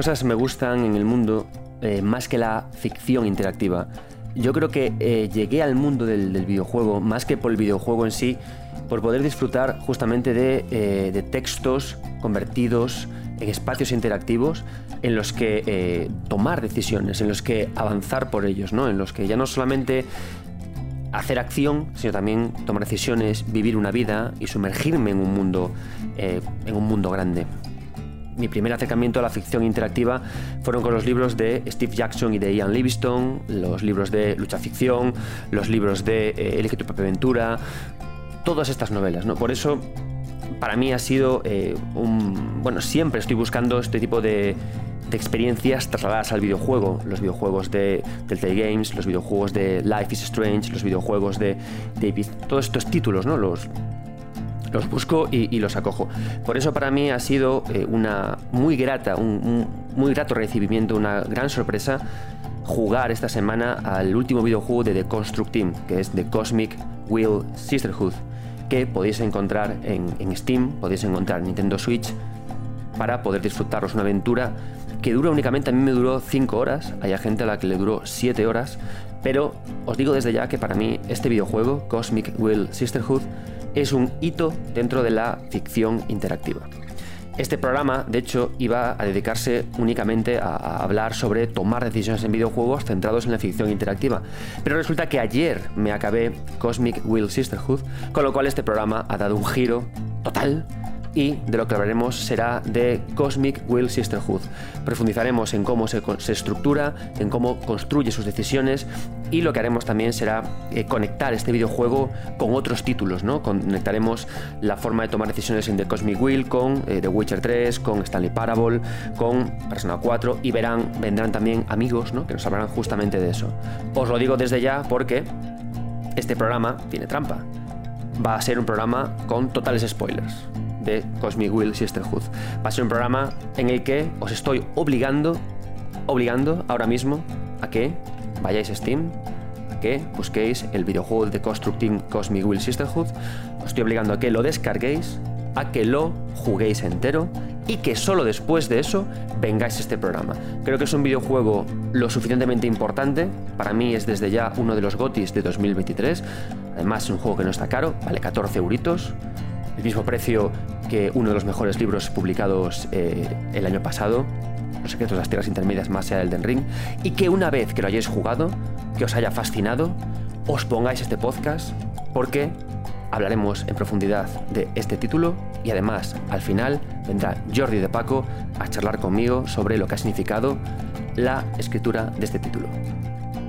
cosas me gustan en el mundo eh, más que la ficción interactiva. Yo creo que eh, llegué al mundo del, videojuego más que por el videojuego en sí, por poder disfrutar justamente de, eh, textos convertidos en espacios interactivos en los que tomar decisiones, en los que avanzar por ellos, ¿no? en los que ya no solamente hacer acción, sino también tomar decisiones, vivir una vida y sumergirme en un mundo, en un mundo grande mi primer acercamiento a la ficción interactiva fueron con los libros de Steve Jackson y de Ian Livingstone, los libros de lucha ficción, los libros de eh, Elige tu propia aventura, todas estas novelas. ¿no? Por eso, para mí ha sido eh, un... Bueno, siempre estoy buscando este tipo de, experiencias trasladadas al videojuego. Los videojuegos de Telltale Games, los videojuegos de Life is Strange, los videojuegos de David... Todos estos títulos, ¿no? Los, los busco y, los acojo. Por eso para mí ha sido eh, una muy grata, un, muy grato recibimiento, una gran sorpresa jugar esta semana al último videojuego de The Construct Team, que es The Cosmic Wheel Sisterhood, que podéis encontrar en, Steam, podéis encontrar en Nintendo Switch para poder disfrutaros una aventura que dura únicamente, a mí me duró 5 horas, hay gente a la que le duró 7 horas, pero os digo desde ya que para mí este videojuego, Cosmic Wheel Sisterhood, es un hito dentro de la ficción interactiva. Este programa, de hecho, iba a dedicarse únicamente a, hablar sobre tomar decisiones en videojuegos centrados en la ficción interactiva. Pero resulta que ayer me acabé Cosmic Will Sisterhood, con lo cual este programa ha dado un giro total y de lo que hablaremos será de Cosmic Will Sisterhood. Profundizaremos en cómo se, estructura, en cómo construye sus decisiones y lo que haremos también será eh, conectar este videojuego con otros títulos, ¿no? Conectaremos la forma de tomar decisiones en The Cosmic Will con eh, The Witcher 3, con Stanley Parable, con Persona 4 y verán, vendrán también amigos, ¿no? Que nos hablarán justamente de eso. Os lo digo desde ya porque este programa tiene trampa. Va a ser un programa con totales spoilers de Cosmic Will Sisterhood. Va a ser un programa en el que os estoy obligando, obligando ahora mismo a que vayáis a Steam, a que busquéis el videojuego de Constructing Cosmic Will Sisterhood. Os estoy obligando a que lo descarguéis, a que lo juguéis entero y que solo después de eso vengáis a este programa. Creo que es un videojuego lo suficientemente importante, para mí es desde ya uno de los GOTIS de 2023, además es un juego que no está caro, vale 14 euritos, el mismo precio que uno de los mejores libros publicados eh, el año pasado, Los secretos de las tierras intermedias más allá del Den Ring, y que una vez que lo hayáis jugado, que os haya fascinado, os pongáis este podcast porque hablaremos en profundidad de este título y además al final vendrá Jordi de Paco a charlar conmigo sobre lo que ha significado la escritura de este título.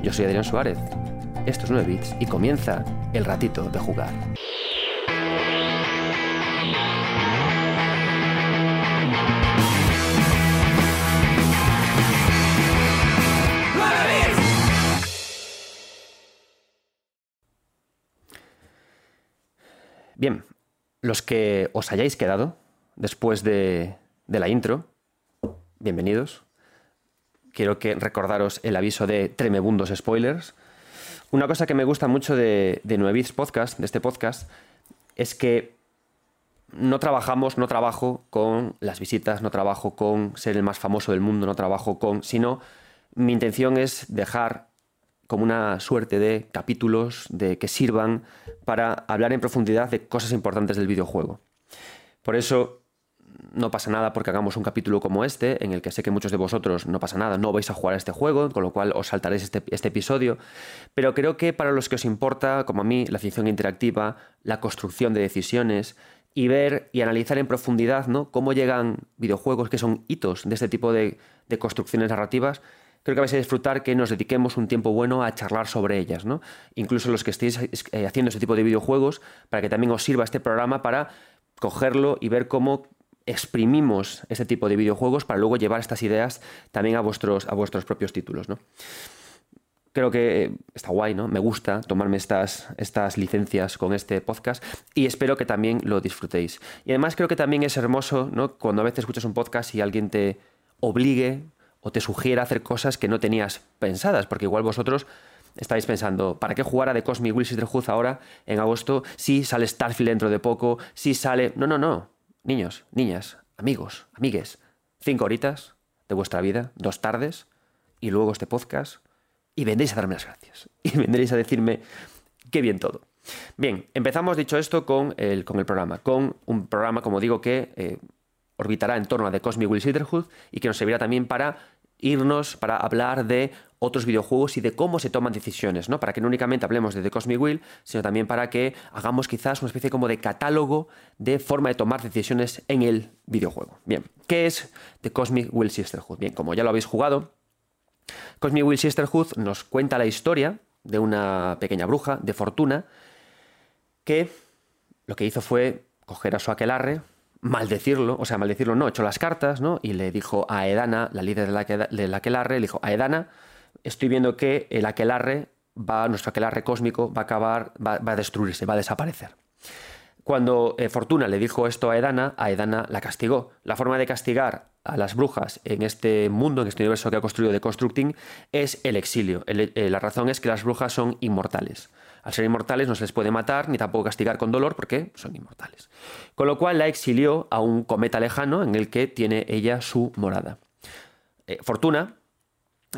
Yo soy Adrián Suárez, esto es 9 bits y comienza el ratito de jugar. Bien, los que os hayáis quedado después de, la intro, bienvenidos. Quiero que recordaros el aviso de tremebundos spoilers. Una cosa que me gusta mucho de, de Podcast, de este podcast, es que no trabajamos, no trabajo con las visitas, no trabajo con ser el más famoso del mundo, no trabajo con, sino mi intención es dejar como una suerte de capítulos de que sirvan para hablar en profundidad de cosas importantes del videojuego. Por eso no pasa nada porque hagamos un capítulo como este, en el que sé que muchos de vosotros no pasa nada, no vais a jugar a este juego, con lo cual os saltaréis este, este episodio, pero creo que para los que os importa, como a mí, la ficción interactiva, la construcción de decisiones y ver y analizar en profundidad ¿no? cómo llegan videojuegos que son hitos de este tipo de, de construcciones narrativas, creo que vais a disfrutar que nos dediquemos un tiempo bueno a charlar sobre ellas, ¿no? Incluso los que estéis eh, haciendo este tipo de videojuegos, para que también os sirva este programa para cogerlo y ver cómo exprimimos este tipo de videojuegos para luego llevar estas ideas también a vuestros, a vuestros propios títulos, ¿no? Creo que está guay, ¿no? Me gusta tomarme estas, estas licencias con este podcast y espero que también lo disfrutéis. Y además creo que también es hermoso, ¿no? Cuando a veces escuchas un podcast y alguien te obligue o te sugiera hacer cosas que no tenías pensadas, porque igual vosotros estáis pensando, ¿para qué jugar a The Cosmic Will Sisterhood ahora en agosto si sale Starfield dentro de poco, si sale... No, no, no. Niños, niñas, amigos, amigues, cinco horitas, de vuestra vida, dos tardes, y luego este podcast, y vendréis a darme las gracias. Y vendréis a decirme qué bien todo. Bien, empezamos dicho esto con el, con el programa, con un programa, como digo, que eh, orbitará en torno a The Cosmic Will Sisterhood y que nos servirá también para irnos, para hablar de otros videojuegos y de cómo se toman decisiones, ¿no? Para que no únicamente hablemos de The Cosmic Will, sino también para que hagamos quizás una especie como de catálogo de forma de tomar decisiones en el videojuego. Bien, ¿qué es The Cosmic Will Sisterhood? Bien, como ya lo habéis jugado, Cosmic Will Sisterhood nos cuenta la historia de una pequeña bruja de fortuna que lo que hizo fue coger a su aquelarre, maldecirlo, o sea, maldecirlo no, echó las cartas, ¿no? Y le dijo a Edana, la líder del aquelarre, le dijo a Edana, estoy viendo que el aquelarre va, nuestro aquelarre cósmico va a acabar, va, a destruirse, va a desaparecer. Cuando eh, Fortuna le dijo esto a Edana, a Edana la castigó. La forma de castigar a las brujas en este mundo, en este universo que ha construido de Constructing, es el exilio. Eh, la razón es que las brujas son inmortales. Al ser inmortales no se les puede matar ni tampoco castigar con dolor porque son inmortales. Con lo cual la exilió a un cometa lejano en el que tiene ella su morada. Eh, Fortuna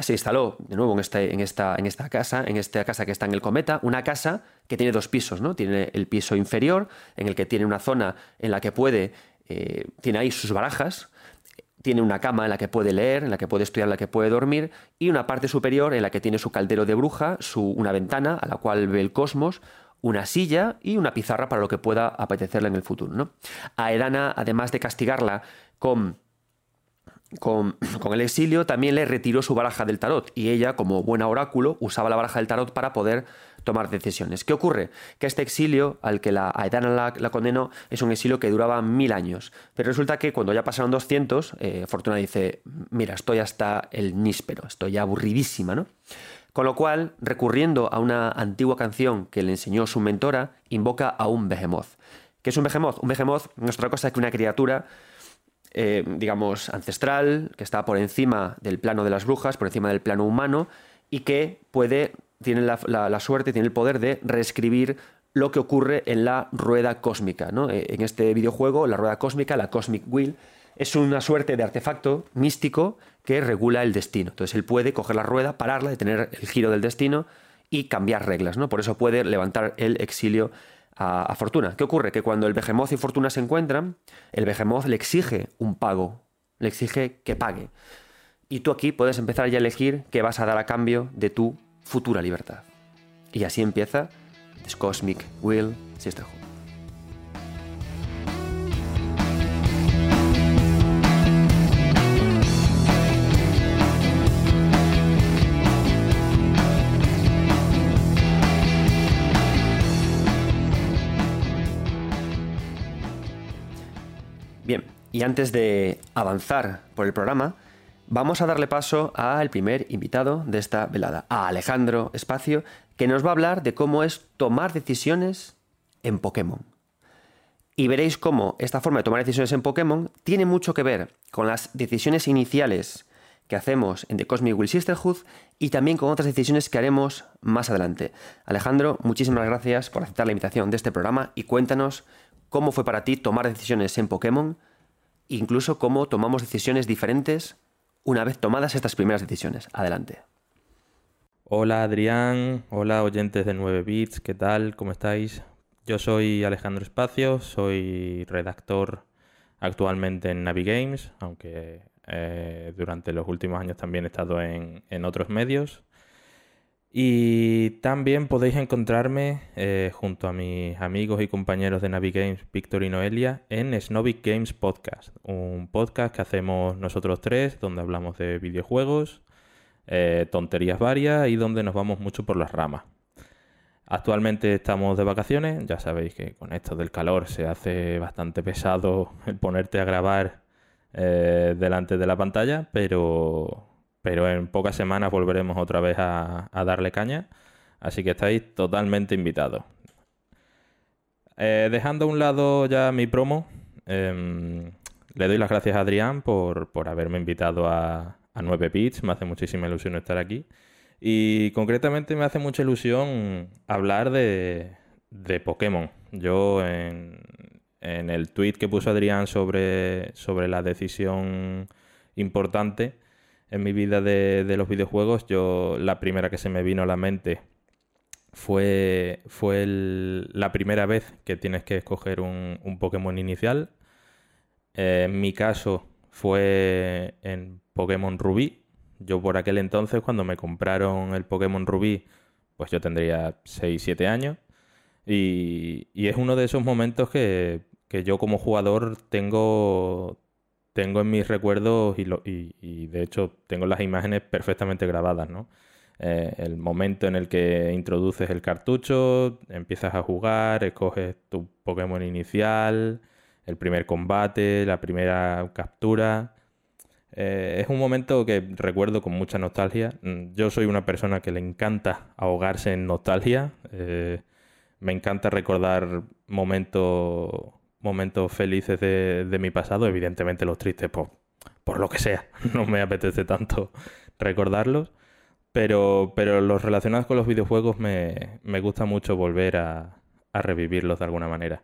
se instaló de nuevo en, este, en esta casa, en esta casa que está en el cometa, una casa que tiene dos pisos, ¿no? Tiene el piso inferior, en el que tiene una zona en la que puede, eh, tiene ahí sus barajas, tiene una cama en la que puede leer, en la que puede estudiar, en la que puede dormir, y una parte superior en la que tiene su caldero de bruja, su, una ventana a la cual ve el cosmos, una silla y una pizarra para lo que pueda apetecerle en el futuro. ¿no? A Edana, además de castigarla con con, el exilio, también le retiró su baraja del tarot y ella, como buena oráculo, usaba la baraja del tarot para poder tomar decisiones. ¿Qué ocurre? Que este exilio al que la Aedana la, condenó es un exilio que duraba mil años. Pero resulta que cuando ya pasaron 200, eh, Fortuna dice, mira, estoy hasta el níspero, estoy aburridísima, ¿no? Con lo cual, recurriendo a una antigua canción que le enseñó su mentora, invoca a un behemoth. ¿Qué es un behemoth? Un behemoth no es que una criatura eh, digamos, ancestral, que está por encima del plano de las brujas, por encima del plano humano, y que puede, tiene la, suerte, tiene el poder de reescribir lo que ocurre en la rueda cósmica. Eh, en este videojuego, la rueda cósmica, la Cosmic Wheel, es una suerte de artefacto místico que regula el destino. Entonces él puede coger la rueda, pararla, detener el giro del destino y cambiar reglas. ¿no? Por eso puede levantar el exilio a, Fortuna. ¿Qué ocurre? Que cuando el Behemoth y Fortuna se encuentran, el Behemoth le exige un pago, le exige que pague. Y tú aquí puedes empezar ya a elegir qué vas a dar a cambio de tu futura libertad. Y así empieza This Cosmic Will Sisterhood. Y antes de avanzar por el programa, vamos a darle paso al primer invitado de esta velada, a Alejandro Espacio, que nos va a hablar de cómo es tomar decisiones en Pokémon. Y veréis cómo esta forma de tomar decisiones en Pokémon tiene mucho que ver con las decisiones iniciales que hacemos en The Cosmic Will Sisterhood y también con otras decisiones que haremos más adelante. Alejandro, muchísimas gracias por aceptar la invitación de este programa y cuéntanos cómo fue para ti tomar decisiones en Pokémon incluso cómo tomamos decisiones diferentes una vez tomadas estas primeras decisiones. Adelante. Hola Adrián, hola oyentes de 9 bits, ¿qué tal? ¿Cómo estáis? Yo soy Alejandro Espacio, soy redactor actualmente en Navigames, aunque eh, durante los últimos años también he estado en, en otros medios. Y también podéis encontrarme eh, junto a mis amigos y compañeros de Navigames, Víctor y Noelia, en Snovic Games Podcast, un podcast que hacemos nosotros tres, donde hablamos de videojuegos, eh, tonterías varias y donde nos vamos mucho por las ramas. Actualmente estamos de vacaciones, ya sabéis que con esto del calor se hace bastante pesado el ponerte a grabar eh, delante de la pantalla, pero pero en pocas semanas volveremos otra vez a, darle caña, así que estáis totalmente invitados. Eh, dejando a un lado ya mi promo, em, le doy las gracias a Adrián por, haberme invitado a, a 9 Bits, me hace muchísima ilusión estar aquí. Y concretamente me hace mucha ilusión hablar de, de Pokémon. Yo en, en, el tweet que puso Adrián sobre, sobre la decisión importante, en mi vida de, los videojuegos, yo la primera que se me vino a la mente fue, fue la primera vez que tienes que escoger un, Pokémon inicial. Eh, en mi caso fue en Pokémon Rubí. Yo por aquel entonces, cuando me compraron el Pokémon Rubí, pues yo tendría 6-7 años. Y, es uno de esos momentos que, yo como jugador tengo, tengo en mis recuerdos y, y, de hecho tengo las imágenes perfectamente grabadas, ¿no? Eh, el momento en el que introduces el cartucho, empiezas a jugar, escoges tu Pokémon inicial, el primer combate, la primera captura. Eh, es un momento que recuerdo con mucha nostalgia. Mm, yo soy una persona que le encanta ahogarse en nostalgia. Eh, me encanta recordar momentos, momentos felices de, mi pasado. Evidentemente los tristes, por, por lo que sea. No me apetece tanto recordarlos. Pero, pero los relacionados con los videojuegos me, me gusta mucho volver a, a revivirlos de alguna manera.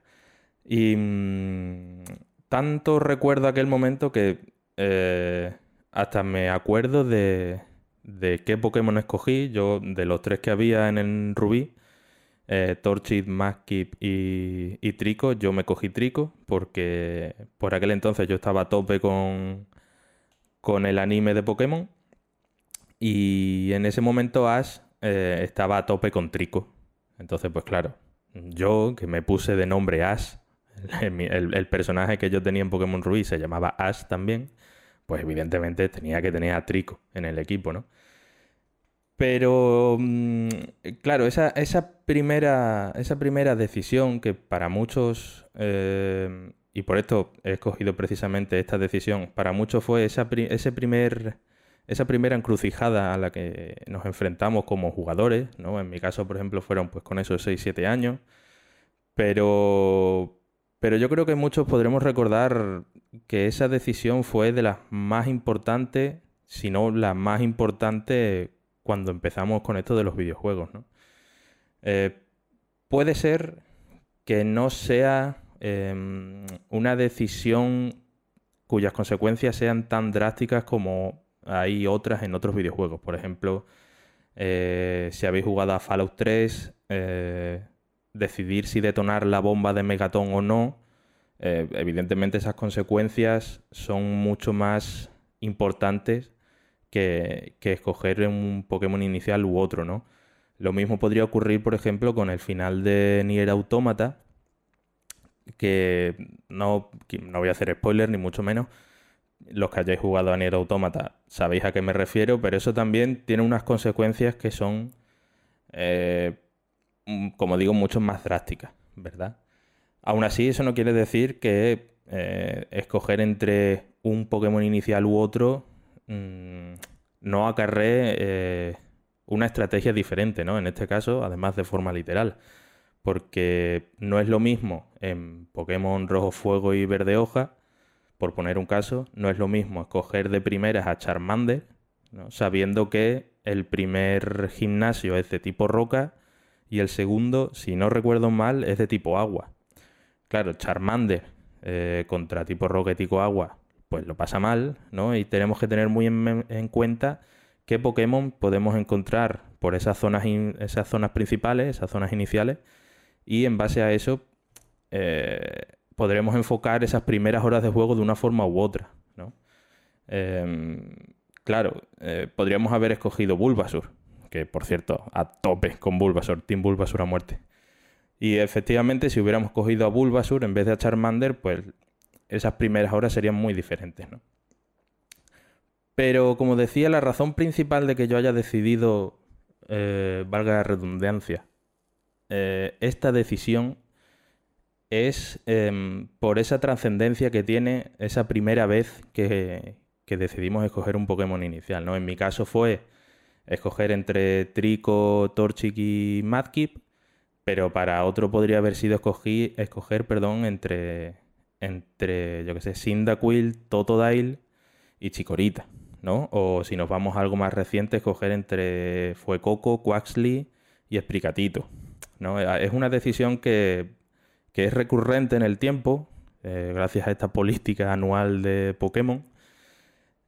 Y mm, tanto recuerdo aquel momento que eh, hasta me acuerdo de, de, qué Pokémon escogí. Yo, de los tres que había en el Rubí, eh, Torchid, Maskip y, Trico, yo me cogí Trico porque por aquel entonces yo estaba a tope con, con el anime de Pokémon. Y en ese momento Ash eh, estaba a tope con Trico. Entonces, pues claro, yo que me puse de nombre Ash, el, personaje que yo tenía en Pokémon Rubí se llamaba Ash también, pues evidentemente tenía que tener a Trico en el equipo, ¿no? Pero, mm, claro, esa, esa, primera, esa primera decisión que para muchos, eh, y por esto he escogido precisamente esta decisión, para muchos fue esa, ese primer, esa primera encrucijada a la que nos enfrentamos como jugadores, ¿no? En mi caso, por ejemplo, fueron pues con esos 6-7 años, pero, pero yo creo que muchos podremos recordar que esa decisión fue de las más importantes, si no la más importante cuando empezamos con esto de los videojuegos. ¿no? Eh, puede ser que no sea em, una decisión cuyas consecuencias sean tan drásticas como hay otras en otros videojuegos. Por ejemplo, eh, si habéis jugado a Fallout 3, decidir si detonar la bomba de Megaton o no, eh, evidentemente esas consecuencias son mucho más importantes que, escoger un Pokémon inicial u otro, ¿no? Lo mismo podría ocurrir, por ejemplo, con el final de Nier Automata, que no, no voy a hacer spoiler, ni mucho menos. Los que hayáis jugado a Nier Automata sabéis a qué me refiero, pero eso también tiene unas consecuencias que son eh, Mm, como digo, mucho más drásticas, ¿verdad? Aún así, eso no quiere decir que eh, escoger entre un Pokémon inicial u otro mm, no acarree eh, una estrategia diferente, ¿no? En este caso, además de forma literal. Porque no es lo mismo en Pokémon Rojo Fuego y Verde Hoja, por poner un caso, no es lo mismo escoger de primeras a Charmander, sabiendo que el primer gimnasio es de tipo roca y el segundo, si no recuerdo mal, es de tipo agua. Claro, Charmander eh, contra tipo Roquetico agua, pues lo pasa mal, ¿no? Y tenemos que tener muy en, cuenta qué Pokémon podemos encontrar por esas zonas, esas zonas principales, esas zonas iniciales, y en base a eso eh, podremos enfocar esas primeras horas de juego de una forma u otra, ¿no? Em, claro, eh, podríamos haber escogido Bulbasur, que por cierto, a tope con Bulbasaur, Team Bulbasaur a muerte. Y efectivamente, si hubiéramos cogido a Bulbasaur en vez de a Charmander, pues esas primeras horas serían muy diferentes, ¿no? Pero como decía, la razón principal de que yo haya decidido, eh, valga la redundancia, eh, esta decisión es em, por esa trascendencia que tiene esa primera vez que, decidimos escoger un Pokémon inicial, ¿no? En mi caso fue escoger entre Trico, Torchic y Madkip, pero para otro podría haber sido escoger perdón, entre, entre, yo que sé, Cyndaquil, Totodile y Chikorita, ¿no? O si nos vamos a algo más reciente, escoger entre Fuecoco, Quaxley y Espricatito, ¿no? Es una decisión que, es recurrente en el tiempo, eh, gracias a esta política anual de Pokémon,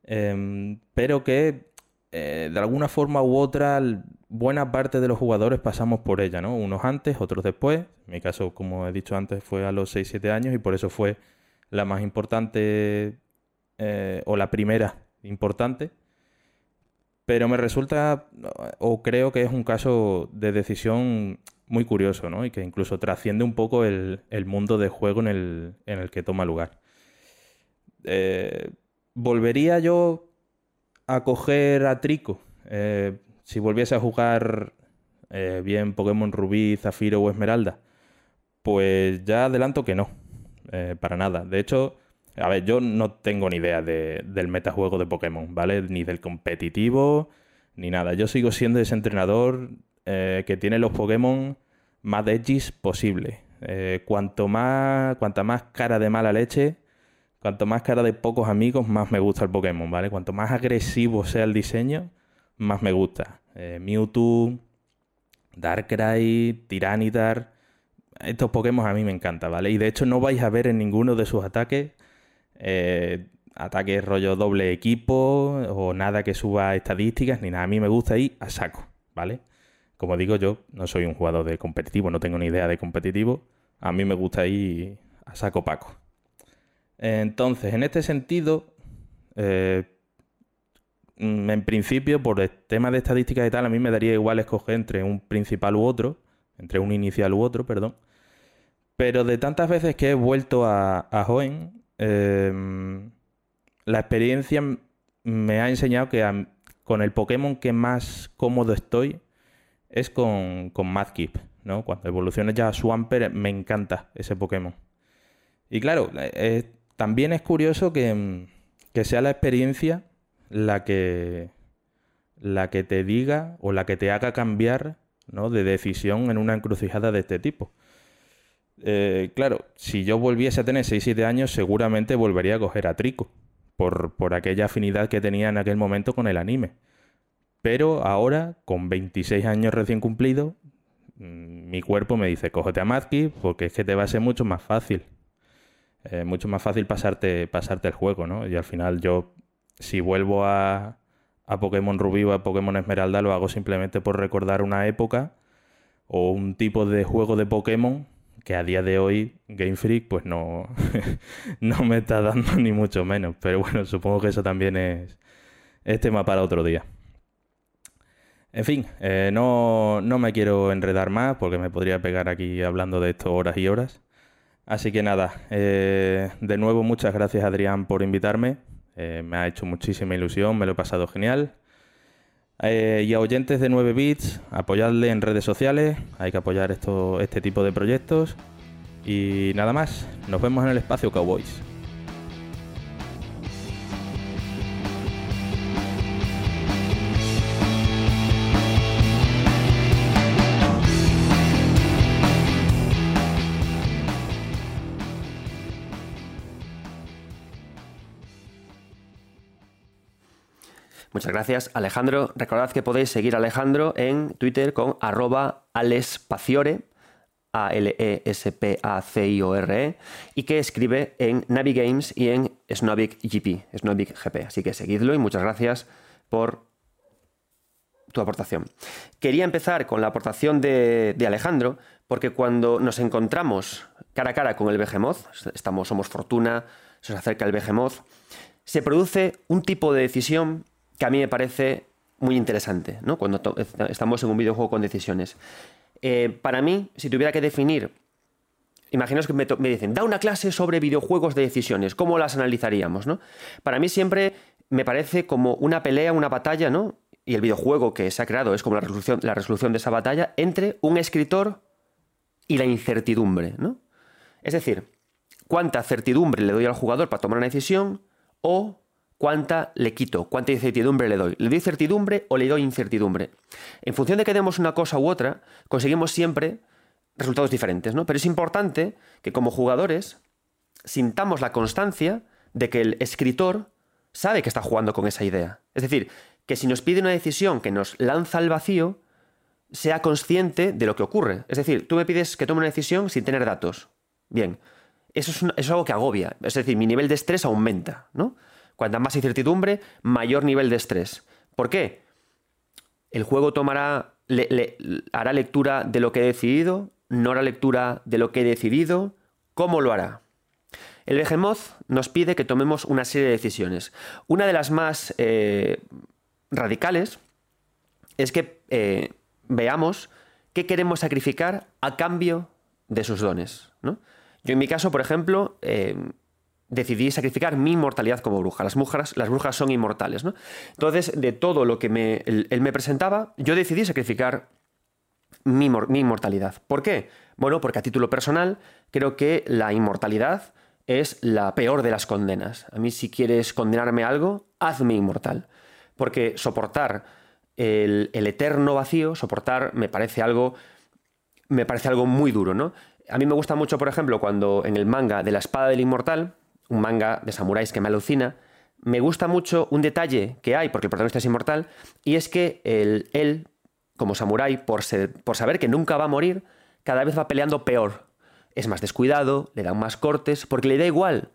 Em, pero que eh, de alguna forma u otra buena parte de los jugadores pasamos por ella, ¿no? Unos antes, otros después. En mi caso, como he dicho antes, fue a los 6-7 años y por eso fue la más importante eh, o la primera importante. Pero me resulta, o creo que es un caso de decisión muy curioso, ¿no? Y que incluso trasciende un poco el, mundo de juego en el, en el, que toma lugar. Eh, ¿Volvería yo a coger a Trico? Eh, si volviese a jugar bien Pokémon Rubí, Zafiro o Esmeralda, pues ya adelanto que no, para nada. De hecho, a ver, yo no tengo ni idea del metajuego de Pokémon, ¿vale? Ni del competitivo, ni nada. Yo sigo siendo ese entrenador eh, que tiene los Pokémon más edgys posible. Eh, cuanto más, cuanta más cara de mala leche, cuanto más cara de pocos amigos, más me gusta el Pokémon, ¿vale? Cuanto más agresivo sea el diseño, más me gusta. Eh, Mewtwo, Darkrai, Tiranitar. Estos Pokémon a mí me encantan, ¿vale? Y de hecho no vais a ver en ninguno de sus ataques eh, ataques rollo doble equipo o nada que suba estadísticas ni nada. A mí me gusta ir a saco, ¿vale? Como digo, yo no soy un jugador de competitivo, no tengo ni idea de competitivo. A mí me gusta ir a saco paco. Entonces, en este sentido, eh, en principio, por el tema de estadísticas y tal, a mí me daría igual escoger entre un principal u otro, entre un inicial u otro, perdón. Pero de tantas veces que he vuelto a, a Joen, Em, la experiencia me ha enseñado que con el Pokémon que más cómodo estoy es con, con Madkip, ¿no? Cuando evoluciones ya a Swampert me encanta ese Pokémon. Y claro, eh, también es curioso que, que, sea la experiencia la que, la que te diga o la que te haga cambiar ¿no? de decisión en una encrucijada de este tipo. Eh, claro, si yo volviese a tener 6-7 años, seguramente volvería a coger a Trico, por, por aquella afinidad que tenía en aquel momento con el anime. Pero ahora, con 26 años recién cumplidos, mm, mi cuerpo me dice, cógete a Mazki porque es que te va a ser mucho más fácil. Eh, mucho más fácil pasarte, pasarte el juego, ¿no? Y al final yo, si vuelvo a, a Pokémon Rubí o a Pokémon Esmeralda, lo hago simplemente por recordar una época o un tipo de juego de Pokémon que a día de hoy Game Freak pues no, no me está dando ni mucho menos. Pero bueno, supongo que eso también es, tema para otro día. En fin, eh, no, me quiero enredar más porque me podría pegar aquí hablando de esto horas y horas. Así que nada, eh, de nuevo muchas gracias Adrián por invitarme. Eh, me ha hecho muchísima ilusión, me lo he pasado genial. Eh, y a oyentes de 9 bits, apoyadle en redes sociales, hay que apoyar esto, este tipo de proyectos. Y nada más, nos vemos en el espacio Cowboys. Muchas gracias, Alejandro. Recordad que podéis seguir a Alejandro en Twitter con arroba alespaciore, A-L-E-S-P-A-C-I-O-R-E, e, y que escribe en Navigames y en Snovic GP, GP. Así que seguidlo y muchas gracias por tu aportación. Quería empezar con la aportación de, Alejandro, porque cuando nos encontramos cara a cara con el Behemoth, estamos, somos Fortuna, se nos acerca el Behemoth, se produce un tipo de decisión que a mí me parece muy interesante, ¿no? Cuando estamos en un videojuego con decisiones. Eh, para mí, si tuviera que definir, imaginaos que me, dicen, da una clase sobre videojuegos de decisiones, ¿cómo las analizaríamos, no? Para mí siempre me parece como una pelea, una batalla, ¿no? Y el videojuego que se ha creado es como la resolución, la resolución de esa batalla entre un escritor y la incertidumbre, ¿no? Es decir, cuánta certidumbre le doy al jugador para tomar una decisión o cuánta le quito, cuánta incertidumbre le doy. ¿Le doy certidumbre o le doy incertidumbre? En función de que demos una cosa u otra, conseguimos siempre resultados diferentes, ¿no? Pero es importante que como jugadores sintamos la constancia de que el escritor sabe que está jugando con esa idea. Es decir, que si nos pide una decisión que nos lanza al vacío, sea consciente de lo que ocurre. Es decir, tú me pides que tome una decisión sin tener datos. Bien, eso es, eso es algo que agobia. Es decir, mi nivel de estrés aumenta, ¿no? Cuanta más incertidumbre, mayor nivel de estrés. ¿Por qué? El juego tomará, hará lectura de lo que he decidido, no hará lectura de lo que he decidido, ¿cómo lo hará? El Behemoth nos pide que tomemos una serie de decisiones. Una de las más eh, radicales es que eh, veamos qué queremos sacrificar a cambio de sus dones. Yo en mi caso, por ejemplo, eh, decidí sacrificar mi inmortalidad como bruja. Las brujas, las brujas son inmortales. Entonces, de todo lo que me, él, me presentaba, yo decidí sacrificar mi, mi, inmortalidad. ¿Por qué? Bueno, porque a título personal creo que la inmortalidad es la peor de las condenas. A mí si quieres condenarme a algo, hazme inmortal. Porque soportar el, eterno vacío, soportar me parece algo me parece algo muy duro, ¿no? A mí me gusta mucho, por ejemplo, cuando en el manga de la espada del inmortal, un manga de samuráis que me alucina, me gusta mucho un detalle que hay, porque el protagonista es inmortal, y es que él, como samurái, por, por saber que nunca va a morir, cada vez va peleando peor. Es más descuidado, le dan más cortes, porque le da igual.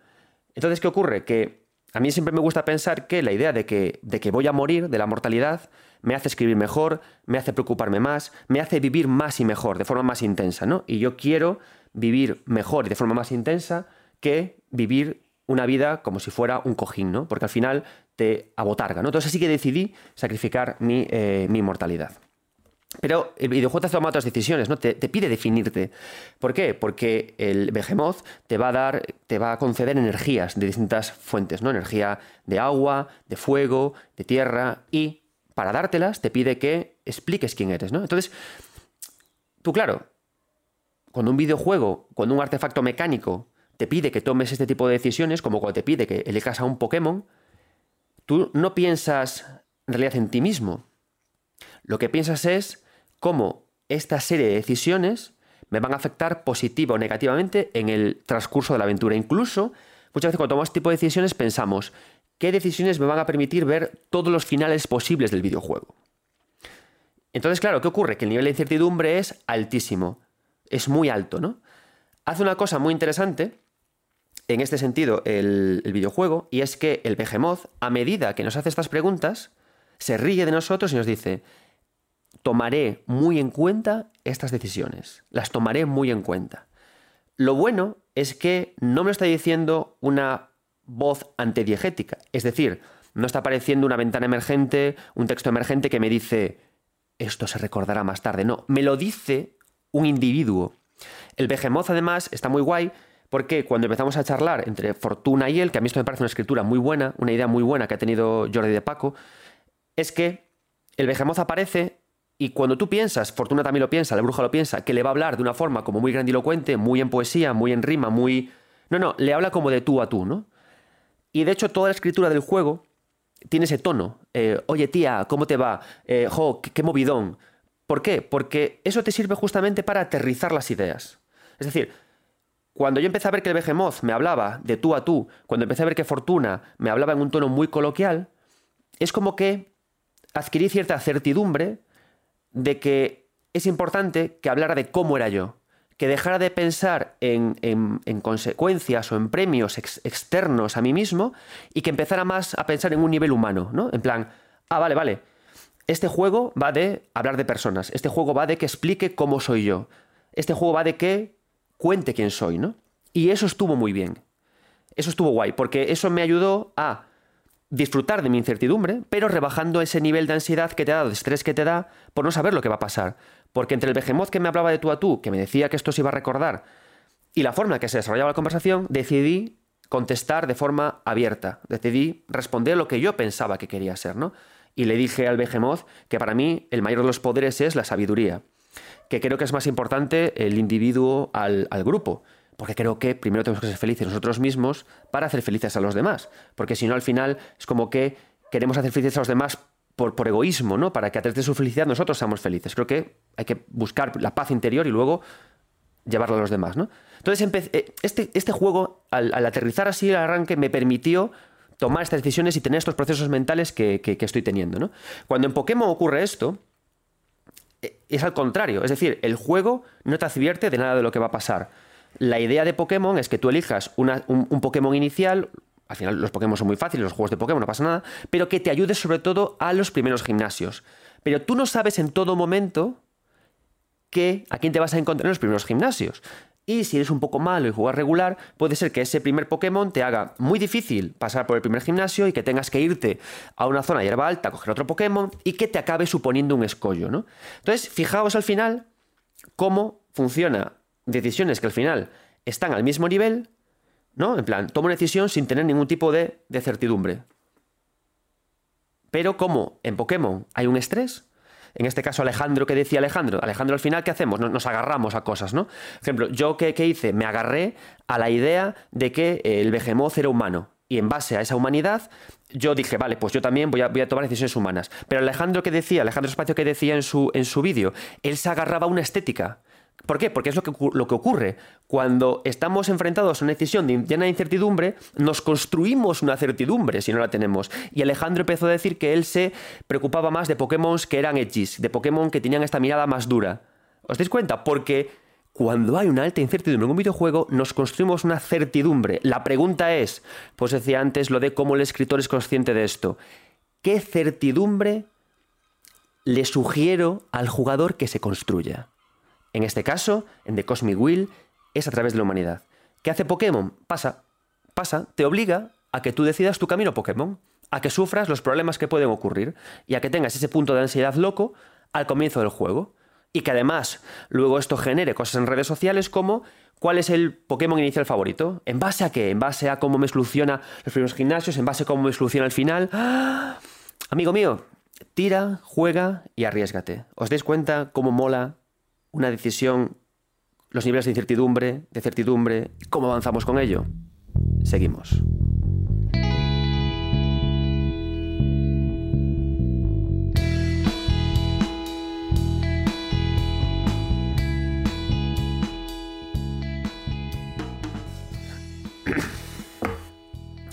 Entonces, ¿qué ocurre? Que a mí siempre me gusta pensar que la idea de que, de que voy a morir, de la mortalidad, me hace escribir mejor, me hace preocuparme más, me hace vivir más y mejor, de forma más intensa, ¿no? Y yo quiero vivir mejor y de forma más intensa que vivir una vida como si fuera un cojín, ¿no? Porque al final te abotarga. Entonces sí que decidí sacrificar mi, eh, mi inmortalidad. Pero el videojuego te hace tomar otras decisiones, ¿no? Te, te, pide definirte. ¿Por qué? Porque el Behemoth te va a dar, te va a conceder energías de distintas fuentes, ¿no? Energía de agua, de fuego, de tierra y para dártelas te pide que expliques quién eres, ¿no? Entonces, tú claro, cuando un videojuego, cuando un artefacto mecánico te pide que tomes este tipo de decisiones, como cuando te pide que elijas a un Pokémon, tú no piensas en realidad en ti mismo. Lo que piensas es cómo esta serie de decisiones me van a afectar positivo o negativamente en el transcurso de la aventura. Incluso, muchas veces cuando tomamos este tipo de decisiones pensamos, qué decisiones me van a permitir ver todos los finales posibles del videojuego. Entonces, claro, ¿qué ocurre? Que el nivel de incertidumbre es altísimo, es muy alto, ¿no? Hace una cosa muy interesante en este sentido el, videojuego, y es que el Behemoth, a medida que nos hace estas preguntas, se ríe de nosotros y nos dice, tomaré muy en cuenta estas decisiones, las tomaré muy en cuenta. Lo bueno es que no me está diciendo una voz antediegética. Es decir, no está apareciendo una ventana emergente, un texto emergente que me dice, esto se recordará más tarde. No, me lo dice un individuo. El Behemoth, además, está muy guay porque cuando empezamos a charlar entre Fortuna y él, que a mí esto me parece una escritura muy buena, una idea muy buena que ha tenido Jordi de Paco, es que el Behemoth aparece y cuando tú piensas, Fortuna también lo piensa, la bruja lo piensa, que le va a hablar de una forma como muy grandilocuente, muy en poesía, muy en rima, muy... No, no, le habla como de tú a tú, ¿no? Y de hecho toda la escritura del juego tiene ese tono. Eh, Oye tía, ¿cómo te va? Eh, jo, qué, movidón. ¿Por qué? Porque eso te sirve justamente para aterrizar las ideas. Es decir, cuando yo empecé a ver que el Behemoth me hablaba de tú a tú, cuando empecé a ver que Fortuna me hablaba en un tono muy coloquial, es como que adquirí cierta certidumbre de que es importante que hablara de cómo era yo que dejara de pensar en, consecuencias o en premios externos a mí mismo y que empezara más a pensar en un nivel humano, ¿no? En plan, ah, vale, vale, este juego va de hablar de personas, este juego va de que explique cómo soy yo, este juego va de que cuente quién soy, ¿no? Y eso estuvo muy bien, eso estuvo guay, porque eso me ayudó a disfrutar de mi incertidumbre, pero rebajando ese nivel de ansiedad que te da, de estrés que te da, por no saber lo que va a pasar. Porque entre el behemoth que me hablaba de tú a tú, que me decía que esto se iba a recordar, y la forma en que se desarrollaba la conversación, decidí contestar de forma abierta. Decidí responder lo que yo pensaba que quería ser, ¿no? Y le dije al behemoth que para mí el mayor de los poderes es la sabiduría, que creo que es más importante el individuo al, al grupo porque creo que primero tenemos que ser felices nosotros mismos para hacer felices a los demás. Porque si no, al final es como que queremos hacer felices a los demás por, por egoísmo, ¿no? Para que a través de su felicidad nosotros seamos felices. Creo que hay que buscar la paz interior y luego llevarlo a los demás, ¿no? Entonces, eh, este, este juego, al, aterrizar así el arranque, me permitió tomar estas decisiones y tener estos procesos mentales que, que, estoy teniendo, ¿no? Cuando en Pokémon ocurre esto, es al contrario. Es decir, el juego no te advierte de nada de lo que va a pasar la idea de Pokémon es que tú elijas un, Pokémon inicial, al final los Pokémon son muy fáciles, los juegos de Pokémon no pasa nada, pero que te ayude sobre todo a los primeros gimnasios. Pero tú no sabes en todo momento que a quién te vas a encontrar en los primeros gimnasios. Y si eres un poco malo y jugar regular, puede ser que ese primer Pokémon te haga muy difícil pasar por el primer gimnasio y que tengas que irte a una zona de hierba alta, a coger otro Pokémon y que te acabe suponiendo un escollo, ¿no? Entonces, fijaos al final cómo funciona decisiones que al final están al mismo nivel, ¿no? En plan, tomo una decisión sin tener ningún tipo de, de certidumbre. Pero como en Pokémon hay un estrés, en este caso Alejandro, ¿qué decía Alejandro? Alejandro, al final, ¿qué hacemos? Nos, agarramos a cosas, ¿no? Por ejemplo, yo, ¿qué, hice? Me agarré a la idea de que el Behemoth era humano. Y en base a esa humanidad, yo dije, vale, pues yo también voy a, voy a tomar decisiones humanas. Pero Alejandro, ¿qué decía? Alejandro Espacio, ¿qué decía en su, en su vídeo? Él se agarraba a una estética. ¿Por qué? Porque es lo que, lo que ocurre. Cuando estamos enfrentados a una decisión llena de incertidumbre, nos construimos una certidumbre si no la tenemos. Y Alejandro empezó a decir que él se preocupaba más de Pokémon que eran edgys, de Pokémon que tenían esta mirada más dura. ¿Os dais cuenta? Porque cuando hay una alta incertidumbre en un videojuego, nos construimos una certidumbre. La pregunta es, pues decía antes lo de cómo el escritor es consciente de esto. ¿Qué certidumbre le sugiero al jugador que se construya? En este caso, en The Cosmic Wheel, es a través de la humanidad. ¿Qué hace Pokémon? Pasa, pasa, te obliga a que tú decidas tu camino Pokémon, a que sufras los problemas que pueden ocurrir y a que tengas ese punto de ansiedad loco al comienzo del juego. Y que además luego esto genere cosas en redes sociales como cuál es el Pokémon inicial favorito, en base a qué, en base a cómo me soluciona los primeros gimnasios, en base a cómo me soluciona el final. ¡Ah! Amigo mío, tira, juega y arriesgate. ¿Os dais cuenta cómo mola una decisión, los niveles de incertidumbre, de certidumbre, cómo avanzamos con ello. Seguimos.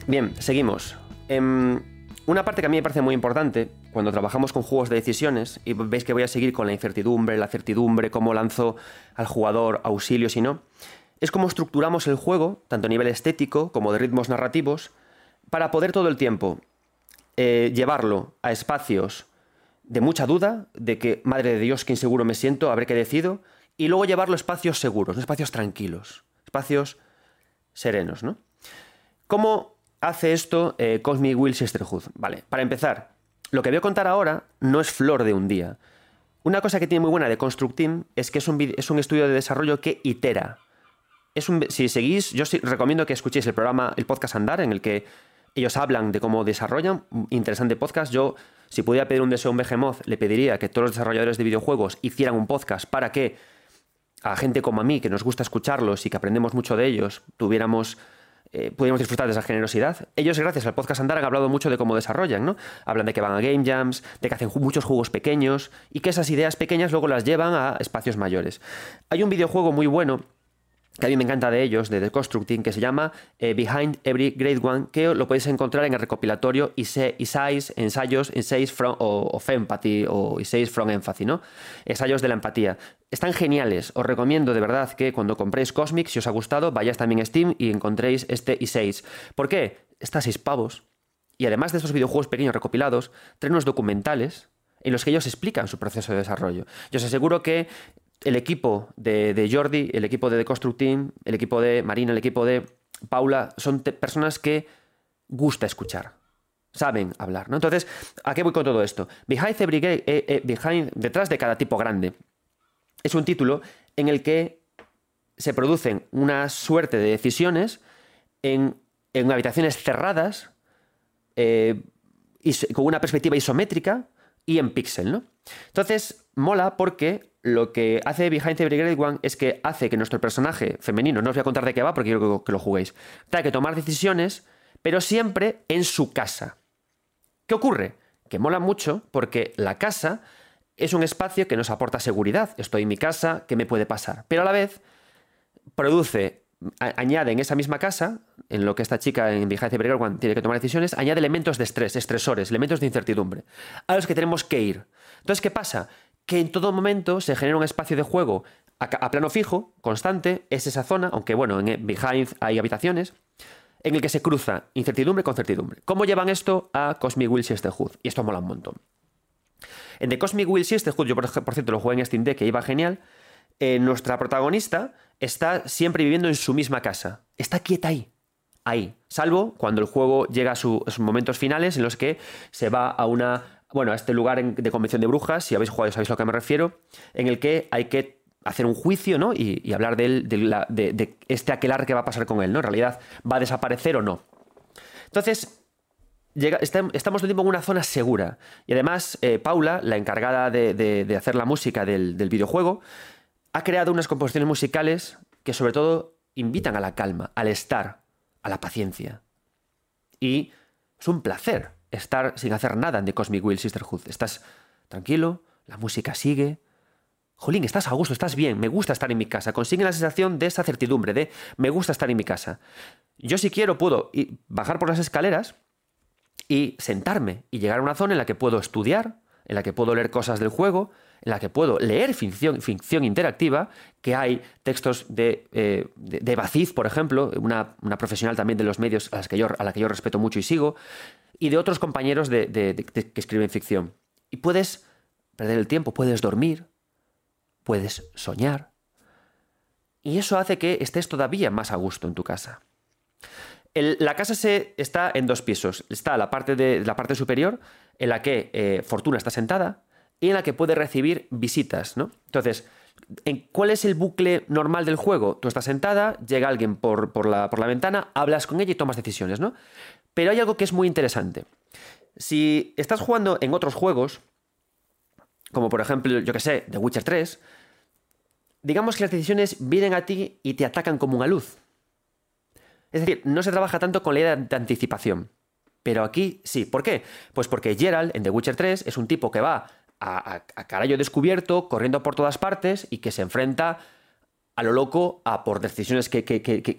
Bien, seguimos. Em, una parte que a mí me parece muy importante cuando trabajamos con juegos de decisiones, y veis que voy a seguir con la incertidumbre, la certidumbre, cómo lanzo al jugador auxilios y no, es cómo estructuramos el juego, tanto a nivel estético como de ritmos narrativos, para poder todo el tiempo eh, llevarlo a espacios de mucha duda, de que, madre de Dios, qué inseguro me siento, habré que decido, y luego llevarlo a espacios seguros, espacios tranquilos, espacios serenos, ¿no? ¿Cómo hace esto eh, Cosmic Will Sisterhood? Vale, para empezar, lo que voy a contar ahora no es flor de un día. Una cosa que tiene muy buena de Construct Team es que es un, es un estudio de desarrollo que itera. Es si seguís, yo recomiendo que escuchéis el programa, el podcast Andar, en el que ellos hablan de cómo desarrollan. Interesante podcast. Yo, si pudiera pedir un deseo a un Behemoth, le pediría que todos los desarrolladores de videojuegos hicieran un podcast para que a gente como a mí, que nos gusta escucharlos y que aprendemos mucho de ellos, tuviéramos eh, pudimos disfrutar de esa generosidad. Ellos, gracias al podcast Andar, han hablado mucho de cómo desarrollan, ¿no? Hablan de que van a game jams, de que hacen muchos juegos pequeños y que esas ideas pequeñas luego las llevan a espacios mayores. Hay un videojuego muy bueno que a mí me encanta de ellos, de The Constructing, que se llama eh, Behind Every Great One, que lo podéis encontrar en el recopilatorio Essays, Ensayos, Essays from, o, of Empathy, o Essays from Empathy, ¿no? Ensayos de la empatía. Están geniales, os recomiendo de verdad que cuando compréis Cosmic, si os ha gustado, vayáis también a Steam y encontréis este Essays. ¿Por qué? Está a seis pavos. Y además de estos videojuegos pequeños recopilados, traen unos documentales en los que ellos explican su proceso de desarrollo. Yo os aseguro que el equipo de, Jordi, el equipo de The Construct Team, el equipo de Marina, el equipo de Paula, son personas que gusta escuchar. Saben hablar, ¿no? Entonces, ¿a qué voy con todo esto? Behind every eh, eh, behind, detrás de cada tipo grande. Es un título en el que se producen una suerte de decisiones en, habitaciones cerradas, eh, con una perspectiva isométrica y en píxel, ¿no? Entonces, mola porque lo que hace Behind Every Great One es que hace que nuestro personaje femenino, no os voy a contar de qué va porque quiero que lo juguéis, tenga que tomar decisiones, pero siempre en su casa. ¿Qué ocurre? Que mola mucho porque la casa es un espacio que nos aporta seguridad. Estoy en mi casa, ¿qué me puede pasar? Pero a la vez produce, añade en esa misma casa, en lo que esta chica en Behind Every Great One tiene que tomar decisiones, añade elementos de estrés, estresores, elementos de incertidumbre, a los que tenemos que ir. Entonces, ¿qué pasa? que en todo momento se genera un espacio de juego a, plano fijo, constante, es esa zona, aunque bueno, en Behind hay habitaciones, en el que se cruza incertidumbre con certidumbre. ¿Cómo llevan esto a Cosmic Will Sisterhood? Y esto mola un montón. En The Cosmic Will Sisterhood, yo por, cierto lo jugué en Steam Deck que iba genial, eh, nuestra protagonista está siempre viviendo en su misma casa. Está quieta ahí. Ahí. Salvo cuando el juego llega a, sus momentos finales en los que se va a una. Bueno, a este lugar de convención de brujas, si habéis jugado sabéis a lo que me refiero, en el que hay que hacer un juicio, ¿no? Y, hablar de, de, este aquelar que va a pasar con él, ¿no? En realidad, ¿va a desaparecer o no? Entonces, estamos de tiempo en una zona segura. Y además, eh, Paula, la encargada de, hacer la música del, videojuego, ha creado unas composiciones musicales que sobre todo invitan a la calma, al estar, a la paciencia. Y es un placer estar sin hacer nada en The Cosmic Will Sisterhood. Estás tranquilo, la música sigue, Jolín, estás a gusto, estás bien, me gusta estar en mi casa. Consigue la sensación de esa certidumbre, de me gusta estar en mi casa. Yo si quiero puedo bajar por las escaleras y sentarme y llegar a una zona en la que puedo estudiar, en la que puedo leer cosas del juego, en la que puedo leer ficción, ficción interactiva, que hay textos de, eh, de, por ejemplo, una, profesional también de los medios a, las que yo, a la que yo respeto mucho y sigo, y de otros compañeros de, que escriben ficción. Y puedes perder el tiempo, puedes dormir, puedes soñar. Y eso hace que estés todavía más a gusto en tu casa. la casa se, está en dos pisos. Está la parte, de, la parte superior, en la que eh, Fortuna está sentada, y en la que puede recibir visitas. ¿no? Entonces, ¿en ¿cuál es el bucle normal del juego? Tú estás sentada, llega alguien por, por, la, por la ventana, hablas con ella y tomas decisiones. ¿no? Pero hay algo que es muy interesante. Si estás jugando en otros juegos, como por ejemplo, yo que sé, The Witcher 3, digamos que las decisiones vienen a ti y te atacan como una luz. Es decir, no se trabaja tanto con la idea de anticipación. Pero aquí sí. ¿Por qué? Pues porque Gerald en The Witcher 3 es un tipo que va a, a, descubierto, corriendo por todas partes y que se enfrenta a lo loco a por decisiones que, que, que, que,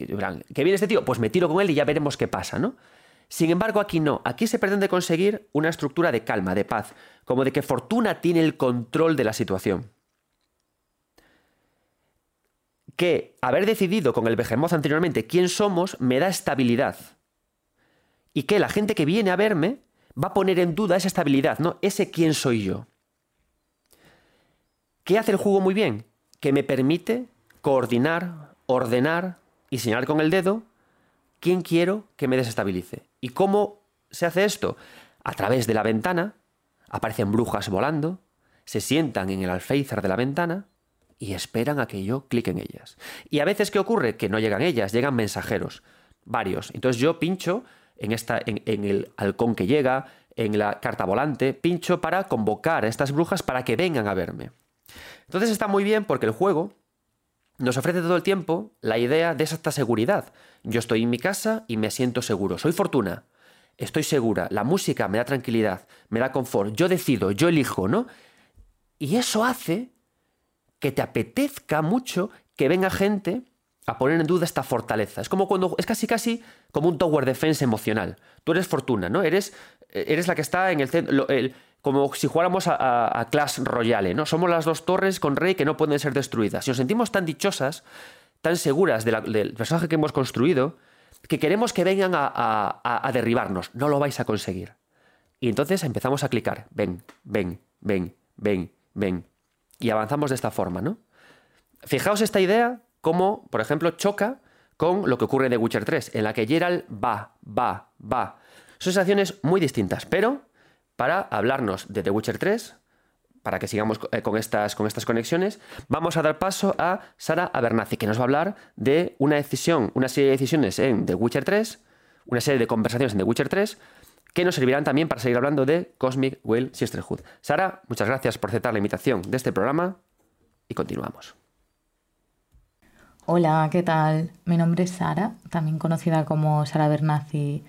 viene este tío, pues me tiro con él y ya veremos qué pasa, ¿no? Sin embargo, aquí no. Aquí se pretende conseguir una estructura de calma, de paz, como de que Fortuna tiene el control de la situación. Que haber decidido con el Behemoth anteriormente quién somos me da estabilidad. Y que la gente que viene a verme va a poner en duda esa estabilidad, ¿no? Ese quién soy yo. ¿Qué hace el juego muy bien? Que me permite coordinar, ordenar y señalar con el dedo quién quiero que me desestabilice. ¿Y cómo se hace esto? A través de la ventana, aparecen brujas volando, se sientan en el alféizar de la ventana y esperan a que yo clique en ellas. Y a veces, ¿qué ocurre? Que no llegan ellas, llegan mensajeros, varios. Entonces yo pincho en, esta, en, en el halcón que llega, en la carta volante, pincho para convocar a estas brujas para que vengan a verme. Entonces está muy bien porque el juego nos ofrece todo el tiempo la idea de esa seguridad. Yo estoy en mi casa y me siento seguro. Soy fortuna. Estoy segura. La música me da tranquilidad, me da confort. Yo decido, yo elijo, ¿no? Y eso hace que te apetezca mucho que venga gente a poner en duda esta fortaleza. Es como cuando es casi casi como un tower defense emocional. Tú eres fortuna, ¿no? Eres eres la que está en el centro como si jugáramos a, Clash Royale, ¿no? Somos las dos torres con rey que no pueden ser destruidas. Si nos sentimos tan dichosas, tan seguras del personaje que hemos construido, que queremos que vengan a, derribarnos. No lo vais a conseguir. Y entonces empezamos a clicar. Ven, ven, ven, ven, ven. Y avanzamos de esta forma, ¿no? Fijaos esta idea, como, por ejemplo, choca con lo que ocurre en The Witcher 3, en la que Geralt va, va, va. Son sensaciones muy distintas, pero para hablarnos de The Witcher 3, para que sigamos eh, con estas, con estas conexiones, vamos a dar paso a Sara Abernathy, que nos va a hablar de una decisión, una serie de decisiones en The Witcher 3, una serie de conversaciones en The Witcher 3, que nos servirán también para seguir hablando de Cosmic Will Sisterhood. Sara, muchas gracias por aceptar la invitación de este programa y continuamos. Hola, ¿qué tal? Mi nombre es Sara, también conocida como Sara Bernazzi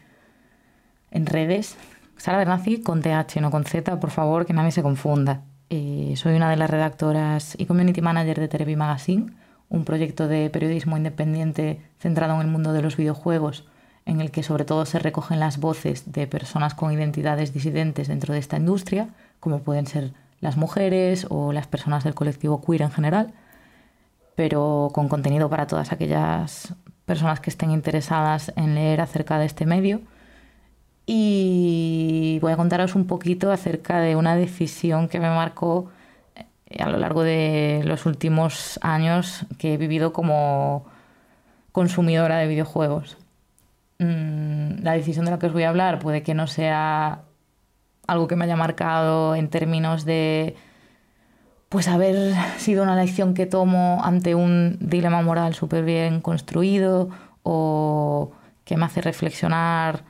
en redes. Sara Bernazzi con TH, no con Z, por favor, que nadie se confunda. Eh, soy una de las redactoras y community manager de Terebi Magazine, un proyecto de periodismo independiente centrado en el mundo de los videojuegos, en el que sobre todo se recogen las voces de personas con identidades disidentes dentro de esta industria, como pueden ser las mujeres o las personas del colectivo queer en general, pero con contenido para todas aquellas personas que estén interesadas en leer acerca de este medio. Y voy a contaros un poquito acerca de una decisión que me marcó eh, a lo largo de los últimos años que he vivido como consumidora de videojuegos. Mm, la decisión de la que os voy a hablar puede que no sea algo que me haya marcado en términos de pues haber sido una lección que tomo ante un dilema moral súper bien construido o que me hace reflexionar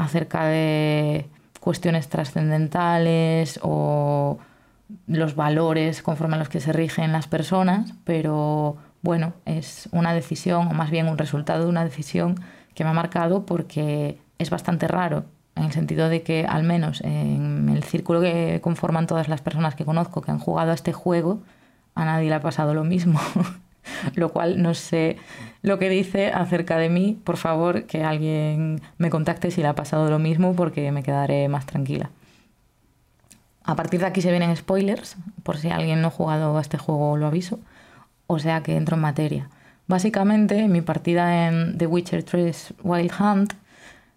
acerca de cuestiones trascendentales o los valores conforme a los que se rigen las personas, pero bueno, es una decisión, o más bien un resultado de una decisión que me ha marcado porque es bastante raro, en el sentido de que al menos en el círculo que conforman todas las personas que conozco que han jugado a este juego, a nadie le ha pasado lo mismo. lo cual no sé lo que dice acerca de mí. Por favor, que alguien me contacte si le ha pasado lo mismo porque me quedaré más tranquila. A partir de aquí se vienen spoilers, por si alguien no ha jugado a este juego lo aviso o sea que entro en materia. Básicamente, mi partida en The Witcher 3 Wild Hunt,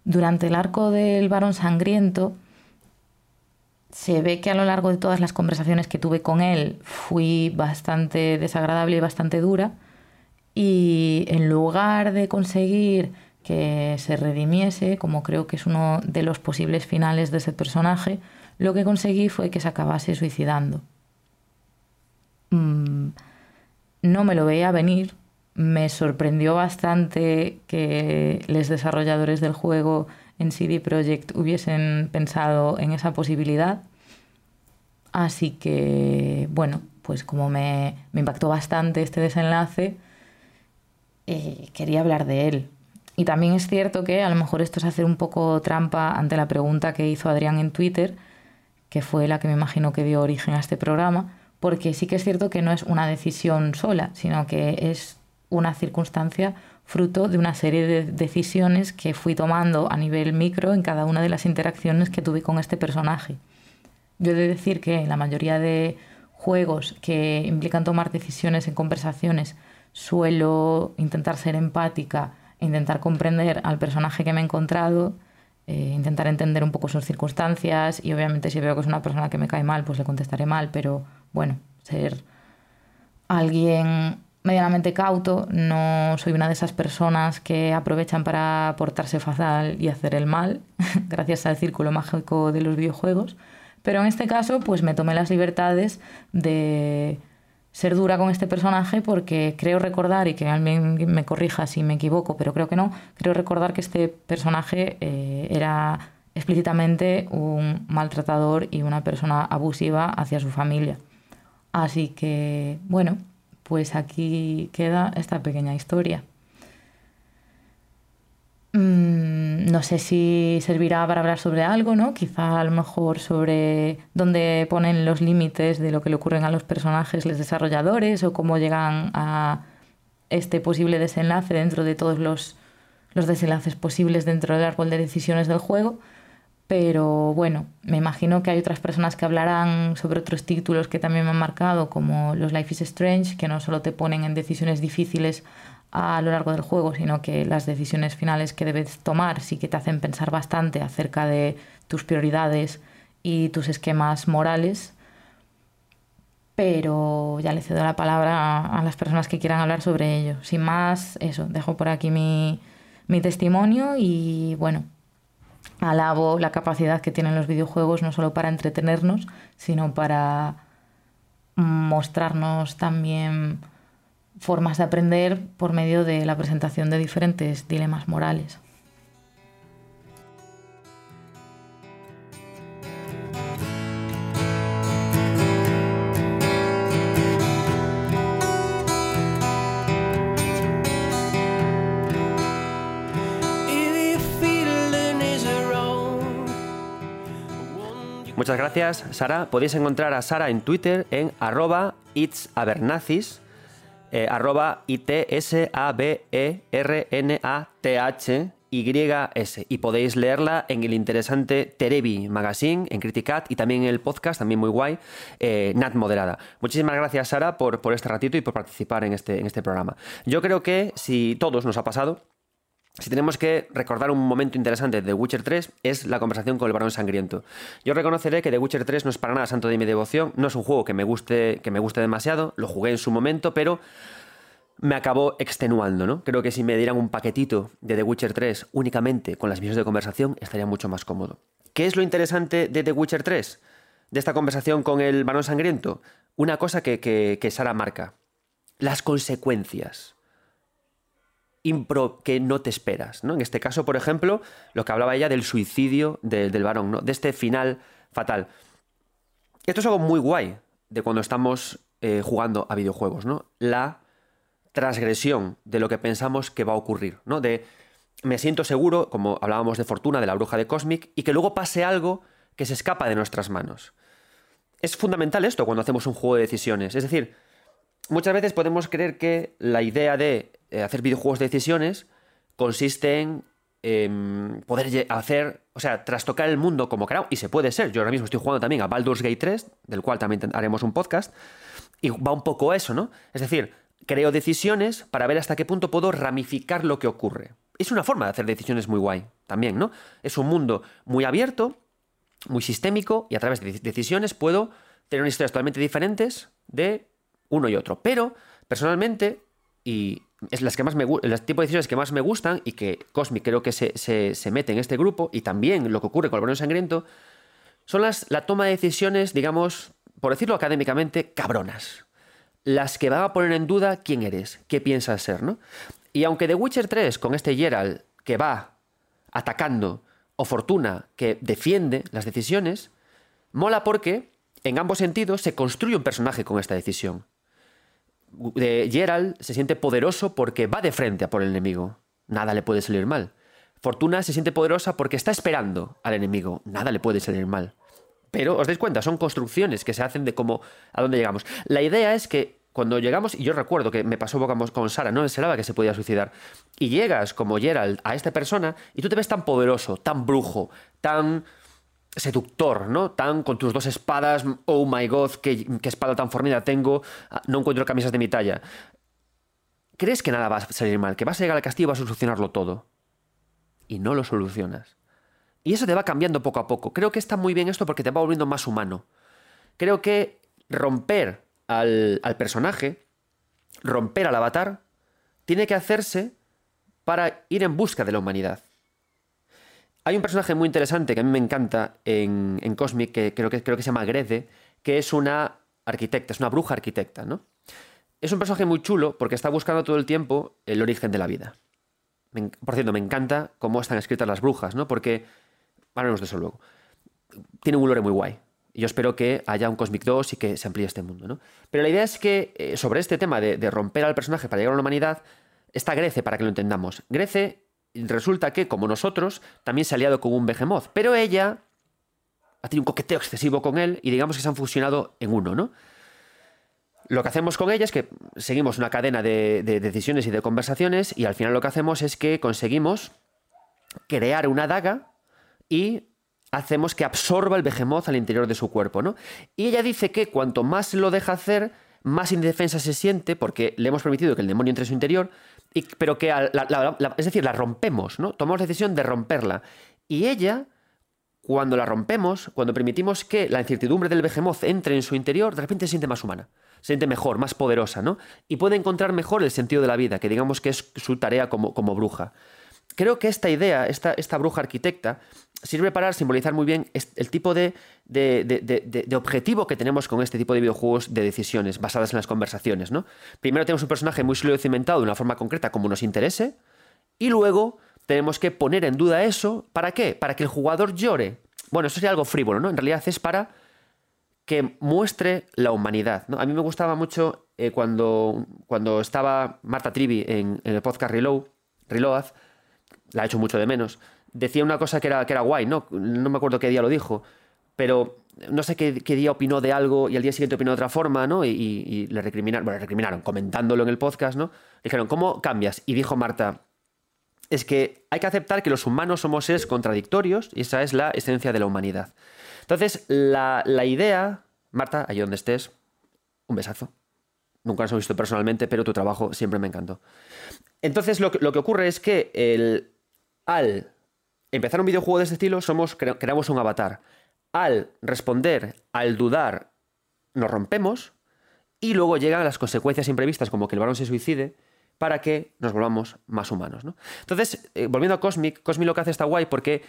durante el arco del varón sangriento, se ve que a lo largo de todas las conversaciones que tuve con él fui bastante desagradable y bastante dura. Y en lugar de conseguir que se redimiese, como creo que es uno de los posibles finales de ese personaje, lo que conseguí fue que se acabase suicidando. Mm, no me lo veía venir. Me sorprendió bastante que los desarrolladores del juego en CD Projekt hubiesen pensado en esa posibilidad. Así que, bueno, pues como me, impactó bastante este desenlace, eh, quería hablar de él. Y también es cierto que a lo mejor esto es hacer un poco trampa ante la pregunta que hizo Adrián en Twitter, que fue la que me imagino que dio origen a este programa, porque sí que es cierto que no es una decisión sola, sino que es una circunstancia fruto de una serie de decisiones que fui tomando a nivel micro en cada una de las interacciones que tuve con este personaje. Yo he de decir que en la mayoría de juegos que implican tomar decisiones en conversaciones suelo intentar ser empática e intentar comprender al personaje que me he encontrado, eh, intentar entender un poco sus circunstancias y obviamente si veo que es una persona que me cae mal, pues le contestaré mal, pero bueno, ser alguien medianamente cauto, no soy una de esas personas que aprovechan para portarse fatal y hacer el mal, gracias al círculo mágico de los videojuegos, pero en este caso pues me tomé las libertades de ser dura con este personaje porque creo recordar, y que alguien me corrija si me equivoco, pero creo que no, creo recordar que este personaje eh, era explícitamente un maltratador y una persona abusiva hacia su familia. Así que, bueno, pues aquí queda esta pequeña historia. Mm, no sé si servirá para hablar sobre algo, ¿no? Quizá a lo mejor sobre dónde ponen los límites de lo que le ocurren a los personajes, los desarrolladores, o cómo llegan a este posible desenlace dentro de todos los, los desenlaces posibles dentro del árbol de decisiones del juego. Pero bueno, me imagino que hay otras personas que hablarán sobre otros títulos que también me han marcado, como los Life is Strange, que no solo te ponen en decisiones difíciles a lo largo del juego, sino que las decisiones finales que debes tomar sí que te hacen pensar bastante acerca de tus prioridades y tus esquemas morales. Pero ya le cedo la palabra a las personas que quieran hablar sobre ello. Sin más, eso, dejo por aquí mi, mi testimonio y bueno, alabo la capacidad que tienen los videojuegos no solo para entretenernos, sino para mostrarnos también formas de aprender por medio de la presentación de diferentes dilemas morales. Muchas gracias, Sara. Podéis encontrar a Sara en Twitter en arroba itsabernazis, eh, arroba I-T-S-A-B-E-R-N-A-T-H YS. Y podéis leerla en el interesante Terebi Magazine, en Criticat y también en el podcast, también muy guay, eh, Nat Moderada. Muchísimas gracias, Sara, por, por este ratito y por participar en este, en este programa. Yo creo que si todos nos ha pasado, si tenemos que recordar un momento interesante de The Witcher 3 es la conversación con el varón sangriento. Yo reconoceré que The Witcher 3 no es para nada santo de mi devoción, no es un juego que me guste, que me guste demasiado, lo jugué en su momento, pero me acabó extenuando, ¿no? Creo que si me dieran un paquetito de The Witcher 3 únicamente con las misiones de conversación estaría mucho más cómodo. ¿Qué es lo interesante de The Witcher 3? De esta conversación con el varón sangriento. Una cosa que, que Sara marca. Las consecuencias impro que no te esperas. ¿no? En este caso, por ejemplo, lo que hablaba ella del suicidio del varón, ¿no? de este final fatal. Esto es algo muy guay de cuando estamos eh, jugando a videojuegos, ¿no? La transgresión de lo que pensamos que va a ocurrir, ¿no? De me siento seguro, como hablábamos de Fortuna, de la bruja de Cosmic, y que luego pase algo que se escapa de nuestras manos. Es fundamental esto cuando hacemos un juego de decisiones. Es decir, muchas veces podemos creer que la idea de eh, hacer videojuegos de decisiones consiste en em, poder hacer, o sea, trastocar el mundo como queramos, y se puede ser. Yo ahora mismo estoy jugando también a Baldur's Gate 3, del cual también haremos un podcast, y va un poco a eso, ¿no? Es decir, creo decisiones para ver hasta qué punto puedo ramificar lo que ocurre. Es una forma de hacer decisiones muy guay, también, ¿no? Es un mundo muy abierto, muy sistémico, y a través de decisiones puedo tener historias totalmente diferentes de uno y otro. Pero, personalmente, y es las que más me el tipo de decisiones que más me gustan y que Cosmic creo que se, mete en este grupo y también lo que ocurre con el Bruno Sangriento son las la toma de decisiones, digamos, por decirlo académicamente, cabronas. Las que van a poner en duda quién eres, qué piensas ser, ¿no? Y aunque The Witcher 3, con este Geralt que va atacando, o Fortuna que defiende las decisiones, mola porque, en ambos sentidos, se construye un personaje con esta decisión Gerald se siente poderoso porque va de frente a por el enemigo. Nada le puede salir mal. Fortuna se siente poderosa porque está esperando al enemigo. Nada le puede salir mal. Pero os dais cuenta, son construcciones que se hacen de cómo a dónde llegamos. La idea es que cuando llegamos, y yo recuerdo que me pasó con Sara, no esperaba que se podía suicidar, y llegas como Gerald a esta persona y tú te ves tan poderoso, tan brujo, tan seductor, ¿no? Tan con tus dos espadas, oh my god, qué, espada tan fornida tengo, ah, no encuentro camisas de mi talla. ¿Crees que nada va a salir mal? ¿Que vas a llegar al castillo y vas a solucionarlo todo? Y no lo solucionas. Y eso te va cambiando poco a poco. Creo que está muy bien esto porque te va volviendo más humano. Creo que romper al, al personaje, romper al avatar, tiene que hacerse para ir en busca de la humanidad. Hay un personaje muy interesante que a mí me encanta en, Cosmic, que creo, que se llama Grede, que es una arquitecta, es una bruja arquitecta, ¿no? Es un personaje muy chulo porque está buscando todo el tiempo el origen de la vida. por cierto, me encanta cómo están escritas las brujas, ¿no? Porque, hablaremos de eso luego, tiene un lore muy guay. Yo espero que haya un Cosmic 2 y que se amplíe este mundo, ¿no? Pero la idea es que eh, sobre este tema de, de, romper al personaje para llegar a la humanidad, está Grece para que lo entendamos. Grece resulta que, como nosotros, también se ha aliado con un Behemoth. Pero ella ha tenido un coqueteo excesivo con él y digamos que se han fusionado en uno, ¿no? Lo que hacemos con ella es que seguimos una cadena de, decisiones y de conversaciones y al final lo que hacemos es que conseguimos crear una daga y hacemos que absorba el Behemoth al interior de su cuerpo, ¿no? Y ella dice que cuanto más lo deja hacer, más indefensa se siente porque le hemos permitido que el demonio entre en su interior, pero que, es decir, la rompemos, ¿no? Tomamos la decisión de romperla. Y ella, cuando la rompemos, cuando permitimos que la incertidumbre del behemoth entre en su interior, de repente se siente más humana, se siente mejor, más poderosa, ¿no? Y puede encontrar mejor el sentido de la vida, que digamos que es su tarea como, como bruja. Creo que esta idea, esta, esta bruja arquitecta, sirve para simbolizar muy bien el tipo de, objetivo que tenemos con este tipo de videojuegos de decisiones basadas en las conversaciones. ¿no? Primero tenemos un personaje muy sólido cimentado de una forma concreta como nos interese, y luego tenemos que poner en duda eso. ¿Para qué? Para que el jugador llore. Bueno, eso sería algo frívolo, ¿no? En realidad es para que muestre la humanidad. A mí me gustaba mucho eh, cuando, cuando estaba Marta Trivi en, el podcast Reload, Reload, la he hecho mucho de menos, decía una cosa que era, que era guay, ¿no? No me acuerdo qué día lo dijo, pero no sé qué, día opinó de algo y al día siguiente opinó de otra forma, ¿no? Y, le recriminaron, bueno, le recriminaron comentándolo en el podcast, ¿no? Dijeron, ¿cómo cambias? Y dijo Marta, es que hay que aceptar que los humanos somos seres contradictorios y esa es la esencia de la humanidad. Entonces, la, idea, Marta, ahí donde estés, un besazo. Nunca nos hemos visto personalmente, pero tu trabajo siempre me encantó. Entonces, lo, que ocurre es que el, al empezar un videojuego de este estilo, somos, creamos un avatar. Al responder, al dudar, nos rompemos y luego llegan las consecuencias imprevistas, como que el varón se suicide, para que nos volvamos más humanos. Entonces, eh, volviendo a Cosmic, Cosmic lo que hace está guay porque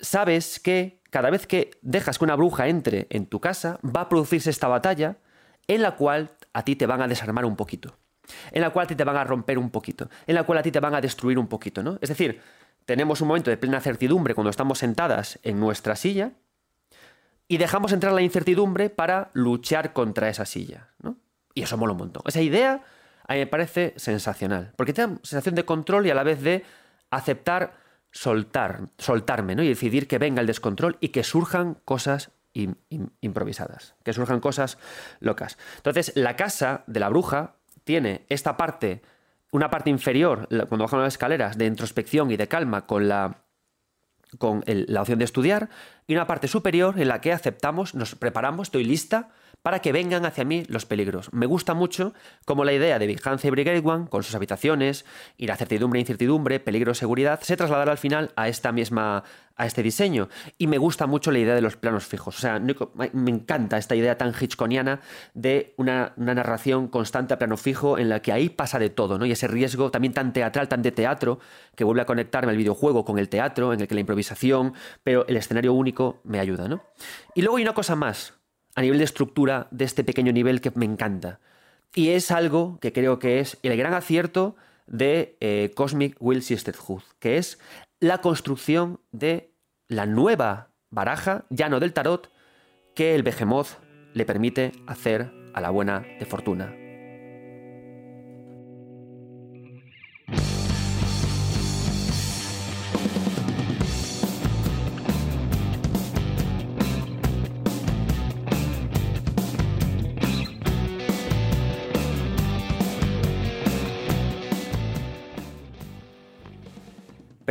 sabes que cada vez que dejas que una bruja entre en tu casa, va a producirse esta batalla en la cual a ti te van a desarmar un poquito, en la cual a ti te van a romper un poquito, en la cual a ti te van a destruir un poquito, ¿no? Es decir, tenemos un momento de plena certidumbre cuando estamos sentadas en nuestra silla y dejamos entrar la incertidumbre para luchar contra esa silla, ¿no? Y eso mola un montón. Esa idea a mí me parece sensacional, porque te da sensación de control y a la vez de aceptar soltar, soltarme, ¿no? Y decidir que venga el descontrol y que surjan cosas improvisadas, que surjan cosas locas. Entonces, la casa de la bruja tiene esta parte, una parte inferior, cuando bajamos las escaleras, de introspección y de calma con la con la opción de estudiar, y una parte superior en la que aceptamos, nos preparamos, estoy lista para que vengan hacia mí los peligros. Me gusta mucho como la idea de Vigilancia y Brigade One, con sus habitaciones y la certidumbre e incertidumbre, peligro seguridad, se trasladará al final a esta misma a este diseño. Y me gusta mucho la idea de los planos fijos. O sea, me encanta esta idea tan hitchconiana de una, narración constante a plano fijo en la que ahí pasa de todo, ¿no? Y ese riesgo también tan teatral, tan de teatro, que vuelve a conectarme al videojuego con el teatro, en el que la improvisación, pero el escenario único me ayuda, ¿no? Y luego hay una cosa más, a nivel de estructura de este pequeño nivel que me encanta. Y es algo que creo que es el gran acierto de eh, Cosmic Will Sisterhood, que es la construcción de la nueva baraja, ya no del tarot, que el Behemoth le permite hacer a la buena de fortuna.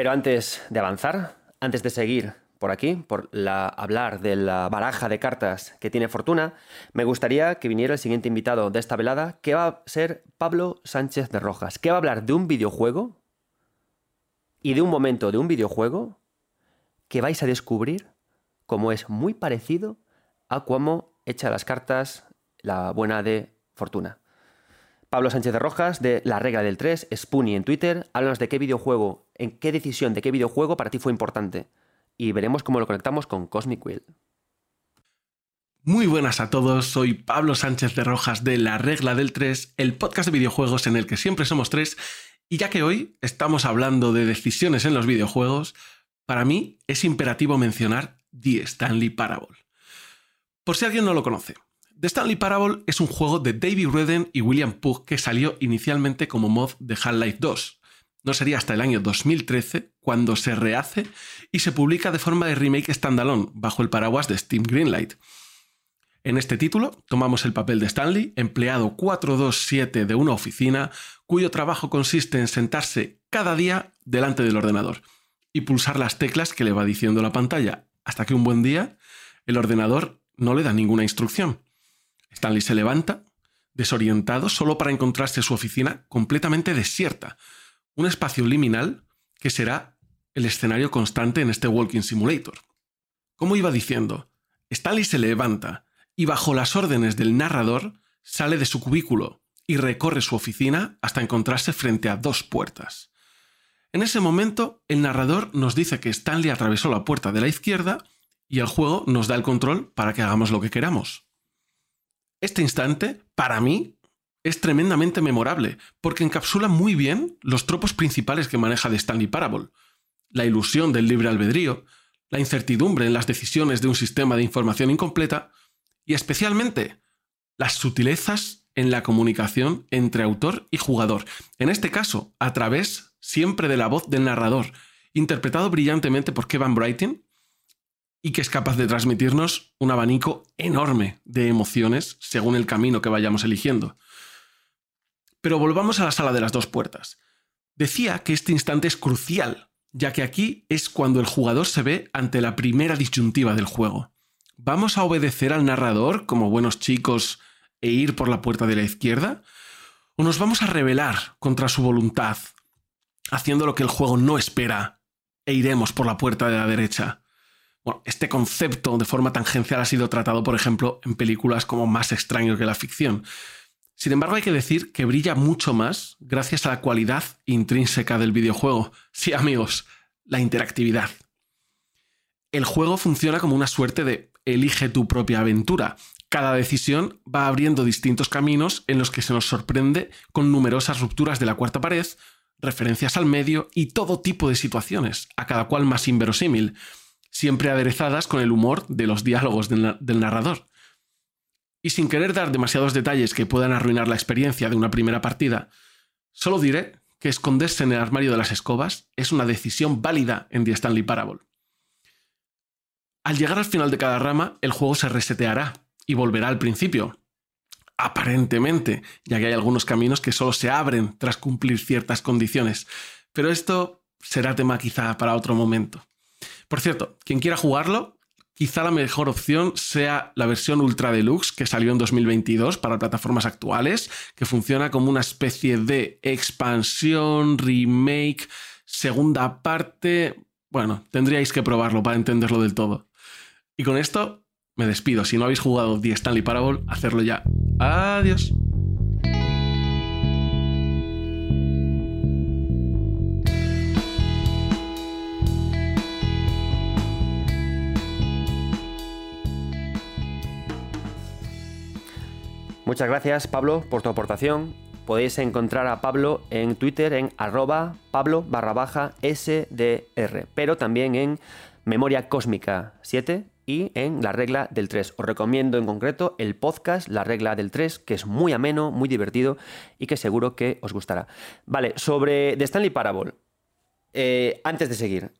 Pero antes de avanzar, antes de seguir por aquí, por la, hablar de la baraja de cartas que tiene Fortuna, me gustaría que viniera el siguiente invitado de esta velada, que va a ser Pablo Sánchez de Rojas, que va a hablar de un videojuego y de un momento de un videojuego que vais a descubrir cómo es muy parecido a cómo echa las cartas la buena de Fortuna. Pablo Sánchez de Rojas, de La Regla del 3, Spoonie en Twitter. Háblanos de qué videojuego, en qué decisión de qué videojuego para ti fue importante. Y veremos cómo lo conectamos con Cosmic Will. Muy buenas a todos, soy Pablo Sánchez de Rojas de La Regla del 3, el podcast de videojuegos en el que siempre somos tres. Y ya que hoy estamos hablando de decisiones en los videojuegos, para mí es imperativo mencionar The Stanley Parable. Por si alguien no lo conoce, The Stanley Parable es un juego de David Redden y William Pugh que salió inicialmente como mod de Half-Life 2. No sería hasta el año 2013 cuando se rehace y se publica de forma de remake standalone bajo el paraguas de Steam Greenlight. En este título tomamos el papel de Stanley, empleado 427 de una oficina, cuyo trabajo consiste en sentarse cada día delante del ordenador y pulsar las teclas que le va diciendo la pantalla, hasta que un buen día el ordenador no le da ninguna instrucción. Stanley se levanta, desorientado, solo para encontrarse su oficina completamente desierta, un espacio liminal que será el escenario constante en este Walking Simulator. Como iba diciendo, Stanley se levanta y bajo las órdenes del narrador sale de su cubículo y recorre su oficina hasta encontrarse frente a dos puertas. En ese momento, el narrador nos dice que Stanley atravesó la puerta de la izquierda y el juego nos da el control para que hagamos lo que queramos. Este instante, para mí, es tremendamente memorable, porque encapsula muy bien los tropos principales que maneja de Stanley Parable. La ilusión del libre albedrío, la incertidumbre en las decisiones de un sistema de información incompleta, y especialmente las sutilezas en la comunicación entre autor y jugador, en este caso a través siempre de la voz del narrador, interpretado brillantemente por Kevin Brighton, y que es capaz de transmitirnos un abanico enorme de emociones según el camino que vayamos eligiendo. Pero volvamos a la sala de las dos puertas. Decía que este instante es crucial, ya que aquí es cuando el jugador se ve ante la primera disyuntiva del juego. ¿Vamos a obedecer al narrador como buenos chicos e ir por la puerta de la izquierda? ¿O nos vamos a rebelar contra su voluntad, haciendo lo que el juego no espera e iremos por la puerta de la derecha? Bueno, este concepto de forma tangencial ha sido tratado, por ejemplo, en películas como Más extraño que la ficción. Sin embargo, hay que decir que brilla mucho más gracias a la cualidad intrínseca del videojuego. Sí, amigos, la interactividad. El juego funciona como una suerte de elige tu propia aventura. Cada decisión va abriendo distintos caminos en los que se nos sorprende con numerosas rupturas de la cuarta pared, referencias al medio y todo tipo de situaciones, a cada cual más inverosímil, siempre aderezadas con el humor de los diálogos del, narrador. Y sin querer dar demasiados detalles que puedan arruinar la experiencia de una primera partida, solo diré que esconderse en el armario de las escobas es una decisión válida en The Stanley Parable. Al llegar al final de cada rama, el juego se reseteará y volverá al principio. Aparentemente, ya que hay algunos caminos que solo se abren tras cumplir ciertas condiciones. Pero esto será tema quizá para otro momento. Por cierto, quien quiera jugarlo, quizá la mejor opción sea la versión Ultra Deluxe que salió en 2022 para plataformas actuales, que funciona como una especie de expansión, remake, segunda parte. Bueno, tendríais que probarlo para entenderlo del todo. Y con esto me despido. Si no habéis jugado The Stanley Parable, hacerlo ya. Adiós. Muchas gracias Pablo por tu aportación. Podéis encontrar a Pablo en Twitter en arroba pablo barra baja sdr, pero también en Memoria Cósmica 7 y en La Regla del 3. Os recomiendo en concreto el podcast La Regla del 3, que es muy ameno, muy divertido y que seguro que os gustará. Vale, sobre The Stanley Parable. Eh, antes de seguir,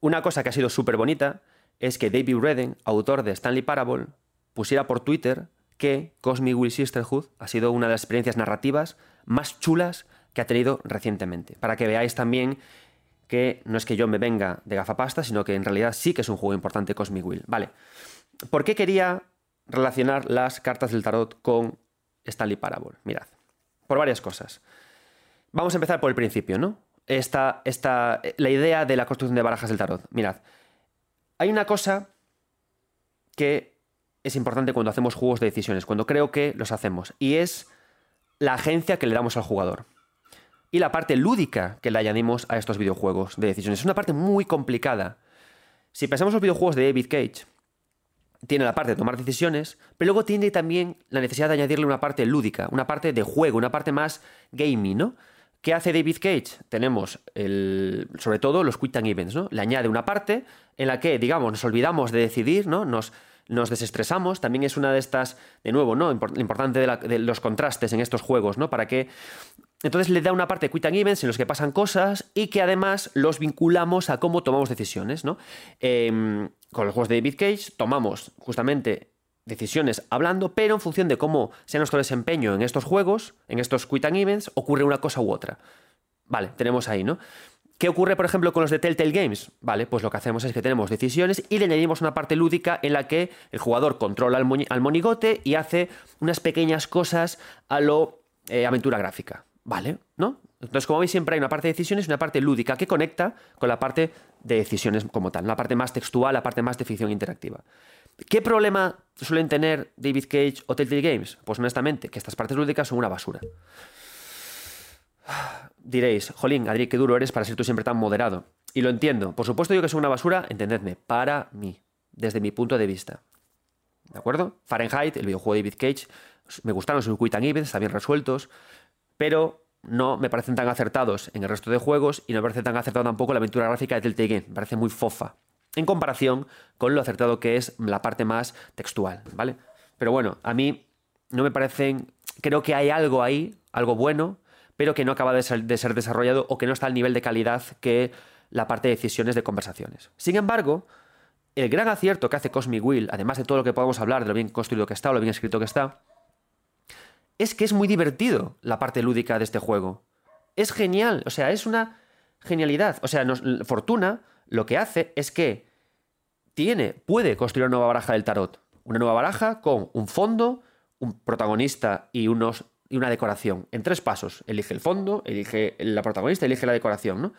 una cosa que ha sido súper bonita es que David Redden, autor de Stanley Parable, pusiera por Twitter que Cosmic Will Sisterhood ha sido una de las experiencias narrativas más chulas que ha tenido recientemente. Para que veáis también que no es que yo me venga de gafapasta, sino que en realidad sí que es un juego importante Cosmic Will. Vale. ¿Por qué quería relacionar las cartas del tarot con Stanley Parable? Mirad. Por varias cosas. Vamos a empezar por el principio, ¿no? Esta, esta, la idea de la construcción de barajas del tarot. Mirad. Hay una cosa que es importante cuando hacemos juegos de decisiones, cuando creo que los hacemos, y es la agencia que le damos al jugador y la parte lúdica que le añadimos a estos videojuegos de decisiones. Es una parte muy complicada. Si pensamos en los videojuegos de David Cage, tiene la parte de tomar decisiones, pero luego tiene también la necesidad de añadirle una parte lúdica, una parte de juego, una parte más gaming, ¿no? ¿Qué hace David Cage? Tenemos el, sobre todo los quick time events, ¿no? Le añade una parte en la que, digamos, nos olvidamos de decidir, ¿no? Nos, nos desestresamos. También es una de estas, de nuevo, ¿no? Lo importante de, de, los contrastes en estos juegos, ¿no? Para que entonces le da una parte de quit and events en los que pasan cosas y que además los vinculamos a cómo tomamos decisiones. ¿no? Em, con los juegos de David Cage tomamos justamente decisiones hablando, pero en función de cómo sea nuestro desempeño en estos juegos, en estos quit and events, ocurre una cosa u otra. Vale, tenemos ahí, ¿no? ¿Qué ocurre, por ejemplo, con los de Telltale Games? Vale, pues lo que hacemos es que tenemos decisiones y le añadimos una parte lúdica en la que el jugador controla al, monigote y hace unas pequeñas cosas a lo eh, aventura gráfica. Vale, ¿no? Entonces, como veis, siempre hay una parte de decisiones y una parte lúdica que conecta con la parte de decisiones como tal, la parte más textual, la parte más de ficción interactiva. ¿Qué problema suelen tener David Cage o Telltale Games? Pues honestamente, que estas partes lúdicas son una basura. Diréis, jolín, Adri, qué duro eres para ser tú siempre tan moderado. Y lo entiendo. Por supuesto yo que son una basura, entendedme, para mí, desde mi punto de vista. ¿De acuerdo? Fahrenheit, el videojuego de David Cage, me gustaron sus quick and events, están bien resueltos, pero no me parecen tan acertados en el resto de juegos y no me parece tan acertado tampoco la aventura gráfica de Telltale Game. Me parece muy fofa en comparación con lo acertado que es la parte más textual, ¿vale? Pero bueno, a mí no me parecen... Creo que hay algo ahí, algo bueno, pero que no acaba de ser, de ser desarrollado o que no está al nivel de calidad que la parte de decisiones de conversaciones. Sin embargo, el gran acierto que hace Cosmic Will, además de todo lo que podemos hablar, de lo bien construido que está o lo bien escrito que está, es que es muy divertido la parte lúdica de este juego. es genial, o sea, es una genialidad. O sea, Fortuna lo que hace es que tiene, puede construir una nueva baraja del tarot. Una nueva baraja con un fondo, un protagonista y, unos, y una decoración. En tres pasos. Elige el fondo, elige la protagonista, elige la decoración, ¿no?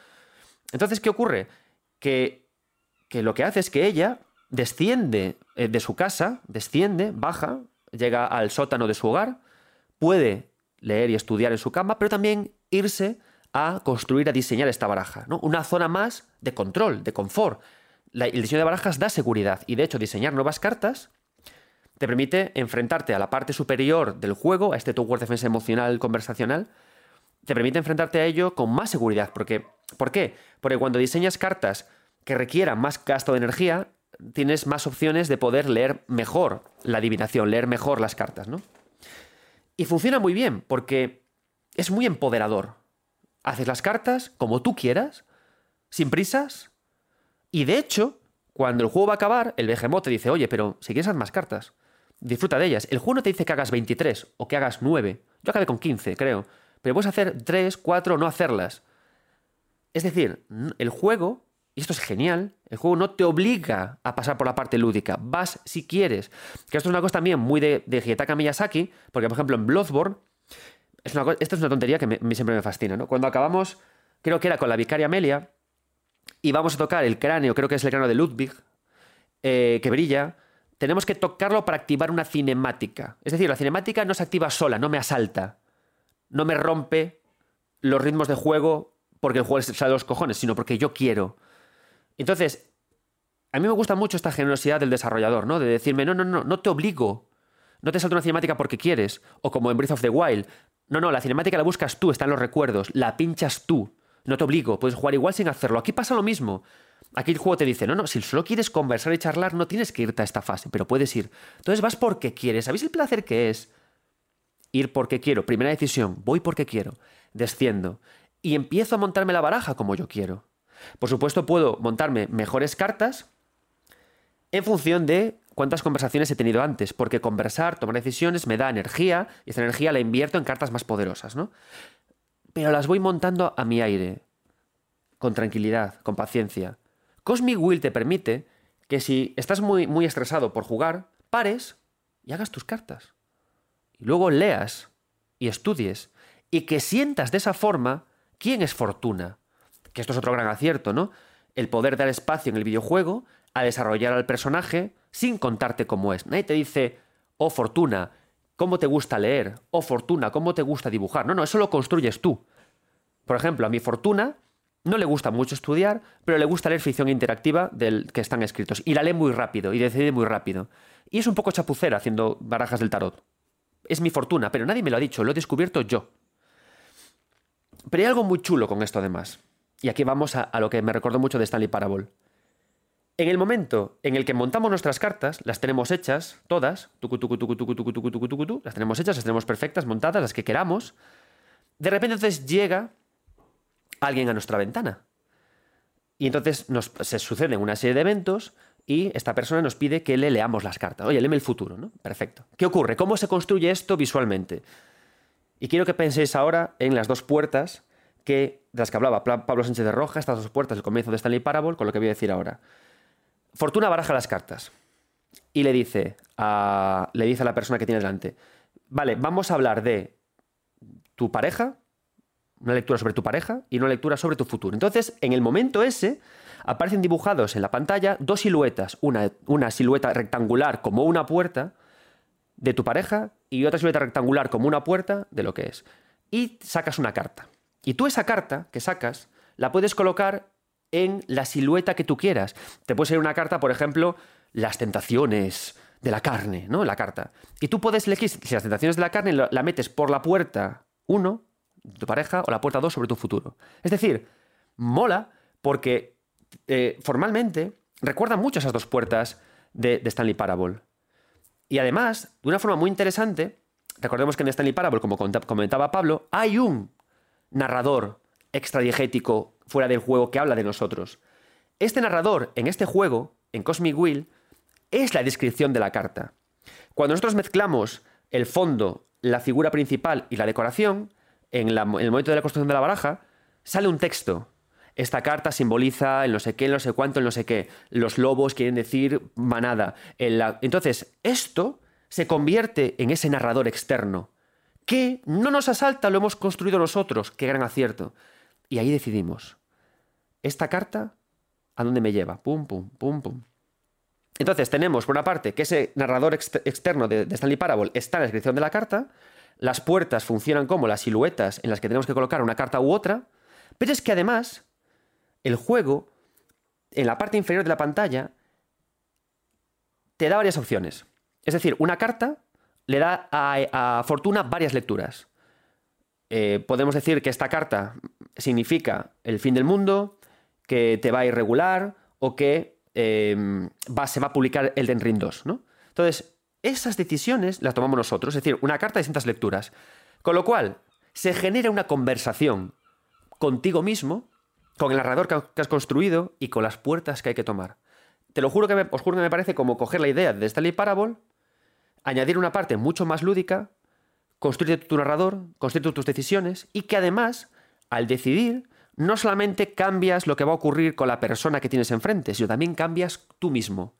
Entonces, ¿qué ocurre? Que, que lo que hace es que ella desciende eh, de su casa, desciende, baja, llega al sótano de su hogar, puede leer y estudiar en su cama, pero también irse a construir, a diseñar esta baraja. ¿no? Una zona más de control, de confort. el diseño de barajas da seguridad y de hecho diseñar nuevas cartas te permite enfrentarte a la parte superior del juego, a este tower defensa emocional conversacional, te permite enfrentarte a ello con más seguridad. Porque, ¿Por qué? Porque cuando diseñas cartas que requieran más gasto de energía, tienes más opciones de poder leer mejor la adivinación, leer mejor las cartas, ¿no? Y funciona muy bien porque es muy empoderador. Haces las cartas como tú quieras, sin prisas, y de hecho, cuando el juego va a acabar, el Behemoth te dice, oye, pero si quieres haz más cartas, disfruta de ellas. El juego no te dice que hagas 23 o que hagas 9. Yo acabé con 15, creo. Pero puedes hacer 3, 4 o no hacerlas. Es decir, el juego y esto es genial. El juego no te obliga a pasar por la parte lúdica. Vas si quieres. Que esto es una cosa también muy de, de Miyazaki, porque por ejemplo en Bloodborne, es una, esta es una tontería que mí siempre me fascina. ¿no? Cuando acabamos, creo que era con la vicaria Amelia, y vamos a tocar el cráneo, creo que es el cráneo de Ludwig, eh, que brilla, tenemos que tocarlo para activar una cinemática. Es decir, la cinemática no se activa sola, no me asalta, no me rompe los ritmos de juego porque el juego sale de los cojones, sino porque yo quiero. Entonces, a mí me gusta mucho esta generosidad del desarrollador, ¿no? De decirme, no, no, no, no te obligo. No te salto una cinemática porque quieres. O como en Breath of the Wild. No, no, la cinemática la buscas tú, está en los recuerdos. La pinchas tú. No te obligo. Puedes jugar igual sin hacerlo. Aquí pasa lo mismo. Aquí el juego te dice, no, no, si solo quieres conversar y charlar, no tienes que irte a esta fase, pero puedes ir. Entonces vas porque quieres. ¿Sabéis el placer que es? Ir porque quiero. Primera decisión, voy porque quiero. Desciendo. Y empiezo a montarme la baraja como yo quiero. Por supuesto, puedo montarme mejores cartas en función de cuántas conversaciones he tenido antes, porque conversar, tomar decisiones me da energía y esa energía la invierto en cartas más poderosas, ¿no? Pero las voy montando a mi aire, con tranquilidad, con paciencia. Cosmic Will te permite que si estás muy, muy estresado por jugar, pares y hagas tus cartas. Y luego leas y estudies y que sientas de esa forma quién es Fortuna, que esto es otro gran acierto, ¿no? El poder dar espacio en el videojuego a desarrollar al personaje sin contarte cómo es. Nadie te dice, oh Fortuna, ¿cómo te gusta leer? Oh Fortuna, ¿cómo te gusta dibujar? No, no, eso lo construyes tú. Por ejemplo, a mi Fortuna no le gusta mucho estudiar, pero le gusta leer ficción interactiva del que están escritos. Y la lee muy rápido y decide muy rápido. Y es un poco chapucera haciendo barajas del tarot. Es mi fortuna, pero nadie me lo ha dicho, lo he descubierto yo. Pero hay algo muy chulo con esto además. Y aquí vamos a, lo que me recuerdo mucho de Stanley Parable. En el momento en el que montamos nuestras cartas, las tenemos hechas, todas, las tenemos hechas, las tenemos perfectas, montadas, las que queramos, de repente entonces llega alguien a nuestra ventana. Y entonces nos, se suceden una serie de eventos y esta persona nos pide que le leamos las cartas. Oye, léeme el futuro, ¿no? Perfecto. ¿Qué ocurre? ¿Cómo se construye esto visualmente? Y quiero que penséis ahora en las dos puertas que, de las que hablaba Pablo Sánchez de Roja, estas dos puertas, el comienzo de Stanley Parable, con lo que voy a decir ahora. Fortuna baraja las cartas y le dice a, le dice a la persona que tiene delante, vale, vamos a hablar de tu pareja, una lectura sobre tu pareja y una lectura sobre tu futuro. Entonces, en el momento ese, aparecen dibujados en la pantalla dos siluetas, una, una silueta rectangular como una puerta de tu pareja y otra silueta rectangular como una puerta de lo que es. Y sacas una carta. Y tú esa carta que sacas la puedes colocar en la silueta que tú quieras. Te puede ser una carta, por ejemplo, las tentaciones de la carne, ¿no? La carta. Y tú puedes elegir si las tentaciones de la carne la metes por la puerta 1, tu pareja, o la puerta 2 sobre tu futuro. Es decir, mola porque eh, formalmente recuerda mucho esas dos puertas de, Stanley Parable. Y además, de una forma muy interesante, recordemos que en Stanley Parable, como comentaba Pablo, hay un narrador extradigético fuera del juego que habla de nosotros. Este narrador en este juego, en Cosmic Wheel, es la descripción de la carta. Cuando nosotros mezclamos el fondo, la figura principal y la decoración, en, el momento de la construcción de la baraja, sale un texto. Esta carta simboliza el no sé qué, el no sé cuánto, el no sé qué. Los lobos quieren decir manada. Entonces, esto se convierte en ese narrador externo que no nos asalta, lo hemos construido nosotros. Qué gran acierto. Y ahí decidimos. Esta carta, ¿a dónde me lleva? Pum, pum, pum, pum. Entonces tenemos, por una parte, que ese narrador externo de Stanley Parable está en la descripción de la carta, las puertas funcionan como las siluetas en las que tenemos que colocar una carta u otra, pero es que además el juego, en la parte inferior de la pantalla, te da varias opciones. Es decir, una carta le da a, Fortuna varias lecturas. Eh, podemos decir que esta carta significa el fin del mundo, que te va a irregular o que em, se va a publicar el Den Ring 2. ¿no? Entonces, esas decisiones las tomamos nosotros, es decir, una carta de distintas lecturas. Con lo cual, se genera una conversación contigo mismo, con el narrador que has construido y con las puertas que hay que tomar. Te lo juro que me, os juro que me parece como coger la idea de Stanley Parable, añadir una parte mucho más lúdica, construir tu narrador, construir tus decisiones y que además, al decidir, no solamente cambias lo que va a ocurrir con la persona que tienes enfrente, sino también cambias tú mismo.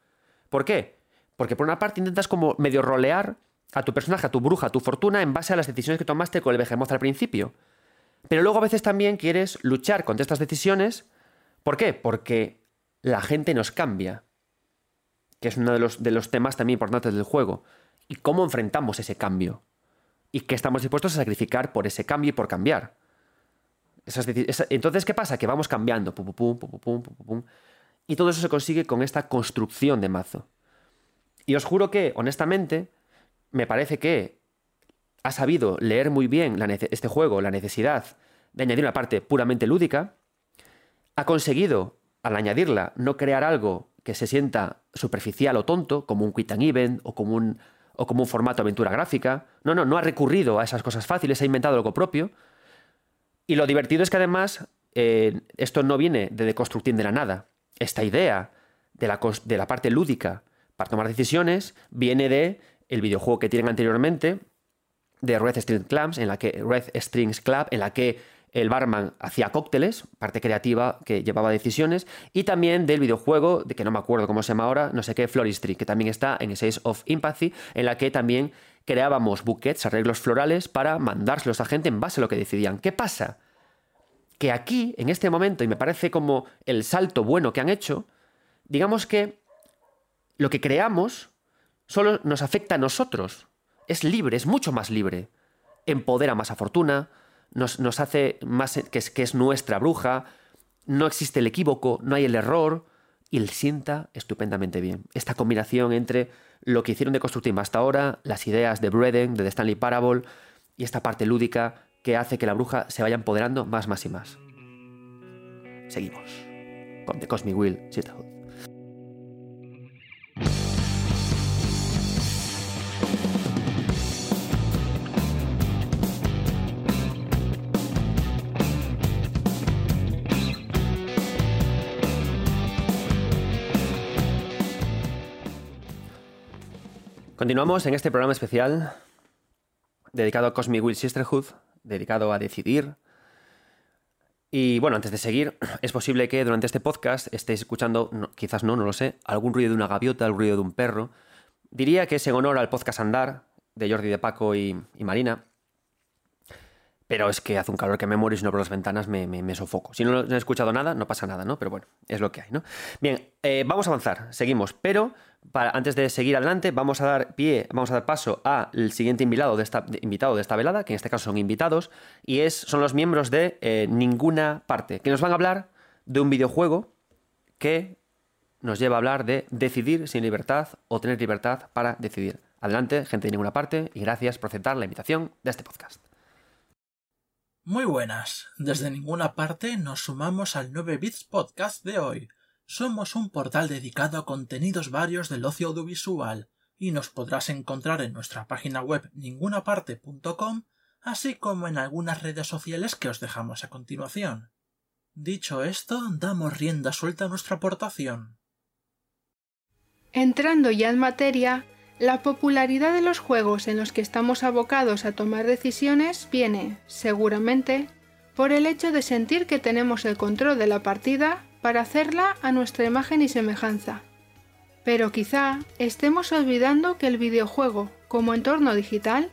¿Por qué? Porque por una parte intentas como medio rolear a tu personaje, a tu bruja, a tu fortuna en base a las decisiones que tomaste con el Behemoth al principio. Pero luego a veces también quieres luchar contra estas decisiones. ¿Por qué? Porque la gente nos cambia. Que es uno de los, de los temas también importantes del juego. Y cómo enfrentamos ese cambio. Y qué estamos dispuestos a sacrificar por ese cambio y por cambiar. entonces, ¿qué pasa? Que vamos cambiando. y todo eso se consigue con esta construcción de mazo. Y os juro que, honestamente, me parece que ha sabido leer muy bien este juego, la necesidad de añadir una parte puramente lúdica, ha conseguido, al añadirla, no crear algo que se sienta superficial o tonto, como un quit and event o como un, o como un formato aventura gráfica. No, no, no ha recurrido a esas cosas fáciles, ha inventado algo propio. Y lo divertido es que además eh, esto no viene de deconstructing de la nada. Esta idea de la, de la parte lúdica para tomar decisiones viene de el videojuego que tienen anteriormente de Red Strings Clubs, en la que Red Strings Club, en la que el barman hacía cócteles, parte creativa que llevaba decisiones, y también del videojuego, de que no me acuerdo cómo se llama ahora, no sé qué, Floristry, que también está en Essays of Empathy, en la que también creábamos buquets, arreglos florales, para mandárselos a gente en base a lo que decidían. ¿Qué pasa? Que aquí, en este momento, y me parece como el salto bueno que han hecho, digamos que lo que creamos solo nos afecta a nosotros. Es libre, es mucho más libre. Empodera más a Fortuna, nos, hace más que es, que es nuestra bruja, no existe el equívoco, no hay el error, y él sienta estupendamente bien. Esta combinación entre lo que hicieron de Constructive hasta ahora, las ideas de Breden, de The Stanley Parable, y esta parte lúdica que hace que la bruja se vaya empoderando más, más y más. Seguimos con The Cosmic Will. Continuamos en este programa especial dedicado a Cosmic Will Sisterhood, dedicado a decidir. Y bueno, antes de seguir, es posible que durante este podcast estéis escuchando, quizás no, no lo sé, algún ruido de una gaviota, algún ruido de un perro. Diría que es en honor al podcast Andar de Jordi de Paco y Marina, pero es que hace un calor que me muero y si no por las ventanas me, sofoco. Si no, he escuchado nada, no pasa nada, ¿no? Pero bueno, es lo que hay, ¿no? Bien, eh, vamos a avanzar, seguimos. Pero antes de seguir adelante, vamos a dar pie, vamos a dar paso al siguiente invitado de esta, invitado de esta velada, que en este caso son invitados, y es, son los miembros de eh, Ninguna Parte, que nos van a hablar de un videojuego que nos lleva a hablar de decidir sin libertad o tener libertad para decidir. Adelante, gente de Ninguna Parte, y gracias por aceptar la invitación de este podcast. Muy buenas. Desde ninguna parte nos sumamos al 9 Bits Podcast de hoy. Somos un portal dedicado a contenidos varios del ocio audiovisual y nos podrás encontrar en nuestra página web ningunaparte.com así como en algunas redes sociales que os dejamos a continuación. Dicho esto, damos rienda suelta a nuestra aportación. Entrando ya en materia, La popularidad de los juegos en los que estamos abocados a tomar decisiones viene, seguramente, por el hecho de sentir que tenemos el control de la partida para hacerla a nuestra imagen y semejanza. Pero quizá estemos olvidando que el videojuego, como entorno digital,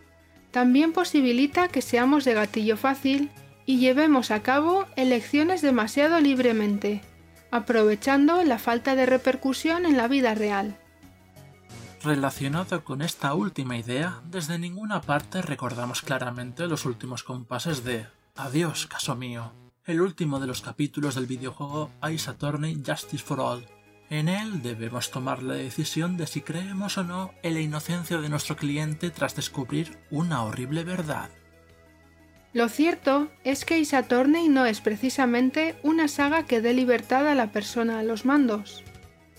también posibilita que seamos de gatillo fácil y llevemos a cabo elecciones demasiado libremente, aprovechando la falta de repercusión en la vida real. Relacionado con esta última idea, desde ninguna parte recordamos claramente los últimos compases de Adiós, caso mío, el último de los capítulos del videojuego Ice Attorney Justice for All. En él debemos tomar la decisión de si creemos o no en la inocencia de nuestro cliente tras descubrir una horrible verdad. Lo cierto es que Ace Attorney no es precisamente una saga que dé libertad a la persona a los mandos.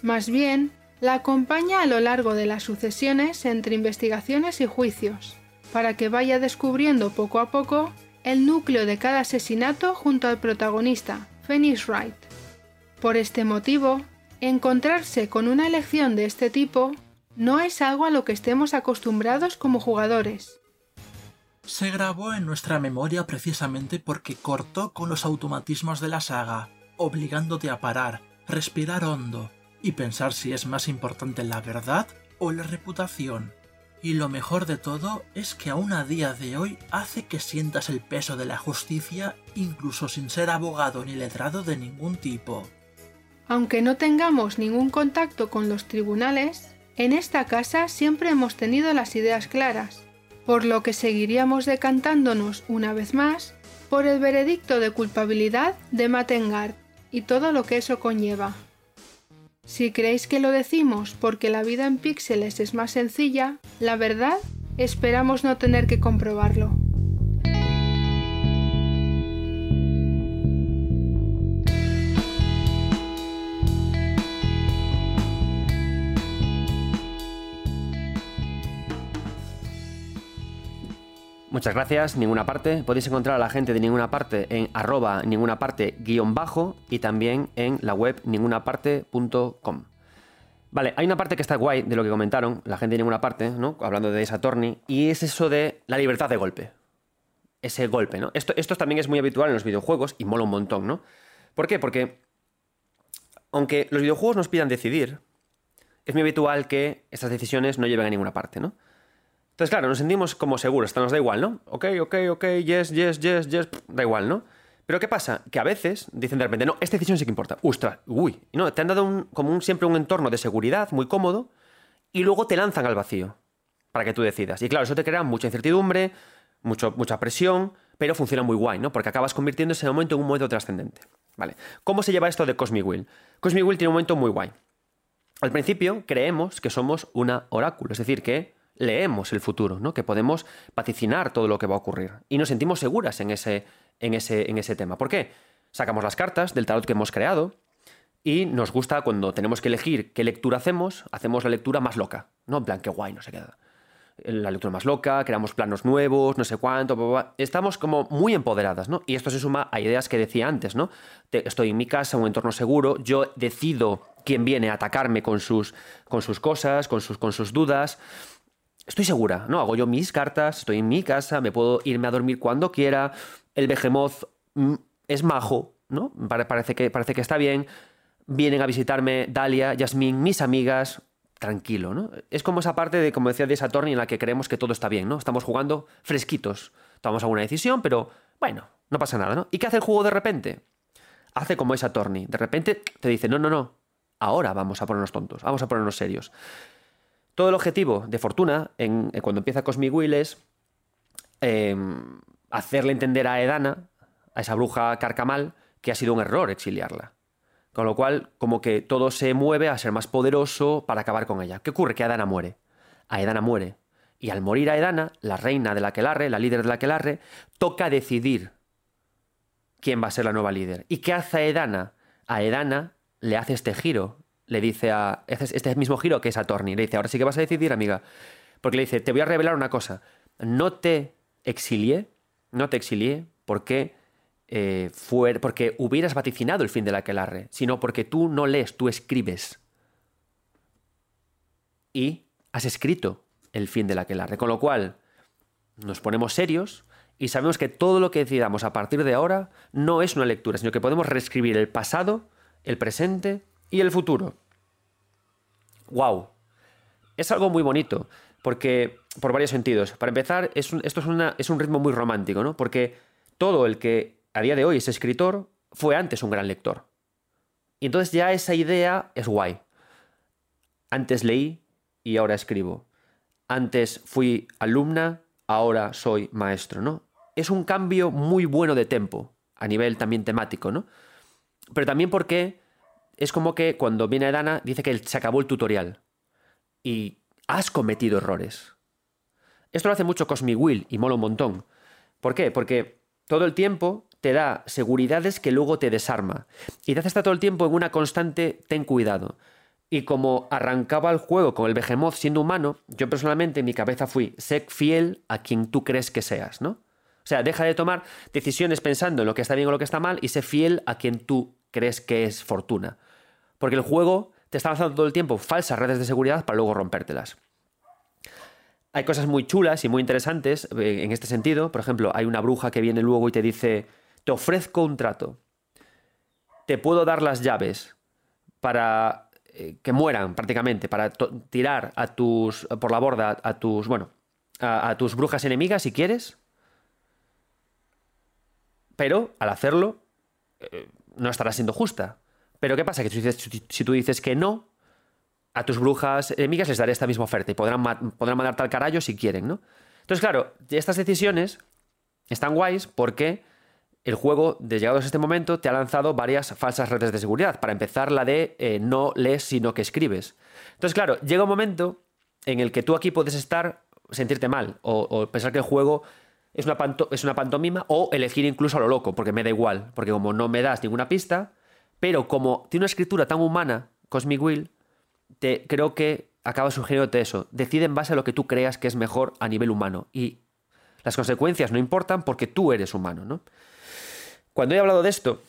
Más bien, la acompaña a lo largo de las sucesiones entre investigaciones y juicios, para que vaya descubriendo poco a poco el núcleo de cada asesinato junto al protagonista, Phoenix Wright. Por este motivo, encontrarse con una elección de este tipo no es algo a lo que estemos acostumbrados como jugadores. Se grabó en nuestra memoria precisamente porque cortó con los automatismos de la saga, obligándote a parar, respirar hondo, y pensar si es más importante la verdad o la reputación. Y lo mejor de todo es que aún a día de hoy hace que sientas el peso de la justicia incluso sin ser abogado ni letrado de ningún tipo. Aunque no tengamos ningún contacto con los tribunales, en esta casa siempre hemos tenido las ideas claras, por lo que seguiríamos decantándonos una vez más por el veredicto de culpabilidad de Matengard y todo lo que eso conlleva. Si creéis que lo decimos porque la vida en píxeles es más sencilla, la verdad, esperamos no tener que comprobarlo. Muchas gracias, ninguna parte. Podéis encontrar a la gente de ninguna parte en arroba ninguna parte guion bajo y también en la web ningunaparte.com. Vale, hay una parte que está guay de lo que comentaron, la gente de ninguna parte, ¿no? Hablando de esa Torni, y es eso de la libertad de golpe. Ese golpe, ¿no? Esto, esto también es muy habitual en los videojuegos y mola un montón, ¿no? ¿Por qué? Porque aunque los videojuegos nos pidan decidir, es muy habitual que estas decisiones no lleven a ninguna parte, ¿no? Entonces, claro, nos sentimos como seguros, hasta nos da igual, ¿no? Ok, ok, ok, yes, yes, yes, yes, da igual, ¿no? Pero ¿qué pasa? Que a veces dicen de repente, no, esta decisión sí que importa. Ostras, uy, no, te han dado un, como un, siempre un entorno de seguridad muy cómodo y luego te lanzan al vacío para que tú decidas. Y claro, eso te crea mucha incertidumbre, mucho, mucha presión, pero funciona muy guay, ¿no? Porque acabas convirtiendo ese momento en un momento trascendente. ¿Vale? ¿Cómo se lleva esto de Cosmic Will? Cosmic Will tiene un momento muy guay. Al principio creemos que somos una oráculo, es decir, que leemos el futuro, ¿no? que podemos vaticinar todo lo que va a ocurrir y nos sentimos seguras en ese, en ese, en ese tema. ¿Por qué? Sacamos las cartas del tarot que hemos creado y nos gusta cuando tenemos que elegir qué lectura hacemos, hacemos la lectura más loca, ¿no? En plan, qué guay, no se queda. La lectura más loca, creamos planos nuevos, no sé cuánto, estamos como muy empoderadas, ¿no? Y esto se suma a ideas que decía antes, ¿no? Estoy en mi casa, un entorno seguro, yo decido quién viene a atacarme con sus, con sus cosas, con sus, con sus dudas estoy segura, ¿no? Hago yo mis cartas, estoy en mi casa, me puedo irme a dormir cuando quiera, el behemoth mm, es majo, ¿no? Parece que, parece que está bien, vienen a visitarme Dalia, Yasmín, mis amigas, tranquilo, ¿no? Es como esa parte de, como decía, de Saturn en la que creemos que todo está bien, ¿no? Estamos jugando fresquitos, tomamos alguna decisión, pero bueno, no pasa nada, ¿no? ¿Y qué hace el juego de repente? Hace como esa Torni, de repente te dice, no, no, no, ahora vamos a ponernos tontos, vamos a ponernos serios. Todo el objetivo de Fortuna, eh, cuando empieza Cosmic Will, es em, hacerle entender a Edana, a esa bruja carcamal, que ha sido un error exiliarla. Con lo cual, como que todo se mueve a ser más poderoso para acabar con ella. ¿Qué ocurre? Que Edana muere. Aedana muere. Y al morir Aedana, la reina de la Aquelarre, la líder de la Aquelarre, toca decidir quién va a ser la nueva líder. ¿Y qué hace Aedana? A Edana le hace este giro le dice a. Este mismo giro que es a Torni. Le dice, ahora sí que vas a decidir, amiga. Porque le dice, te voy a revelar una cosa. No te exilié, no te exilié porque, eh, porque hubieras vaticinado el fin de la aquelarre, sino porque tú no lees, tú escribes. Y has escrito el fin de la aquelarre. Con lo cual, nos ponemos serios y sabemos que todo lo que decidamos a partir de ahora no es una lectura, sino que podemos reescribir el pasado, el presente y el futuro. ¡Wow! Es algo muy bonito, porque por varios sentidos. Para empezar, esto es, es un ritmo muy romántico, ¿no? Porque todo el que a día de hoy es escritor fue antes un gran lector. Y entonces ya esa idea es guay. Antes leí y ahora escribo. Antes fui alumna, ahora soy maestro, ¿no? Es un cambio muy bueno de tempo, a nivel también temático, ¿no? Pero también porque es como que cuando viene Dana dice que se acabó el tutorial y has cometido errores. Esto lo hace mucho Cosmic Will y mola un montón. ¿Por qué? Porque todo el tiempo te da seguridades que luego te desarma. Y te hace estar todo el tiempo en una constante ten cuidado. Y como arrancaba el juego con el Behemoth siendo humano, yo personalmente en mi cabeza fui, sé fiel a quien tú crees que seas, ¿no? O sea, deja de tomar decisiones pensando en lo que está bien o lo que está mal y sé fiel a quien tú crees que es fortuna. Porque el juego te está lanzando todo el tiempo falsas redes de seguridad para luego rompértelas. Hay cosas muy chulas y muy interesantes eh, en este sentido. Por ejemplo, hay una bruja que viene luego y te dice, te ofrezco un trato. Te puedo dar las llaves para eh, que mueran prácticamente, para tirar a tus, por la borda a tus, bueno, a, tus brujas enemigas si quieres. Pero al hacerlo, eh, no estará siendo justa. Pero ¿qué pasa? Que si tú dices que no, a tus brujas enemigas les daré esta misma oferta y podrán, podrán mandarte al carajo si quieren, ¿no? Entonces, claro, estas decisiones están guays porque el juego, de llegados a este momento, te ha lanzado varias falsas redes de seguridad. Para empezar, la de eh, no lees, sino que escribes. Entonces, claro, llega un momento en el que tú aquí puedes estar, sentirte mal, o, pensar que el juego es una, es una pantomima, o elegir incluso a lo loco, porque me da igual, porque como no me das ninguna pista, pero como tiene una escritura tan humana, Cosmic Will, te, creo que acaba surgiéndote eso. Decide en base a lo que tú creas que es mejor a nivel humano. Y las consecuencias no importan porque tú eres humano, ¿no? Cuando he hablado de esto,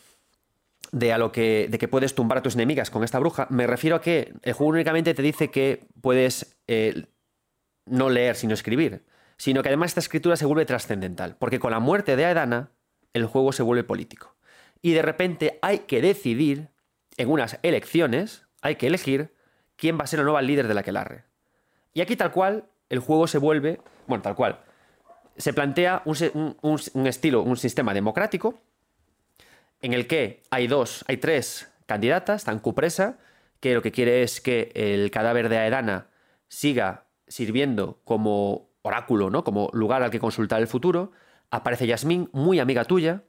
de, a lo que, de que puedes tumbar a tus enemigas con esta bruja, me refiero a que el juego únicamente te dice que puedes eh, no leer sino escribir, sino que además esta escritura se vuelve trascendental, porque con la muerte de Aedana el juego se vuelve político. Y de repente hay que decidir en unas elecciones, hay que elegir quién va a ser el nuevo líder de la Quelarre. Y aquí tal cual el juego se vuelve, bueno, tal cual, se plantea un, estilo, un sistema democrático en el que hay dos, hay tres candidatas, tan Cupresa, que lo que quiere es que el cadáver de Aedana siga sirviendo como oráculo, ¿no? Como lugar al que consultar el futuro. Aparece Yasmín, muy amiga tuya,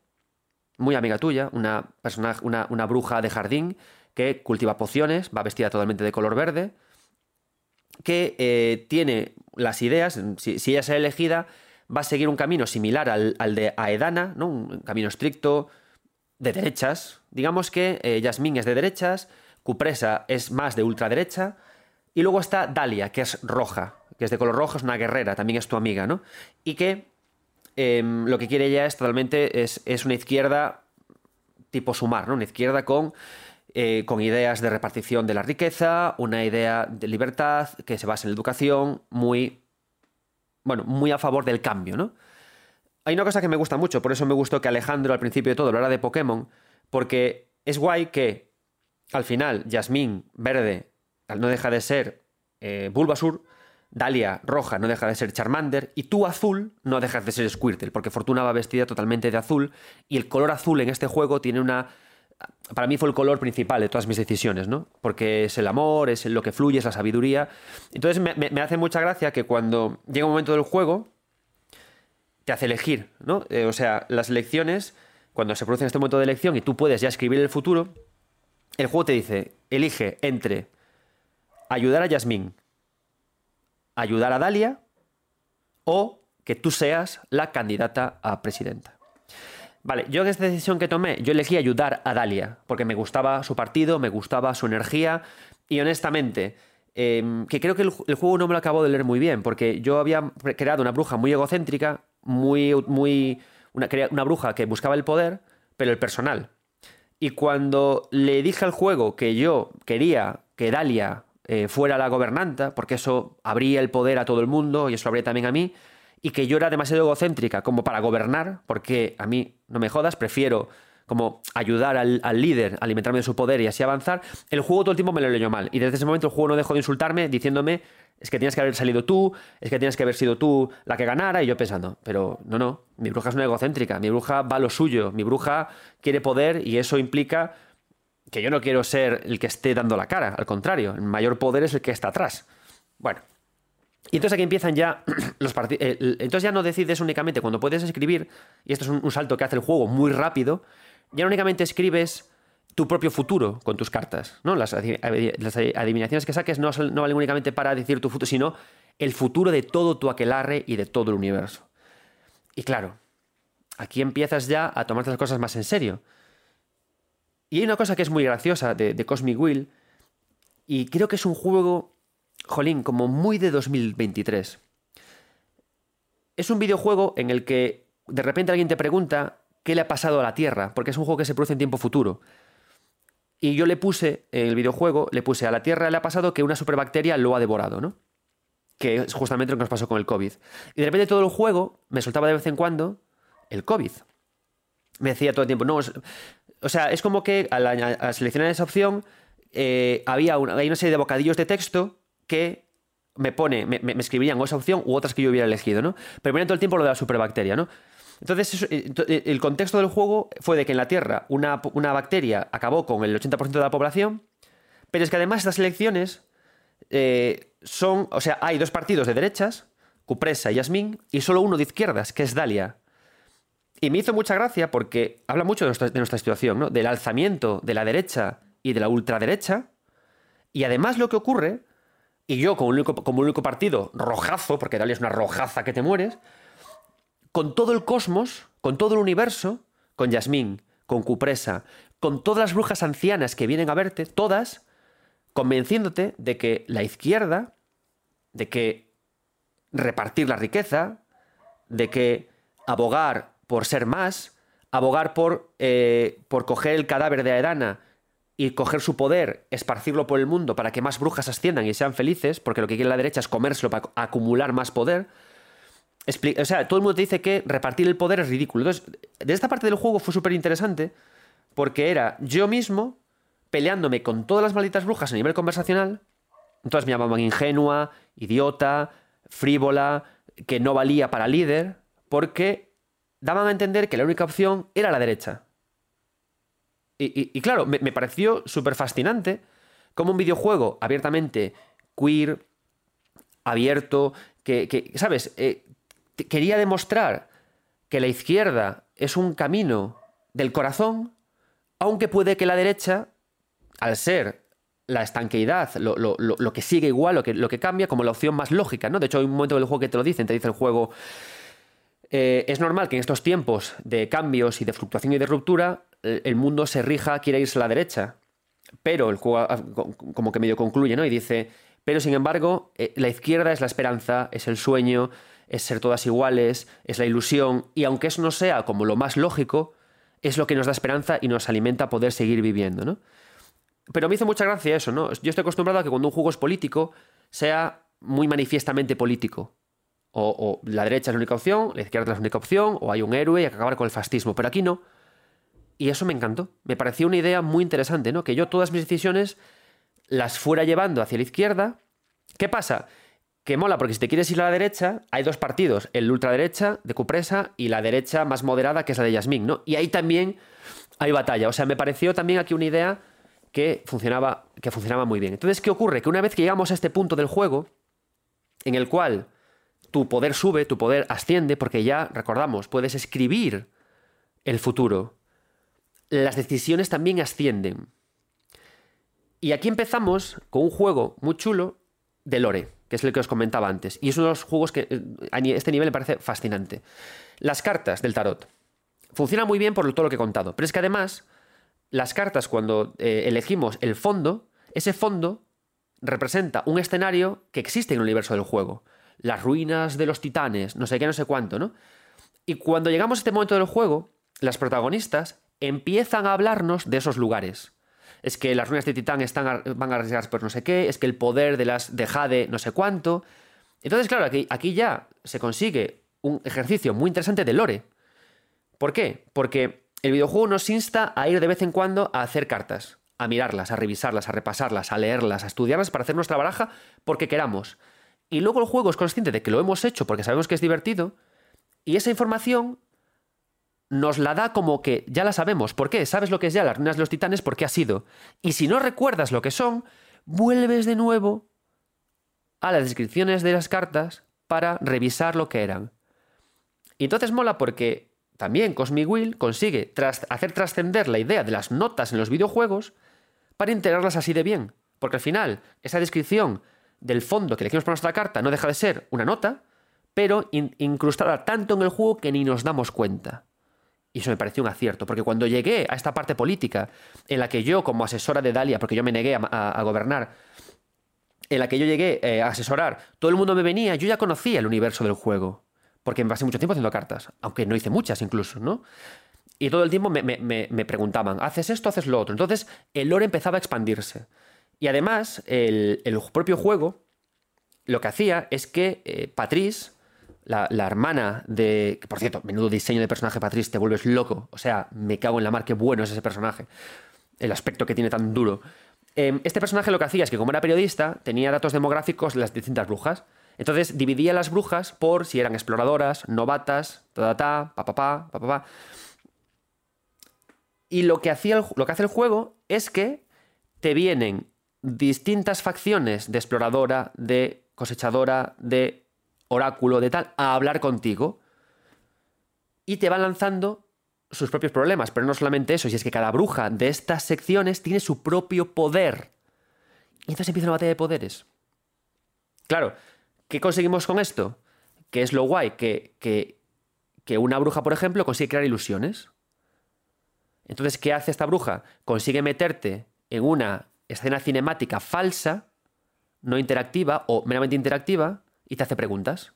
muy amiga tuya, una, una, una bruja de jardín que cultiva pociones, va vestida totalmente de color verde, que eh, tiene las ideas, si, ella sea elegida, va a seguir un camino similar al, de Aedana, ¿no? un camino estricto de derechas. Digamos que eh, Yasmín es de derechas, Cupresa es más de ultraderecha, y luego está Dalia, que es roja, que es de color rojo, es una guerrera, también es tu amiga, ¿no? Y que em, lo que quiere ella es totalmente, es, es una izquierda tipo sumar, ¿no? Una izquierda con eh, con ideas de repartición de la riqueza, una idea de libertad que se basa en la educación, muy, bueno, muy a favor del cambio, ¿no? Hay una cosa que me gusta mucho, por eso me gustó que Alejandro al principio de todo hablara de Pokémon, porque es guay que al final Yasmín verde no deja de ser eh, Bulbasur, Dalia roja no deja de ser Charmander y tú azul no dejas de ser Squirtle, porque Fortuna va vestida totalmente de azul y el color azul en este juego tiene una para mí fue el color principal de todas mis decisiones, ¿no? Porque es el amor, es lo que fluye, es la sabiduría. Entonces me, hace mucha gracia que cuando llega un momento del juego, te hace elegir, ¿no? Eh, o sea, las elecciones, cuando se produce este momento de elección y tú puedes ya escribir el futuro, el juego te dice, elige entre ayudar a Yasmín, ayudar a Dalia o que tú seas la candidata a presidenta. Vale, yo esta decisión que tomé, yo elegí ayudar a Dalia, porque me gustaba su partido, me gustaba su energía, y honestamente, em, que creo que el, juego no me lo acabo de leer muy bien, porque yo había creado una bruja muy egocéntrica, muy, muy, una, una bruja que buscaba el poder, pero el personal. Y cuando le dije al juego que yo quería que Dalia eh, fuera la gobernanta, porque eso abría el poder a todo el mundo y eso abría también a mí, y que yo era demasiado egocéntrica como para gobernar, porque a mí, no me jodas, prefiero como ayudar al, líder a alimentarme de su poder y así avanzar, el juego todo el tiempo me lo leyó mal. Y desde ese momento el juego no dejó de insultarme diciéndome, es que tienes que haber salido tú, es que tienes que haber sido tú la que ganara, y yo pensando, pero no, no, mi bruja es una egocéntrica, mi bruja va a lo suyo, mi bruja quiere poder y eso implica que yo no quiero ser el que esté dando la cara, al contrario, el mayor poder es el que está atrás. Bueno, y entonces aquí empiezan ya los partidos. Entonces ya no decides únicamente cuando puedes escribir, y esto es un, salto que hace el juego muy rápido, ya no únicamente escribes tu propio futuro con tus cartas, ¿no? Las, adivinaciones que saques no, no, valen únicamente para decir tu futuro, sino el futuro de todo tu aquelarre y de todo el universo. Y claro, aquí empiezas ya a tomarte las cosas más en serio. Y hay una cosa que es muy graciosa de, de Cosmic Will, y creo que es un juego, jolín, como muy de 2023. Es un videojuego en el que de repente alguien te pregunta qué le ha pasado a la Tierra, porque es un juego que se produce en tiempo futuro. Y yo le puse, en el videojuego, le puse a la Tierra le ha pasado que una superbacteria lo ha devorado, ¿no? Que es justamente lo que nos pasó con el COVID. Y de repente todo el juego me soltaba de vez en cuando el COVID. Me decía todo el tiempo, no, o sea, es como que al, seleccionar esa opción eh, había una, hay una serie de bocadillos de texto que me pone, me, me, o esa opción u otras que yo hubiera elegido, ¿no? Pero me todo el tiempo lo de la superbacteria, ¿no? Entonces, eh, eh, el contexto del juego fue de que en la Tierra una, bacteria acabó con el 80% de la población, pero es que además estas elecciones son, o sea, hay dos partidos de derechas, Cupresa y Yasmín, y solo uno de izquierdas, que es Dalia. Y me hizo mucha gracia porque habla mucho de nuestra, situación, ¿no? Del alzamiento de la derecha y de la ultraderecha. Y además lo que ocurre, y yo como único, como único partido rojazo, porque Dalia es una rojaza que te mueres, con todo el cosmos, con todo el universo, con Yasmín, con Cupresa, con todas las brujas ancianas que vienen a verte, todas, convenciéndote de que la izquierda, de que repartir la riqueza, de que abogar por ser más, abogar por, eh, por coger el cadáver de Aedana y coger su poder, esparcirlo por el mundo para que más brujas asciendan y sean felices, porque lo que quiere la derecha es comérselo para acumular más poder, o sea, todo el mundo te dice que repartir el poder es ridículo. Entonces, de esta parte del juego fue súper interesante porque era yo mismo peleándome con todas las malditas brujas a nivel conversacional. Entonces me llamaban ingenua, idiota, frívola, que no valía para líder, porque daban a entender que la única opción era la derecha. Y, claro, me, pareció súper fascinante como un videojuego abiertamente queer, abierto, que, ¿sabes? Eh, quería demostrar que la izquierda es un camino del corazón, aunque puede que la derecha, al ser la estanqueidad, lo, que sigue igual, lo que, lo que cambia, como la opción más lógica, ¿no? De hecho, hay un momento del juego que te lo dicen, te dice el juego, eh, es normal que en estos tiempos de cambios y de fluctuación y de ruptura, el mundo se rija, quiere irse a la derecha. Pero el juego ah, como que medio concluye, ¿no? Y dice, pero sin embargo, eh, la izquierda es la esperanza, es el sueño, es ser todas iguales, es la ilusión, y aunque eso no sea como lo más lógico, es lo que nos da esperanza y nos alimenta poder seguir viviendo, ¿no? Pero me hizo mucha gracia eso, ¿no? Yo estoy acostumbrado a que cuando un juego es político, sea muy manifiestamente político. O, la derecha es la única opción, la izquierda es la única opción, o hay un héroe y hay que acabar con el fascismo. Pero aquí no. Y eso me encantó. Me pareció una idea muy interesante, ¿no? Que yo todas mis decisiones las fuera llevando hacia la izquierda. ¿Qué pasa? que mola porque si te quieres ir a la derecha, hay dos partidos, el ultraderecha de Cupresa y la derecha más moderada que es la de Yasmín, ¿no? Y ahí también hay batalla. O sea, me pareció también aquí una idea que funcionaba, que funcionaba muy bien. Entonces, ¿qué ocurre? Que una vez que llegamos a este punto del juego, en el cual tu poder sube, tu poder asciende, porque ya, recordamos, puedes escribir el futuro, las decisiones también ascienden. Y aquí empezamos con un juego muy chulo de Lore que es el que os comentaba antes. Y es uno de los juegos que eh, a este nivel me parece fascinante. Las cartas del tarot. Funcionan muy bien por todo lo que he contado. Pero es que además, las cartas, cuando eh, elegimos el fondo, ese fondo representa un escenario que existe en el universo del juego. Las ruinas de los titanes, no sé qué, no sé cuánto, ¿no? Y cuando llegamos a este momento del juego, las protagonistas empiezan a hablarnos de esos lugares. es que las ruinas de Titán están, van a arriesgarse por no sé qué, es que el poder de las de Jade no sé cuánto. Entonces, claro, aquí, aquí ya se consigue un ejercicio muy interesante de lore. ¿Por qué? Porque el videojuego nos insta a ir de vez en cuando a hacer cartas, a mirarlas, a revisarlas, a repasarlas, a leerlas, a estudiarlas para hacer nuestra baraja porque queramos. Y luego el juego es consciente de que lo hemos hecho porque sabemos que es divertido y esa información nos la da como que ya la sabemos. ¿Por qué? Sabes lo que es ya las ruinas de los titanes porque ha sido. Y si no recuerdas lo que son, vuelves de nuevo a las descripciones de las cartas para revisar lo que eran. Y entonces mola porque también Cosmic Will consigue hacer trascender la idea de las notas en los videojuegos para integrarlas así de bien. Porque al final, esa descripción del fondo que elegimos para nuestra carta no deja de ser una nota, pero incrustada tanto en el juego que ni nos damos cuenta. Y eso me pareció un acierto, porque cuando llegué a esta parte política, en la que yo, como asesora de Dalia, porque yo me negué a, gobernar, en la que yo llegué eh, a asesorar, todo el mundo me venía, yo ya conocía el universo del juego, porque me pasé mucho tiempo haciendo cartas, aunque no hice muchas incluso, ¿no? Y todo el tiempo me, preguntaban, ¿haces esto, haces lo otro? Entonces el lore empezaba a expandirse. Y además, el, propio juego lo que hacía es que eh, Patrice, la, hermana de. por cierto, menudo diseño de personaje, Patrice, te vuelves loco. O sea, me cago en la mar, qué bueno es ese personaje. El aspecto que tiene tan duro. Em, este personaje lo que hacía es que, como era periodista, tenía datos demográficos de las distintas brujas. Entonces dividía las brujas por si eran exploradoras, novatas, ta ta pa pa pa pa pa. Y lo que, hacía lo que hace el juego es que te vienen distintas facciones de exploradora, de cosechadora, de oráculo de tal a hablar contigo y te va lanzando sus propios problemas, pero no solamente eso, si es que cada bruja de estas secciones tiene su propio poder. Y entonces empieza una batalla de poderes. Claro, ¿qué conseguimos con esto? Que es lo guay, que, que, que una bruja, por ejemplo, consigue crear ilusiones. Entonces, ¿qué hace esta bruja? Consigue meterte en una escena cinemática falsa, no interactiva o meramente interactiva, y te hace preguntas.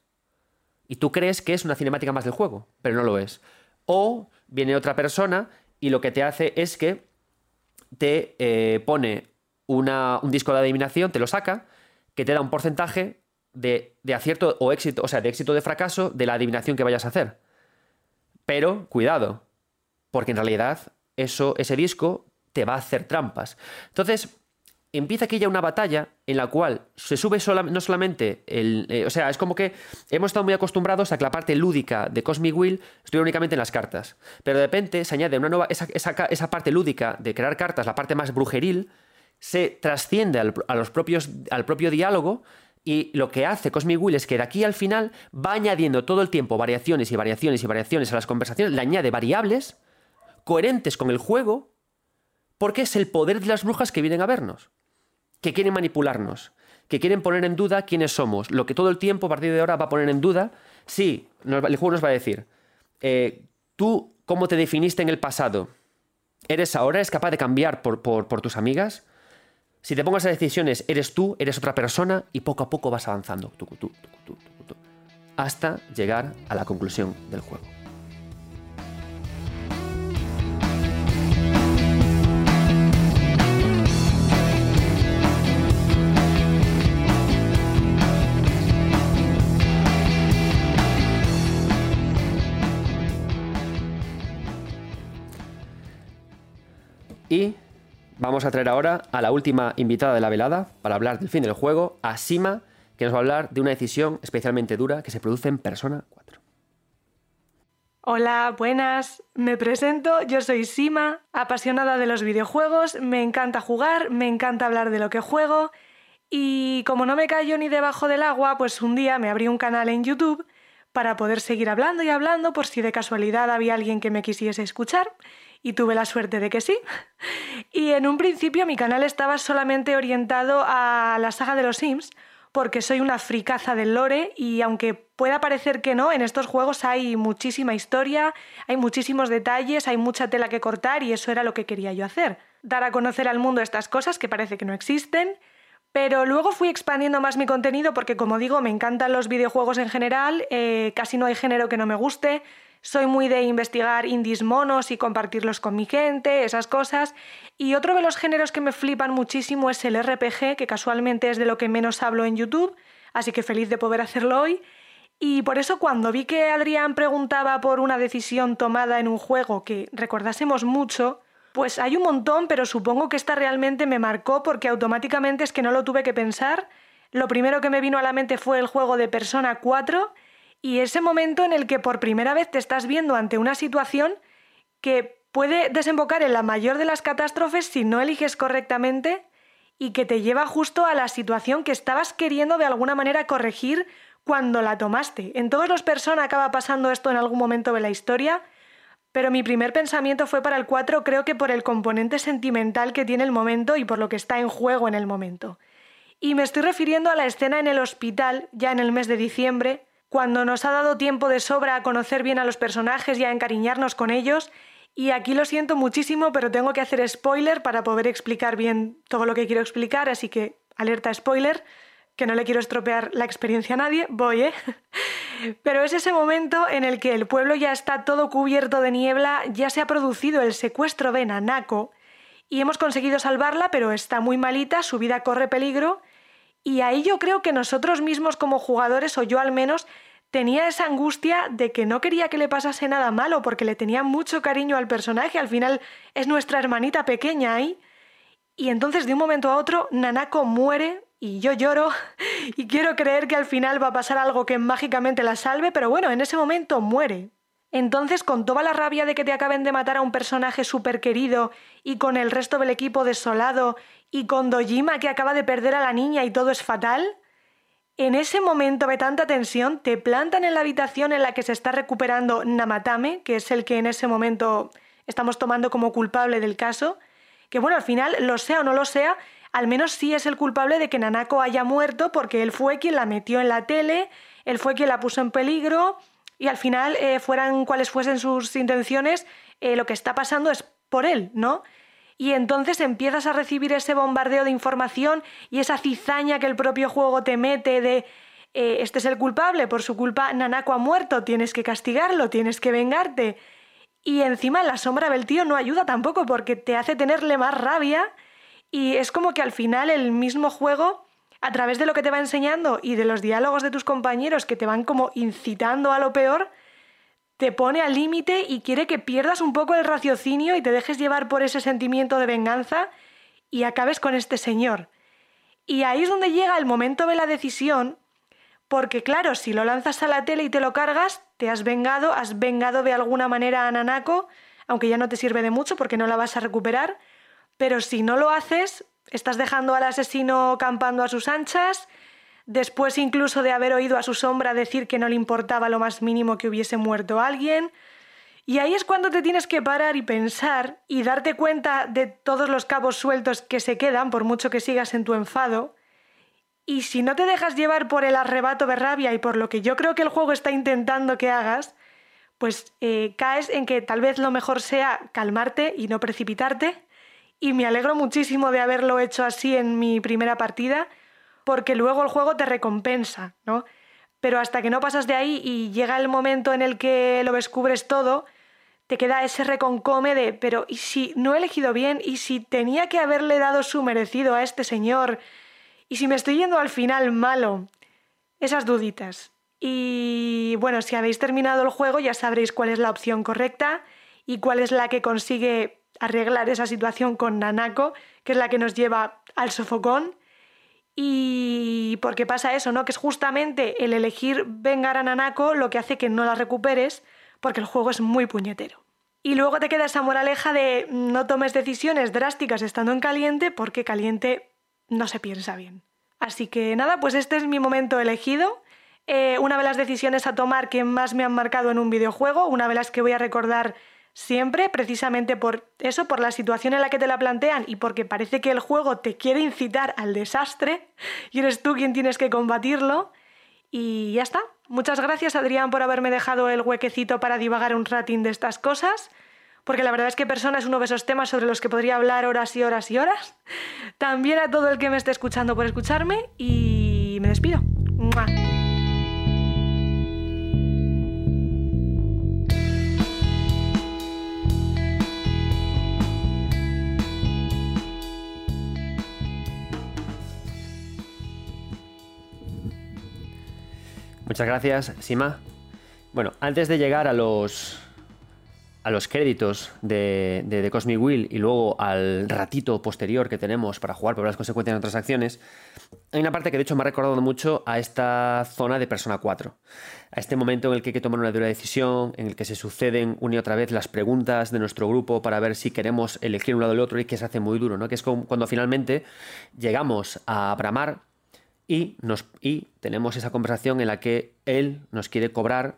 Y tú crees que es una cinemática más del juego, pero no lo es. O viene otra persona y lo que te hace es que te eh, pone un disco de adivinación, te lo saca, que te da un porcentaje de, acierto o éxito, o sea, de éxito de fracaso de la adivinación que vayas a hacer. Pero cuidado, porque en realidad eso, ese disco te va a hacer trampas. Entonces, empieza aquí ya una batalla en la cual se sube no solamente el... Eh, o sea, es como que hemos estado muy acostumbrados a que la parte lúdica de Cosmic Wheel estuviera únicamente en las cartas. Pero de repente se añade una nueva... Esa, esa, parte lúdica de crear cartas, la parte más brujeril, se trasciende al, a los propios, al propio diálogo y lo que hace Cosmic Wheel es que de aquí al final va añadiendo todo el tiempo variaciones y variaciones y variaciones a las conversaciones, le añade variables coherentes con el juego porque es el poder de las brujas que vienen a vernos que quieren manipularnos, que quieren poner en duda quiénes somos. Lo que todo el tiempo, a partir de ahora, va a poner en duda, sí, el juego nos va a decir, eh, tú, ¿cómo te definiste en el pasado? ¿Eres ahora? ¿Eres capaz de cambiar por, por tus amigas? Si te pongas a decisiones, eres tú, eres otra persona y poco a poco vas avanzando hasta llegar a la conclusión del juego. Vamos a traer ahora a la última invitada de la velada para hablar del fin del juego, a Sima, que nos va a hablar de una decisión especialmente dura que se produce en Persona 4. Hola, buenas. Me presento, yo soy Sima, apasionada de los videojuegos, me encanta jugar, me encanta hablar de lo que juego y como no me callo ni debajo del agua, pues un día me abrí un canal en YouTube para poder seguir hablando y hablando por si de casualidad había alguien que me quisiese escuchar y tuve la suerte de que sí. Y en un principio mi canal estaba solamente orientado a la saga de los Sims, porque soy una fricaza del lore y aunque pueda parecer que no, en estos juegos hay muchísima historia, hay muchísimos detalles, hay mucha tela que cortar y eso era lo que quería yo hacer. Dar a conocer al mundo estas cosas que parece que no existen. Pero luego fui expandiendo más mi contenido porque, como digo, me encantan los videojuegos en general, eh, casi no hay género que no me guste, soy muy de investigar indies monos y compartirlos con mi gente, esas cosas. Y otro de los géneros que me flipan muchísimo es el RPG, que casualmente es de lo que menos hablo en YouTube, así que feliz de poder hacerlo hoy. Y por eso cuando vi que Adrián preguntaba por una decisión tomada en un juego que recordásemos mucho, pues hay un montón, pero supongo que esta realmente me marcó porque automáticamente es que no lo tuve que pensar. Lo primero que me vino a la mente fue el juego de Persona 4 y ese momento en el que por primera vez te estás viendo ante una situación que puede desembocar en la mayor de las catástrofes si no eliges correctamente y que te lleva justo a la situación que estabas queriendo de alguna manera corregir cuando la tomaste. En todos los personas acaba pasando esto en algún momento de la historia, pero mi primer pensamiento fue para el 4 creo que por el componente sentimental que tiene el momento y por lo que está en juego en el momento. Y me estoy refiriendo a la escena en el hospital, ya en el mes de diciembre, cuando nos ha dado tiempo de sobra a conocer bien a los personajes y a encariñarnos con ellos. Y aquí lo siento muchísimo, pero tengo que hacer spoiler para poder explicar bien todo lo que quiero explicar, así que alerta spoiler, que no le quiero estropear la experiencia a nadie, voy, ¿eh? Pero es ese momento en el que el pueblo ya está todo cubierto de niebla, ya se ha producido el secuestro de Nanako y hemos conseguido salvarla, pero está muy malita, su vida corre peligro y ahí yo creo que nosotros mismos como jugadores, o yo al menos, tenía esa angustia de que no quería que le pasase nada malo, porque le tenía mucho cariño al personaje, al final es nuestra hermanita pequeña ahí. Y entonces de un momento a otro, Nanako muere y yo lloro y quiero creer que al final va a pasar algo que mágicamente la salve, pero bueno, en ese momento muere. Entonces, con toda la rabia de que te acaben de matar a un personaje súper querido y con el resto del equipo desolado y con Dojima que acaba de perder a la niña y todo es fatal, en ese momento de tanta tensión te plantan en la habitación en la que se está recuperando Namatame, que es el que en ese momento estamos tomando como culpable del caso, que bueno, al final, lo sea o no lo sea, al menos sí es el culpable de que Nanako haya muerto porque él fue quien la metió en la tele, él fue quien la puso en peligro y al final, eh, fueran cuales fuesen sus intenciones, eh, lo que está pasando es por él, ¿no? Y entonces empiezas a recibir ese bombardeo de información y esa cizaña que el propio juego te mete de eh, este es el culpable, por su culpa Nanako ha muerto, tienes que castigarlo, tienes que vengarte. Y encima la sombra del tío no ayuda tampoco porque te hace tenerle más rabia y es como que al final el mismo juego a través de lo que te va enseñando y de los diálogos de tus compañeros que te van como incitando a lo peor, te pone al límite y quiere que pierdas un poco el raciocinio y te dejes llevar por ese sentimiento de venganza y acabes con este señor. Y ahí es donde llega el momento de la decisión, porque claro, si lo lanzas a la tele y te lo cargas, te has vengado, has vengado de alguna manera a Nanako, aunque ya no te sirve de mucho porque no la vas a recuperar, pero si no lo haces, Estás dejando al asesino campando a sus anchas, después incluso de haber oído a su sombra decir que no le importaba lo más mínimo que hubiese muerto alguien. Y ahí es cuando te tienes que parar y pensar y darte cuenta de todos los cabos sueltos que se quedan por mucho que sigas en tu enfado. Y si no te dejas llevar por el arrebato de rabia y por lo que yo creo que el juego está intentando que hagas, pues eh, caes en que tal vez lo mejor sea calmarte y no precipitarte y me alegro muchísimo de haberlo hecho así en mi primera partida, porque luego el juego te recompensa, ¿no? Pero hasta que no pasas de ahí y llega el momento en el que lo descubres todo, te queda ese reconcome de, pero ¿y si no he elegido bien? ¿Y si tenía que haberle dado su merecido a este señor? ¿Y si me estoy yendo al final malo? Esas duditas. Y bueno, si habéis terminado el juego ya sabréis cuál es la opción correcta y cuál es la que consigue arreglar esa situación con Nanako, que es la que nos lleva al sofocón. Y porque pasa eso, ¿no? Que es justamente el elegir vengar a Nanako lo que hace que no la recuperes, porque el juego es muy puñetero. Y luego te queda esa moraleja de no tomes decisiones drásticas estando en caliente, porque caliente no se piensa bien. Así que nada, pues este es mi momento elegido. Eh, una de las decisiones a tomar que más me han marcado en un videojuego, una de las que voy a recordar siempre precisamente por eso, por la situación en la que te la plantean y porque parece que el juego te quiere incitar al desastre y eres tú quien tienes que combatirlo. Y ya está. Muchas gracias Adrián por haberme dejado el huequecito para divagar un ratín de estas cosas, porque la verdad es que persona es uno de esos temas sobre los que podría hablar horas y horas y horas. También a todo el que me esté escuchando por escucharme y me despido. Muchas gracias, Sima. Bueno, antes de llegar a los a los créditos de, de, Cosmic Wheel y luego al ratito posterior que tenemos para jugar por las consecuencias de otras acciones, hay una parte que de hecho me ha recordado mucho a esta zona de Persona 4, a este momento en el que hay que tomar una dura decisión, en el que se suceden una y otra vez las preguntas de nuestro grupo para ver si queremos elegir un lado o el otro y que se hace muy duro, ¿no? que es cuando finalmente llegamos a Bramar y, tenemos esa conversación en la que él nos quiere cobrar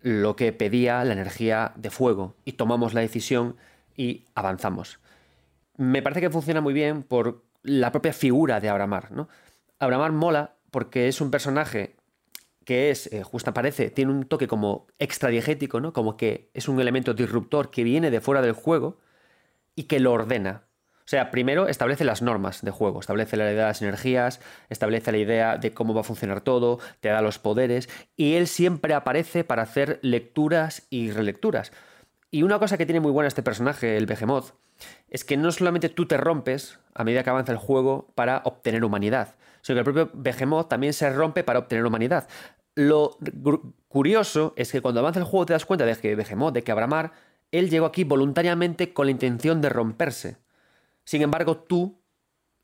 lo que pedía la energía de fuego y tomamos la decisión y avanzamos. Me parece que funciona muy bien por la propia figura de Abramar. ¿no? Mola porque es un personaje que es, eh, justo aparece, tiene un toque como extradiegético, ¿no? como que es un elemento disruptor que viene de fuera del juego y que lo ordena. O sea, primero establece las normas de juego, establece la idea de las energías, establece la idea de cómo va a funcionar todo, te da los poderes, y él siempre aparece para hacer lecturas y relecturas. Y una cosa que tiene muy buena este personaje, el Behemoth, es que no solamente tú te rompes a medida que avanza el juego para obtener humanidad, sino que el propio Behemoth también se rompe para obtener humanidad. Lo curioso es que cuando avanza el juego te das cuenta de que Behemoth, de que Abramar, él llegó aquí voluntariamente con la intención de romperse. Sin embargo, tú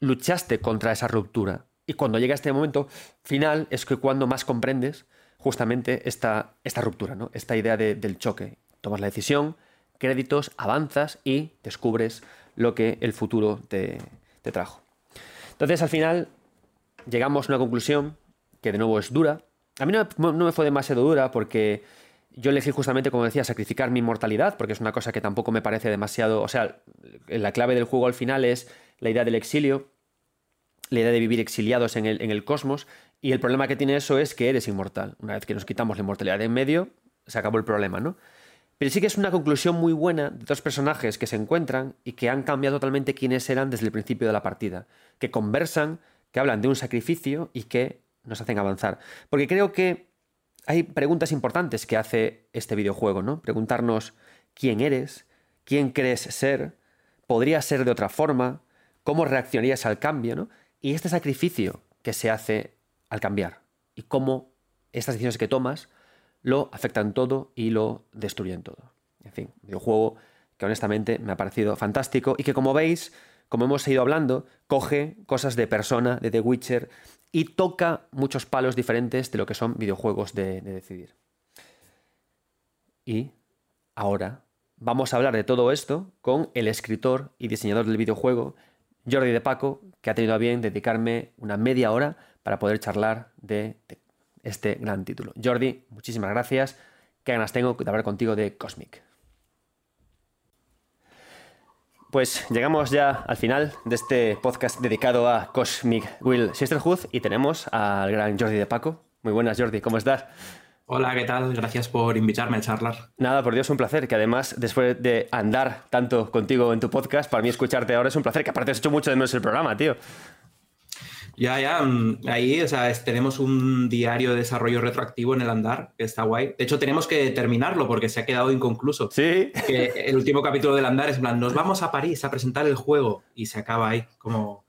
luchaste contra esa ruptura. Y cuando llega este momento final es que cuando más comprendes justamente esta, esta ruptura, ¿no? esta idea del choque. Tomas la decisión, créditos, avanzas y descubres lo que el futuro te, te trajo. Entonces, al final, llegamos a una conclusión que de nuevo es dura. A mí no, no me fue demasiado dura porque yo elegí justamente, como decía, sacrificar mi mortalidad, porque es una cosa que tampoco me parece demasiado. O sea, la clave del juego al final es la idea del exilio, la idea de vivir exiliados en el, en el cosmos, y el problema que tiene eso es que eres inmortal. Una vez que nos quitamos la inmortalidad de en medio, se acabó el problema, ¿no? Pero sí que es una conclusión muy buena de dos personajes que se encuentran y que han cambiado totalmente quiénes eran desde el principio de la partida, que conversan, que hablan de un sacrificio y que nos hacen avanzar. Porque creo que hay preguntas importantes que hace este videojuego, ¿no? Preguntarnos quién eres, quién crees ser, podría ser de otra forma, cómo reaccionarías al cambio, ¿no? Y este sacrificio que se hace al cambiar y cómo estas decisiones que tomas lo afectan todo y lo destruyen todo. En fin, videojuego que honestamente me ha parecido fantástico y que como veis, como hemos ido hablando, coge cosas de persona, de The Witcher, y toca muchos palos diferentes de lo que son videojuegos de, decidir. Y ahora vamos a hablar de todo esto con el escritor y diseñador del videojuego, Jordi de Paco, que ha tenido a bien dedicarme una media hora para poder charlar de, de este gran título. Jordi, muchísimas gracias. Qué ganas tengo de hablar contigo de Cosmic. Pues llegamos ya al final de este podcast dedicado a Cosmic Will Sisterhood y tenemos al gran Jordi de Paco. Muy buenas, Jordi, ¿cómo estás? Hola, ¿qué tal? Gracias por invitarme a charlar. Nada, por Dios, un placer. Que además, después de andar tanto contigo en tu podcast, para mí escucharte ahora es un placer. Que aparte has hecho mucho de menos el programa, tío. Ya, ya, mm, ahí o sea, tenemos un diario de desarrollo retroactivo en el andar, que está guay. De hecho, tenemos que terminarlo porque se ha quedado inconcluso. Sí. Que el último capítulo del andar es en plan, nos vamos a París a presentar el juego y se acaba ahí, como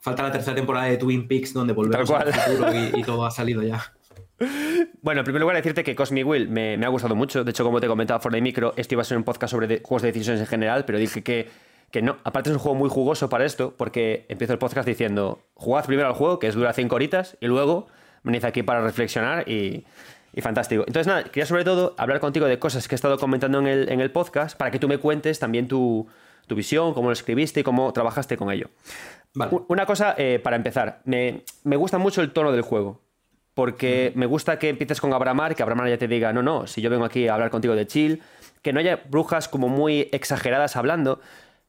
falta la tercera temporada de Twin Peaks donde volvemos al futuro y, todo ha salido ya. Bueno, en primer lugar, decirte que Cosmic Will me, me, ha gustado mucho. De hecho, como te he comentado fuera de micro, este iba a ser un podcast sobre juegos de decisiones en general, pero dije que que no, aparte es un juego muy jugoso para esto, porque empiezo el podcast diciendo, jugad primero al juego, que es dura 5 horitas, y luego venid aquí para reflexionar y, fantástico. Entonces, nada, quería sobre todo hablar contigo de cosas que he estado comentando en el, en el podcast para que tú me cuentes también tu, visión, cómo lo escribiste y cómo trabajaste con ello. Una cosa eh, para empezar, me, gusta mucho el tono del juego. Porque me gusta que empieces con Abramar, que Abramar ya te diga, no, no, si yo vengo aquí a hablar contigo de chill, que no haya brujas como muy exageradas hablando,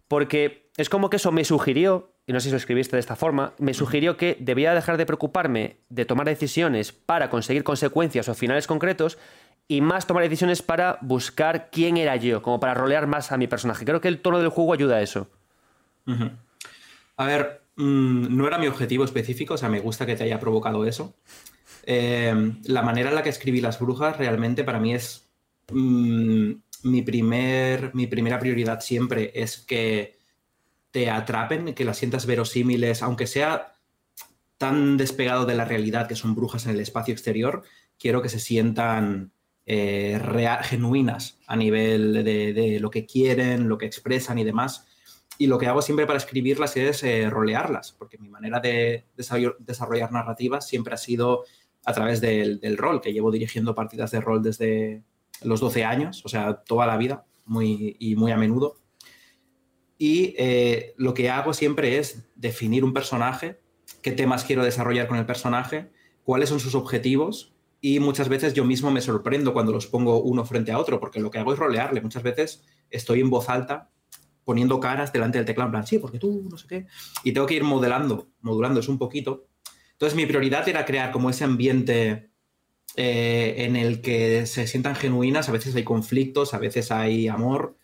porque es como que eso me sugirió, y no sé si lo escribiste de esta forma, me sugirió que debía dejar de preocuparme de tomar decisiones para conseguir consecuencias o finales concretos y más tomar decisiones para buscar quién era yo, como para rolear más a mi personaje. Creo que el tono del juego ayuda a eso. A ver, mm, no era mi objetivo específico, o sea, me gusta que te haya provocado eso. Eh, la manera en la que escribí las brujas realmente para mí es mm, mi, primer, mi primera prioridad siempre es que te atrapen, que las sientas verosímiles, aunque sea tan despegado de la realidad que son brujas en el espacio exterior, quiero que se sientan eh, genuinas a nivel de, lo que quieren, lo que expresan y demás. Y lo que hago siempre para escribirlas es eh, rolearlas, porque mi manera de desarrollar narrativas siempre ha sido a través del, rol, que llevo dirigiendo partidas de rol desde los 12 años, o sea, toda la vida, muy, y muy a menudo. Y eh, lo que hago siempre es definir un personaje, qué temas quiero desarrollar con el personaje, cuáles son sus objetivos y muchas veces yo mismo me sorprendo cuando los pongo uno frente a otro, porque lo que hago es rolearle. Muchas veces estoy en voz alta poniendo caras delante del teclado, en plan, sí, porque tú, no sé qué. Y tengo que ir modelando, modulando eso un poquito. Entonces mi prioridad era crear como ese ambiente eh, en el que se sientan genuinas, a veces hay conflictos, a veces hay amor,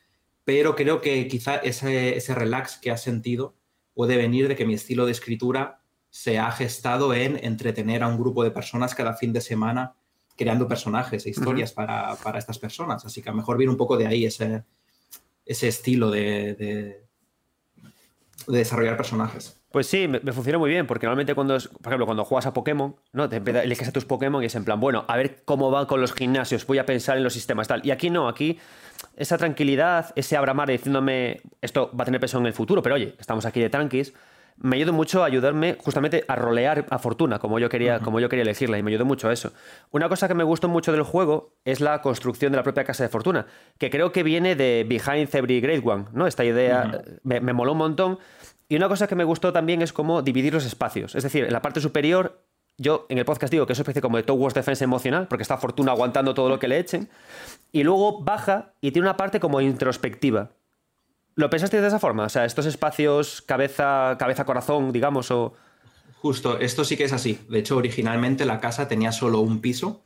pero creo que quizá ese, ese relax que has sentido puede venir de que mi estilo de escritura se ha gestado en entretener a un grupo de personas cada fin de semana creando personajes e historias para, estas personas. Así que a lo mejor viene un poco de ahí ese, ese estilo de, de, desarrollar personajes. Pues sí, me, funciona muy bien, porque normalmente cuando, por ejemplo, cuando juegas a Pokémon, ¿no? Te eliges a tus Pokémon y es en plan, bueno, a ver cómo van con los gimnasios, voy a pensar en los sistemas, tal. Y aquí no, aquí esa tranquilidad, ese abramar diciéndome, esto va a tener peso en el futuro, pero oye, estamos aquí de tranquis, me ayudó mucho a ayudarme justamente a rolear a Fortuna, como yo quería, como yo quería elegirla, y me ayudó mucho a eso. Una cosa que me gustó mucho del juego es la construcción de la propia casa de Fortuna, que creo que viene de Behind Every Great One, ¿no? Esta idea me, me moló un montón. Y una cosa que me gustó también es cómo dividir los espacios. Es decir, en la parte superior yo en el podcast digo que es una especie como de Towards Defense emocional, porque está Fortuna aguantando todo lo que le echen. Y luego baja y tiene una parte como introspectiva. ¿Lo pensaste de esa forma? O sea, estos espacios cabeza, cabeza, corazón, digamos, o... Justo, esto sí que es así. De hecho, originalmente la casa tenía solo un piso,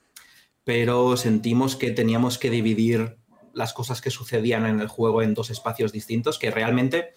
pero sentimos que teníamos que dividir las cosas que sucedían en el juego en dos espacios distintos, que realmente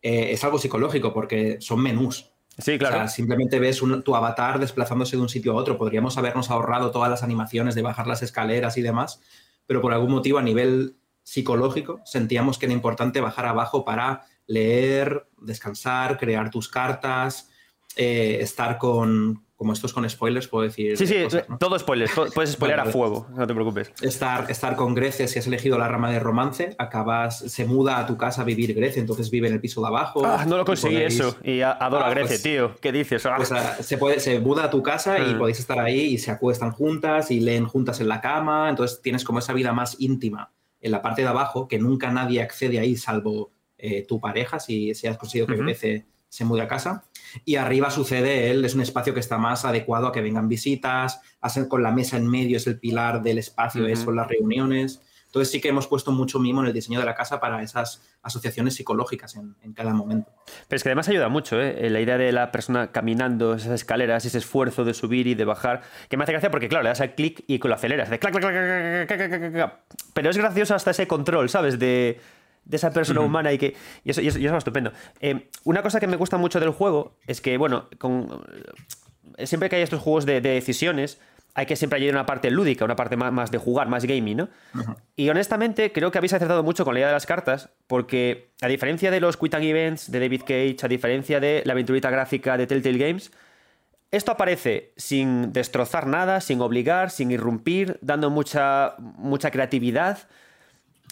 eh, es algo psicológico, porque son menús. Sí, claro. O sea, simplemente ves tu avatar desplazándose de un sitio a otro. Podríamos habernos ahorrado todas las animaciones de bajar las escaleras y demás, pero por algún motivo a nivel psicológico, sentíamos que era importante bajar abajo para leer, descansar, crear tus cartas, eh, estar con, como esto es con spoilers, puedo decir. Sí, sí, todo spoilers, puedes spoiler a fuego, no te preocupes. Estar, estar con Grecia, si has elegido la rama de romance, acabas, se muda a tu casa a vivir Grecia, entonces vive en el piso de abajo. Ah, no lo conseguí eso, y adoro a ah, Grecia, pues tío, ¿qué dices? Ah. Pues, se, puede, se muda a tu casa y podéis estar ahí y se acuestan juntas y leen juntas en la cama, entonces tienes como esa vida más íntima en la parte de abajo, que nunca nadie accede ahí salvo eh, tu pareja, si, si has conseguido que uh se mude a casa. Y arriba sucede él, es un espacio que está más adecuado a que vengan visitas, hacer con la mesa en medio es el pilar del espacio, es son las reuniones. Entonces sí que hemos puesto mucho mimo en el diseño de la casa para esas asociaciones psicológicas en, cada momento. Pero es que además ayuda mucho, ¿eh? La idea de la persona caminando esas escaleras, ese esfuerzo de subir y de bajar, que me hace gracia porque, claro, le das al clic y lo aceleras, de clac, clac, clac, clac, clac, Pero es gracioso hasta ese control, ¿sabes? De, de esa persona humana y que y eso, y eso, es estupendo. Eh, una cosa que me gusta mucho del juego es que, bueno, con, siempre que hay estos juegos de, decisiones, hay que siempre añadir una parte lúdica, una parte más, de jugar, más gaming, ¿no? Y honestamente creo que habéis acertado mucho con la idea de las cartas, porque a diferencia de los Quick Events de David Cage, a diferencia de la aventurita gráfica de Telltale Games, esto aparece sin destrozar nada, sin obligar, sin irrumpir, dando mucha, mucha creatividad.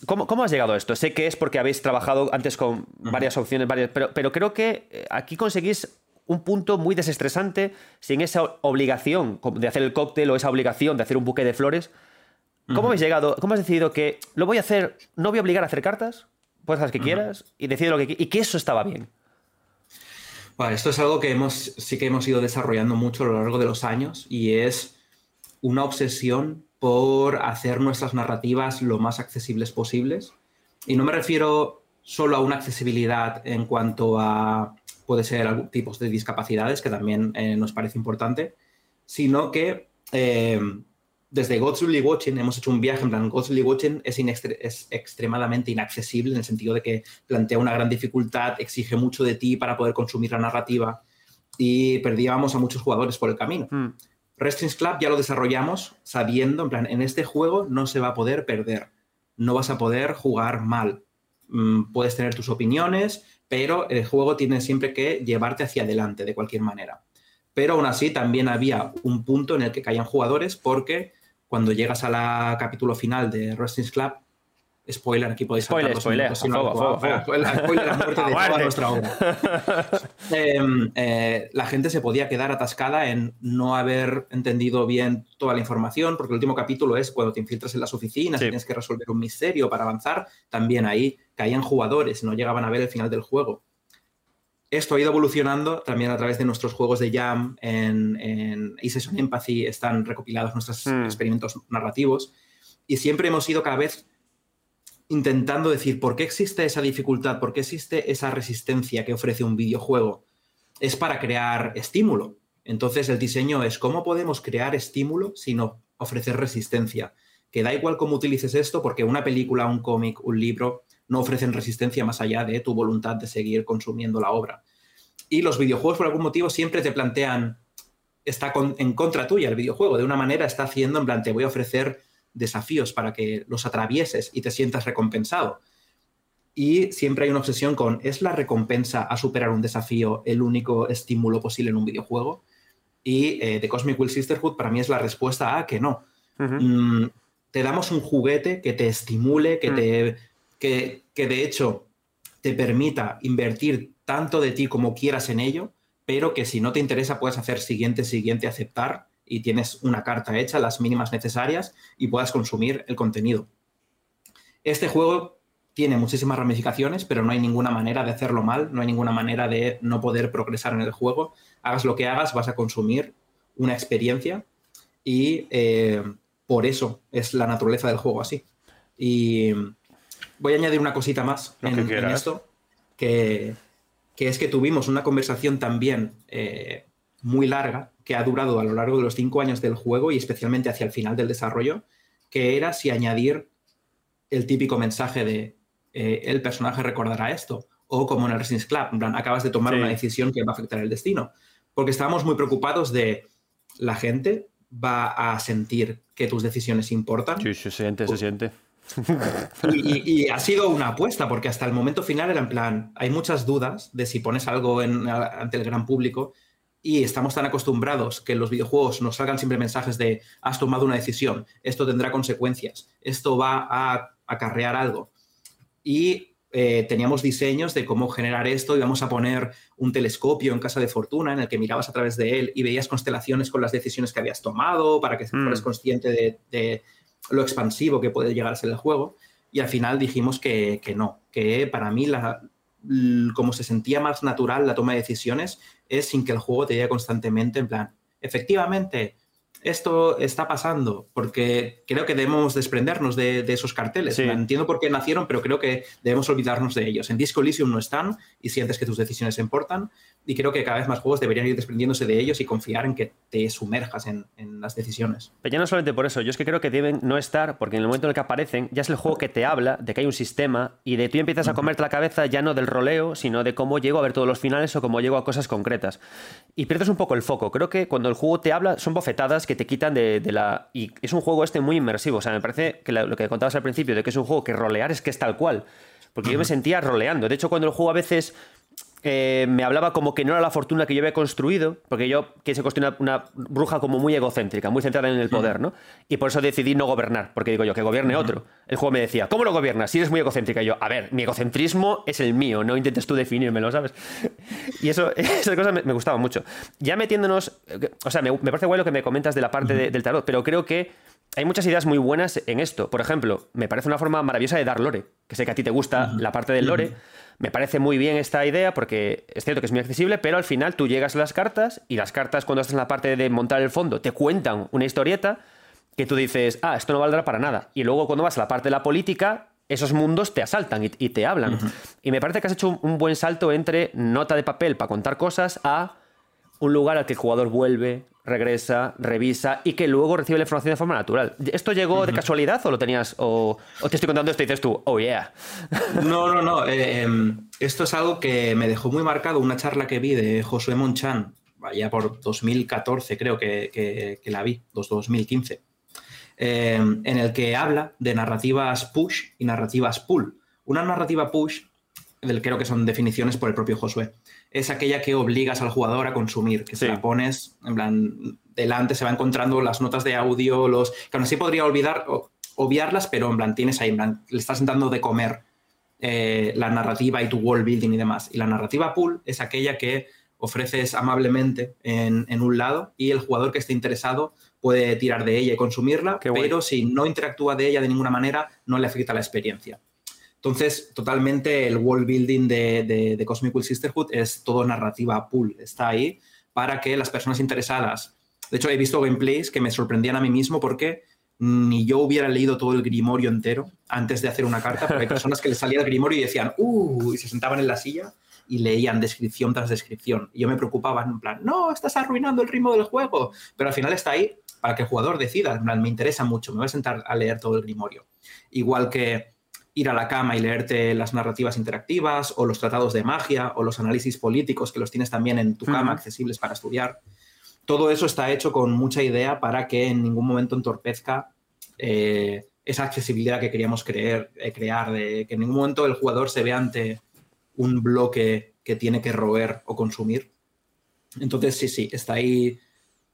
¿Cómo, has llegado a esto? Sé que es porque habéis trabajado antes con varias opciones, varias, pero, pero creo que eh, aquí conseguís un punto muy desestresante sin esa obligación de hacer el cóctel o esa obligación de hacer un buque de flores. ¿Cómo habéis llegado? ¿Cómo has decidido que lo voy a hacer, no voy a obligar a hacer cartas, puedes hacer las que quieras y decido lo que y que eso estaba bien? Bueno, esto es algo que hemos, sí que hemos ido desarrollando mucho a lo largo de los años y es una obsesión por hacer nuestras narrativas lo más accesibles posibles. Y no me refiero solo a una accesibilidad en cuanto a, puede ser tipos de discapacidades, que también eh, nos parece importante, sino que eh, desde Godsly Watching hemos hecho un viaje, en plan, Godsly Watching es, es, extremadamente inaccesible en el sentido de que plantea una gran dificultad, exige mucho de ti para poder consumir la narrativa y perdíamos a muchos jugadores por el camino. Hmm. Wrestling's Club ya lo desarrollamos sabiendo, en plan, en este juego no se va a poder perder, no vas a poder jugar mal. Mm, puedes tener tus opiniones, pero el juego tiene siempre que llevarte hacia adelante de cualquier manera. pero aún así también había un punto en el que caían jugadores porque cuando llegas a la capítulo final de Wrestling Club, spoiler, aquí podéis spoiler, spoiler, spoiler, spoiler, la muerte de toda nuestra obra. Em, eh, la gente se podía quedar atascada en no haber entendido bien toda la información, porque el último capítulo es cuando te infiltras en las oficinas y tienes que resolver un misterio para avanzar, también ahí caían jugadores, no llegaban a ver el final del juego. Esto ha ido evolucionando también a través de nuestros juegos de Jam, en, en eSession Empathy están recopilados nuestros hmm. experimentos narrativos y siempre hemos ido cada vez intentando decir por qué existe esa dificultad, por qué existe esa resistencia que ofrece un videojuego. Es para crear estímulo. Entonces el diseño es cómo podemos crear estímulo sino ofrecer resistencia. Que da igual cómo utilices esto porque una película, un cómic, un libro no ofrecen resistencia más allá de tu voluntad de seguir consumiendo la obra. Y los videojuegos, por algún motivo, siempre te plantean, está en contra tuya el videojuego, de una manera está haciendo, en plan, te voy a ofrecer desafíos para que los atravieses y te sientas recompensado. Y siempre hay una obsesión con, ¿es la recompensa a superar un desafío el único estímulo posible en un videojuego? Y eh, The Cosmic Will Sisterhood para mí es la respuesta a que no. Mm, te damos un juguete que te estimule, que mm. te que, de hecho te permita invertir tanto de ti como quieras en ello, pero que si no te interesa puedes hacer siguiente, siguiente, aceptar y tienes una carta hecha, las mínimas necesarias y puedas consumir el contenido. Este juego tiene muchísimas ramificaciones, pero no hay ninguna manera de hacerlo mal, no hay ninguna manera de no poder progresar en el juego. Hagas lo que hagas, vas a consumir una experiencia y eh, por eso es la naturaleza del juego así. Y voy a añadir una cosita más en, esto, que, es que tuvimos una conversación también eh, muy larga, que ha durado a lo largo de los cinco años del juego y especialmente hacia el final del desarrollo, que era si añadir el típico mensaje de eh, el personaje recordará esto, o como en el Resident Club, en plan, acabas de tomar una decisión que va a afectar el destino. Porque estábamos muy preocupados de la gente va a sentir que tus decisiones importan. Sí, se siente, se siente y, ha sido una apuesta, porque hasta el momento final era en plan, hay muchas dudas de si pones algo ante el gran público y estamos tan acostumbrados que en los videojuegos nos salgan siempre mensajes de has tomado una decisión, esto tendrá consecuencias, esto va a acarrear algo. Y eh, teníamos diseños de cómo generar esto, íbamos a poner un telescopio en casa de fortuna en el que mirabas a través de él y veías constelaciones con las decisiones que habías tomado para que fueras mm. consciente de lo expansivo que puede llegar a ser el juego. Y al final dijimos que, no, que para mí la, como se sentía más natural la toma de decisiones es sin que el juego te llegue constantemente en plan, efectivamente, esto está pasando, porque creo que debemos desprendernos de, esos carteles. Entiendo por qué nacieron, pero creo que debemos olvidarnos de ellos. En Disco Elysium no están y sientes que tus decisiones importan, y creo que cada vez más juegos deberían ir desprendiéndose de ellos y confiar en que te sumerjas en, las decisiones. Pero ya no solamente por eso, yo es que creo que deben no estar, porque en el momento en el que aparecen, ya es el juego que te habla de que hay un sistema y de tú empiezas a comerte la cabeza ya no del roleo, sino de cómo llego a ver todos los finales o cómo llego a cosas concretas. Y pierdes un poco el foco. Creo que cuando el juego te habla son bofetadas que te quitan de, la... Y es un juego este muy inmersivo. O sea, me parece que lo que contabas al principio de que es un juego que rolear es que es tal cual. Porque yo me sentía roleando. De hecho, cuando el juego a veces eh, me hablaba como que no era la fortuna que yo había construido, porque yo quise construir una, bruja como muy egocéntrica, muy centrada en el poder, ¿no? Y por eso decidí no gobernar, porque digo yo, que gobierne otro. El juego me decía, ¿cómo lo gobiernas? Si eres muy egocéntrica. Y yo, a ver, mi egocentrismo es el mío, no intentes tú definírmelo, ¿sabes? Y eso, esas cosas me, gustaba mucho. Ya metiéndonos, o sea, me, parece guay lo que me comentas de la parte del tarot, pero creo que hay muchas ideas muy buenas en esto. Por ejemplo, me parece una forma maravillosa de dar lore, que sé que a ti te gusta la parte del lore. Me parece muy bien esta idea porque es cierto que es muy accesible, pero al final tú llegas a las cartas y las cartas cuando estás en la parte de montar el fondo te cuentan una historieta que tú dices, ah, esto no valdrá para nada. Y luego cuando vas a la parte de la política, esos mundos te asaltan y, te hablan. Y me parece que has hecho un, buen salto entre nota de papel para contar cosas a un lugar al que el jugador vuelve, regresa, revisa y que luego recibe la información de forma natural. ¿Esto llegó de casualidad o lo tenías, o, te estoy contando esto y dices tú, oh yeah? No, no, no. Eh, em, esto es algo que me dejó muy marcado, una charla que vi de Josué Monchan, vaya por 2014 creo que, la vi, 2015, em, en el que habla de narrativas push y narrativas pull. Una narrativa push creo que son definiciones por el propio Josué. Es aquella que obligas al jugador a consumir, que se la pones, en plan, delante se va encontrando las notas de audio, los. Que aún así podría olvidar, obviarlas, pero en plan, tienes ahí, en plan, le estás dando de comer eh, la narrativa y tu world building y demás. Y la narrativa pool es aquella que ofreces amablemente en, en un lado y el jugador que esté interesado puede tirar de ella y consumirla, pero si no interactúa de ella de ninguna manera, no le afecta la experiencia. Entonces, totalmente el world building de, de, Cosmic Will Sisterhood es todo narrativa pool, está ahí para que las personas interesadas. De hecho, he visto gameplays que me sorprendían a mí mismo porque ni yo hubiera leído todo el grimorio entero antes de hacer una carta, porque hay personas que les salía el grimorio y decían, ¡uh! y se sentaban en la silla y leían descripción tras descripción. Y yo me preocupaba en plan, no, estás arruinando el ritmo del juego. Pero al final está ahí para que el jugador decida, en plan, me interesa mucho, me voy a sentar a leer todo el grimorio. Igual que ir a la cama y leerte las narrativas interactivas o los tratados de magia o los análisis políticos que los tienes también en tu cama accesibles para estudiar. Todo eso está hecho con mucha idea para que en ningún momento entorpezca eh, esa accesibilidad que queríamos creer, eh, crear, de que en ningún momento el jugador se vea ante un bloque que tiene que roer o consumir. Entonces, sí, sí, está ahí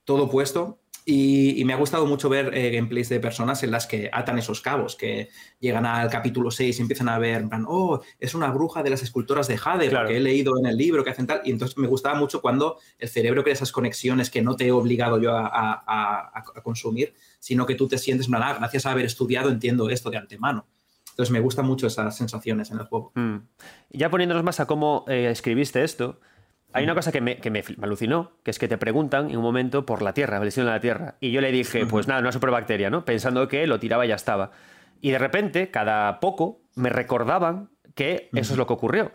todo puesto y, me ha gustado mucho ver eh, gameplays de personas en las que atan esos cabos, que llegan al capítulo 6 y empiezan a ver, oh, es una bruja de las escultoras de Jade, que he leído en el libro que hacen tal. Y entonces me gustaba mucho cuando el cerebro crea esas conexiones que no te he obligado yo a, consumir, sino que tú te sientes, ah, gracias a haber estudiado entiendo esto de antemano. Entonces me gustan mucho esas sensaciones en el juego. Mm. Ya poniéndonos más a cómo eh, escribiste esto, hay una cosa que me, alucinó, que es que te preguntan en un momento por la Tierra, lesión de la Tierra. Y yo le dije, pues nada, una superbacteria, ¿no? Pensando que lo tiraba y ya estaba. Y de repente, cada poco, me recordaban que eso es lo que ocurrió.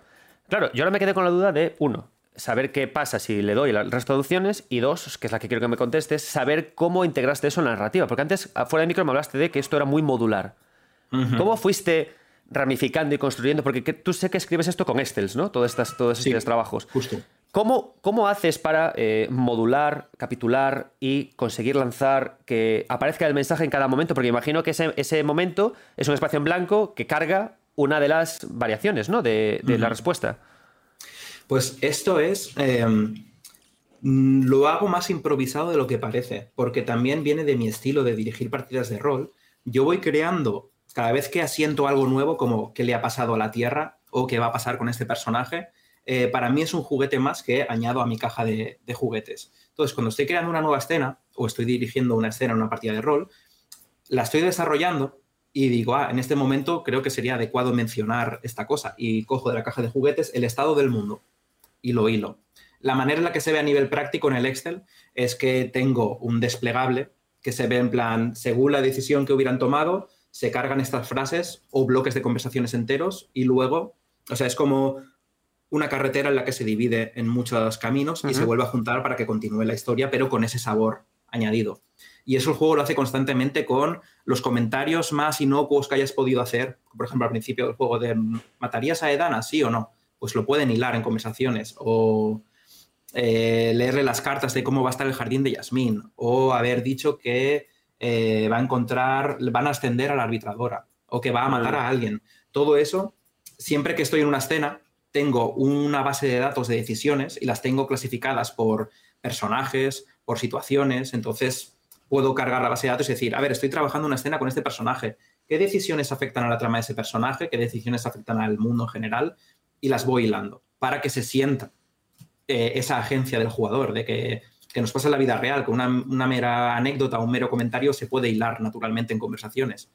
Claro, yo ahora me quedé con la duda de, uno, saber qué pasa si le doy las resto de opciones y dos, que es la que quiero que me contestes, saber cómo integraste eso en la narrativa. Porque antes, fuera de micro, me hablaste de que esto era muy modular. ¿Cómo fuiste ramificando y construyendo? Porque tú sé que escribes esto con Excel, ¿no? Todos estos, todos estos trabajos. Justo. ¿Cómo, ¿Cómo, haces para eh, modular, capitular y conseguir lanzar que aparezca el mensaje en cada momento? Porque imagino que ese, ese momento es un espacio en blanco que carga una de las variaciones ¿no? de, la respuesta. Pues esto es. Em, lo hago más improvisado de lo que parece, porque también viene de mi estilo de dirigir partidas de rol. Yo voy creando, cada vez que asiento algo nuevo, como qué le ha pasado a la Tierra o qué va a pasar con este personaje, eh, para mí es un juguete más que añado a mi caja de, juguetes. Entonces, cuando estoy creando una nueva escena o estoy dirigiendo una escena en una partida de rol, la estoy desarrollando y digo, ah, en este momento creo que sería adecuado mencionar esta cosa y cojo de la caja de juguetes el estado del mundo y lo hilo. La manera en la que se ve a nivel práctico en el Excel es que tengo un desplegable que se ve en plan, según la decisión que hubieran tomado, se cargan estas frases o bloques de conversaciones enteros y luego, o sea, es como una carretera en la que se divide en muchos caminos y se vuelve a juntar para que continúe la historia, pero con ese sabor añadido. Y eso el juego lo hace constantemente con los comentarios más inocuos que hayas podido hacer. Por ejemplo, al principio del juego de ¿matarías a Edana? ¿Sí o no? Pues lo pueden hilar en conversaciones. O eh, leerle las cartas de cómo va a estar el jardín de Yasmín. O haber dicho que eh, va a encontrar, van a ascender a la arbitradora. O que va a matar a alguien. Todo eso, siempre que estoy en una escena, tengo una base de datos de decisiones y las tengo clasificadas por personajes, por situaciones, entonces puedo cargar la base de datos y decir, a ver, estoy trabajando una escena con este personaje, ¿qué decisiones afectan a la trama de ese personaje? ¿Qué decisiones afectan al mundo en general? Y las voy hilando para que se sienta eh, esa agencia del jugador, de que, nos pasa en la vida real, que una, una mera anécdota o un mero comentario se puede hilar naturalmente en conversaciones.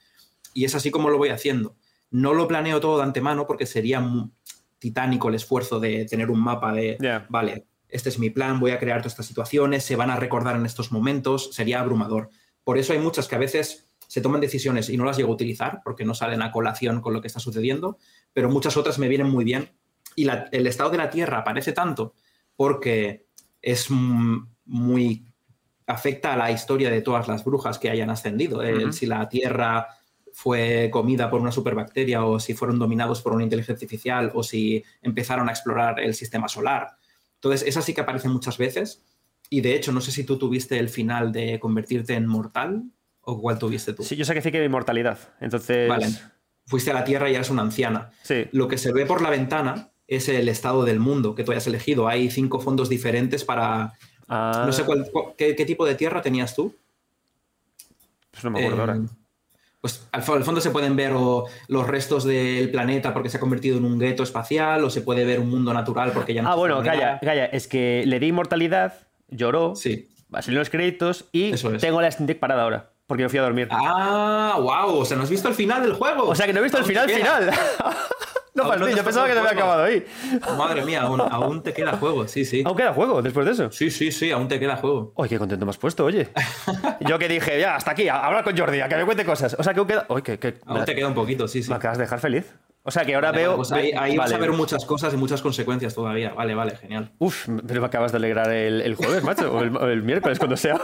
Y es así como lo voy haciendo. No lo planeo todo de antemano porque sería titánico el esfuerzo de tener un mapa de, vale, este es mi plan, voy a crear todas estas situaciones, se van a recordar en estos momentos, sería abrumador. Por eso hay muchas que a veces se toman decisiones y no las llego a utilizar porque no salen a colación con lo que está sucediendo, pero muchas otras me vienen muy bien. Y el estado de la Tierra aparece tanto porque es muy afecta a la historia de todas las brujas que hayan ascendido. si la Tierra fue comida por una superbacteria o si fueron dominados por una inteligencia artificial o si empezaron a explorar el sistema solar. Entonces, esa sí que aparece muchas veces. Y de hecho, no sé si tú tuviste el final de convertirte en mortal o cuál tuviste tú. Sí, yo sé que sí que de inmortalidad. Entonces. Vale. fuiste a la Tierra y eras una anciana. Sí. Lo que se ve por la ventana es el estado del mundo que tú hayas elegido. Hay cinco fondos diferentes para... Ah, No sé cuál- cu- qué, qué tipo de tierra tenías tú. pues no me acuerdo Eh, ahora. Pues al, al fondo se pueden ver o los restos del planeta porque se ha convertido en un gueto espacial, o se puede ver un mundo natural porque ya no Ah, bueno, calla, calla. Es que le di inmortalidad, lloró, Sí. salieron los créditos y es. tengo la Steam parada ahora. Porque me fui a dormir. Ah, wow. O sea, ¿no has visto el final del juego? o sea que no he visto el final final. no fastidio, yo pensaba que te había acabado ahí. Madre mía, aún, aún te queda juego. Sí, sí. ¿Aún queda juego después de eso? Sí, sí, sí, aún te queda juego. Uy, qué contento me has puesto, oye. Yo que dije, ya, hasta aquí, a hablar con Jordi, a que me cuente cosas. O sea, que aún queda. Uy, que, que- Aún te queda un poquito, sí, sí. me acabas de dejar feliz. O sea, que ahora Vale, veo. pues ahí ahí vas a ver muchas cosas y muchas consecuencias todavía. Vale, vale, genial. Uf, pero me acabas de alegrar el, el jueves, macho, o el, el miércoles, cuando sea.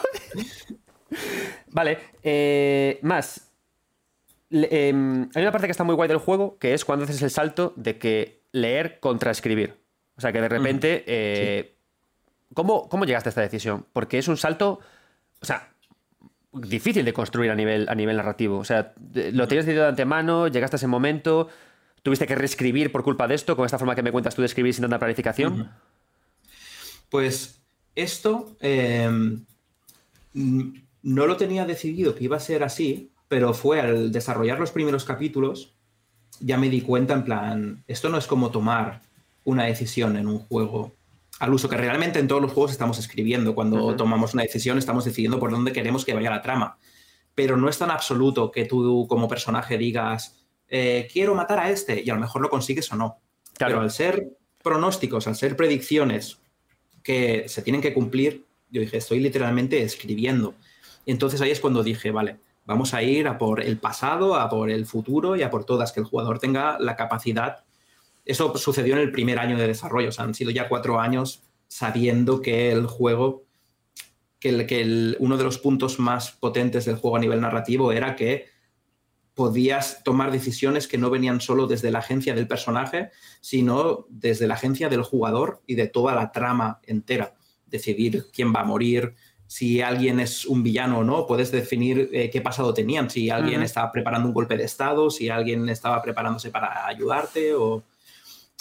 vale, eh, más. Em, hay una parte que está muy guay del juego, que es cuando haces el salto de que leer contra escribir. O sea, que de repente... eh, ¿cómo, ¿Cómo llegaste a esta decisión? Porque es un salto, o sea, difícil de construir a nivel, a nivel narrativo. O sea, lo tenías decidido de antemano, llegaste a ese momento, tuviste que reescribir por culpa de esto, con esta forma que me cuentas tú de escribir sin tanta planificación. Pues esto eh, mm, no lo tenía decidido que iba a ser así, pero fue al desarrollar los primeros capítulos, ya me di cuenta en plan, esto no es como tomar una decisión en un juego al uso, que realmente en todos los juegos estamos escribiendo. Cuando tomamos una decisión estamos decidiendo por dónde queremos que vaya la trama. Pero no es tan absoluto que tú como personaje digas, eh, quiero matar a este, y a lo mejor lo consigues o no. Claro. Pero al ser pronósticos, al ser predicciones que se tienen que cumplir, yo dije, estoy literalmente escribiendo. Entonces ahí es cuando dije, vale, vamos a ir a por el pasado, a por el futuro y a por todas, que el jugador tenga la capacidad. Eso sucedió en el primer año de desarrollo, o han sido ya cuatro años sabiendo que el juego, que, el- que el- uno de los puntos más potentes del juego a nivel narrativo era que podías tomar decisiones que no venían solo desde la agencia del personaje, sino desde la agencia del jugador y de toda la trama entera. Decidir quién va a morir, si alguien es un villano o no, puedes definir eh, qué pasado tenían, si alguien estaba preparando un golpe de estado, si alguien estaba preparándose para ayudarte o...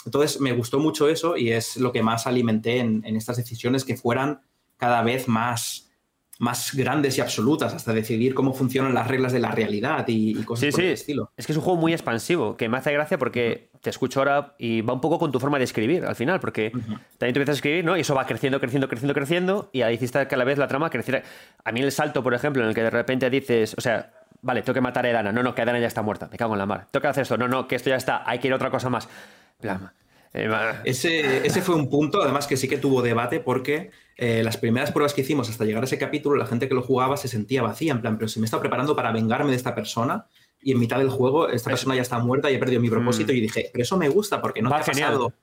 Entonces me gustó mucho eso y es lo que más alimenté en, en estas decisiones que fueran cada vez más, más grandes y absolutas, hasta decidir cómo funcionan las reglas de la realidad y, y cosas Sí, por el estilo. Es que es un juego muy expansivo, que me hace gracia porque te escucho ahora y va un poco con tu forma de escribir al final, porque Ujú. también tú empiezas a escribir, ¿no? Y eso va creciendo, creciendo, creciendo, creciendo, y ahí hiciste que a la vez la trama creciera. A mí el salto, por ejemplo, en el que de repente dices, o sea, vale, tengo que matar a Elana, no, no, que Elana ya está muerta, me cago en la mar. Tengo que hacer esto, no, no, que esto ya está, hay que ir a otra cosa más. En plan, eh, ma- Ese, ese fue un punto, además, que sí que tuvo debate porque eh, las primeras pruebas que hicimos hasta llegar a ese capítulo, la gente que lo jugaba se sentía vacía, en plan, pero si me estado preparando para vengarme de esta persona y en mitad del juego esta persona ya está muerta y he perdido mi propósito Mm. y dije, pero eso me gusta porque no Va te ha pasado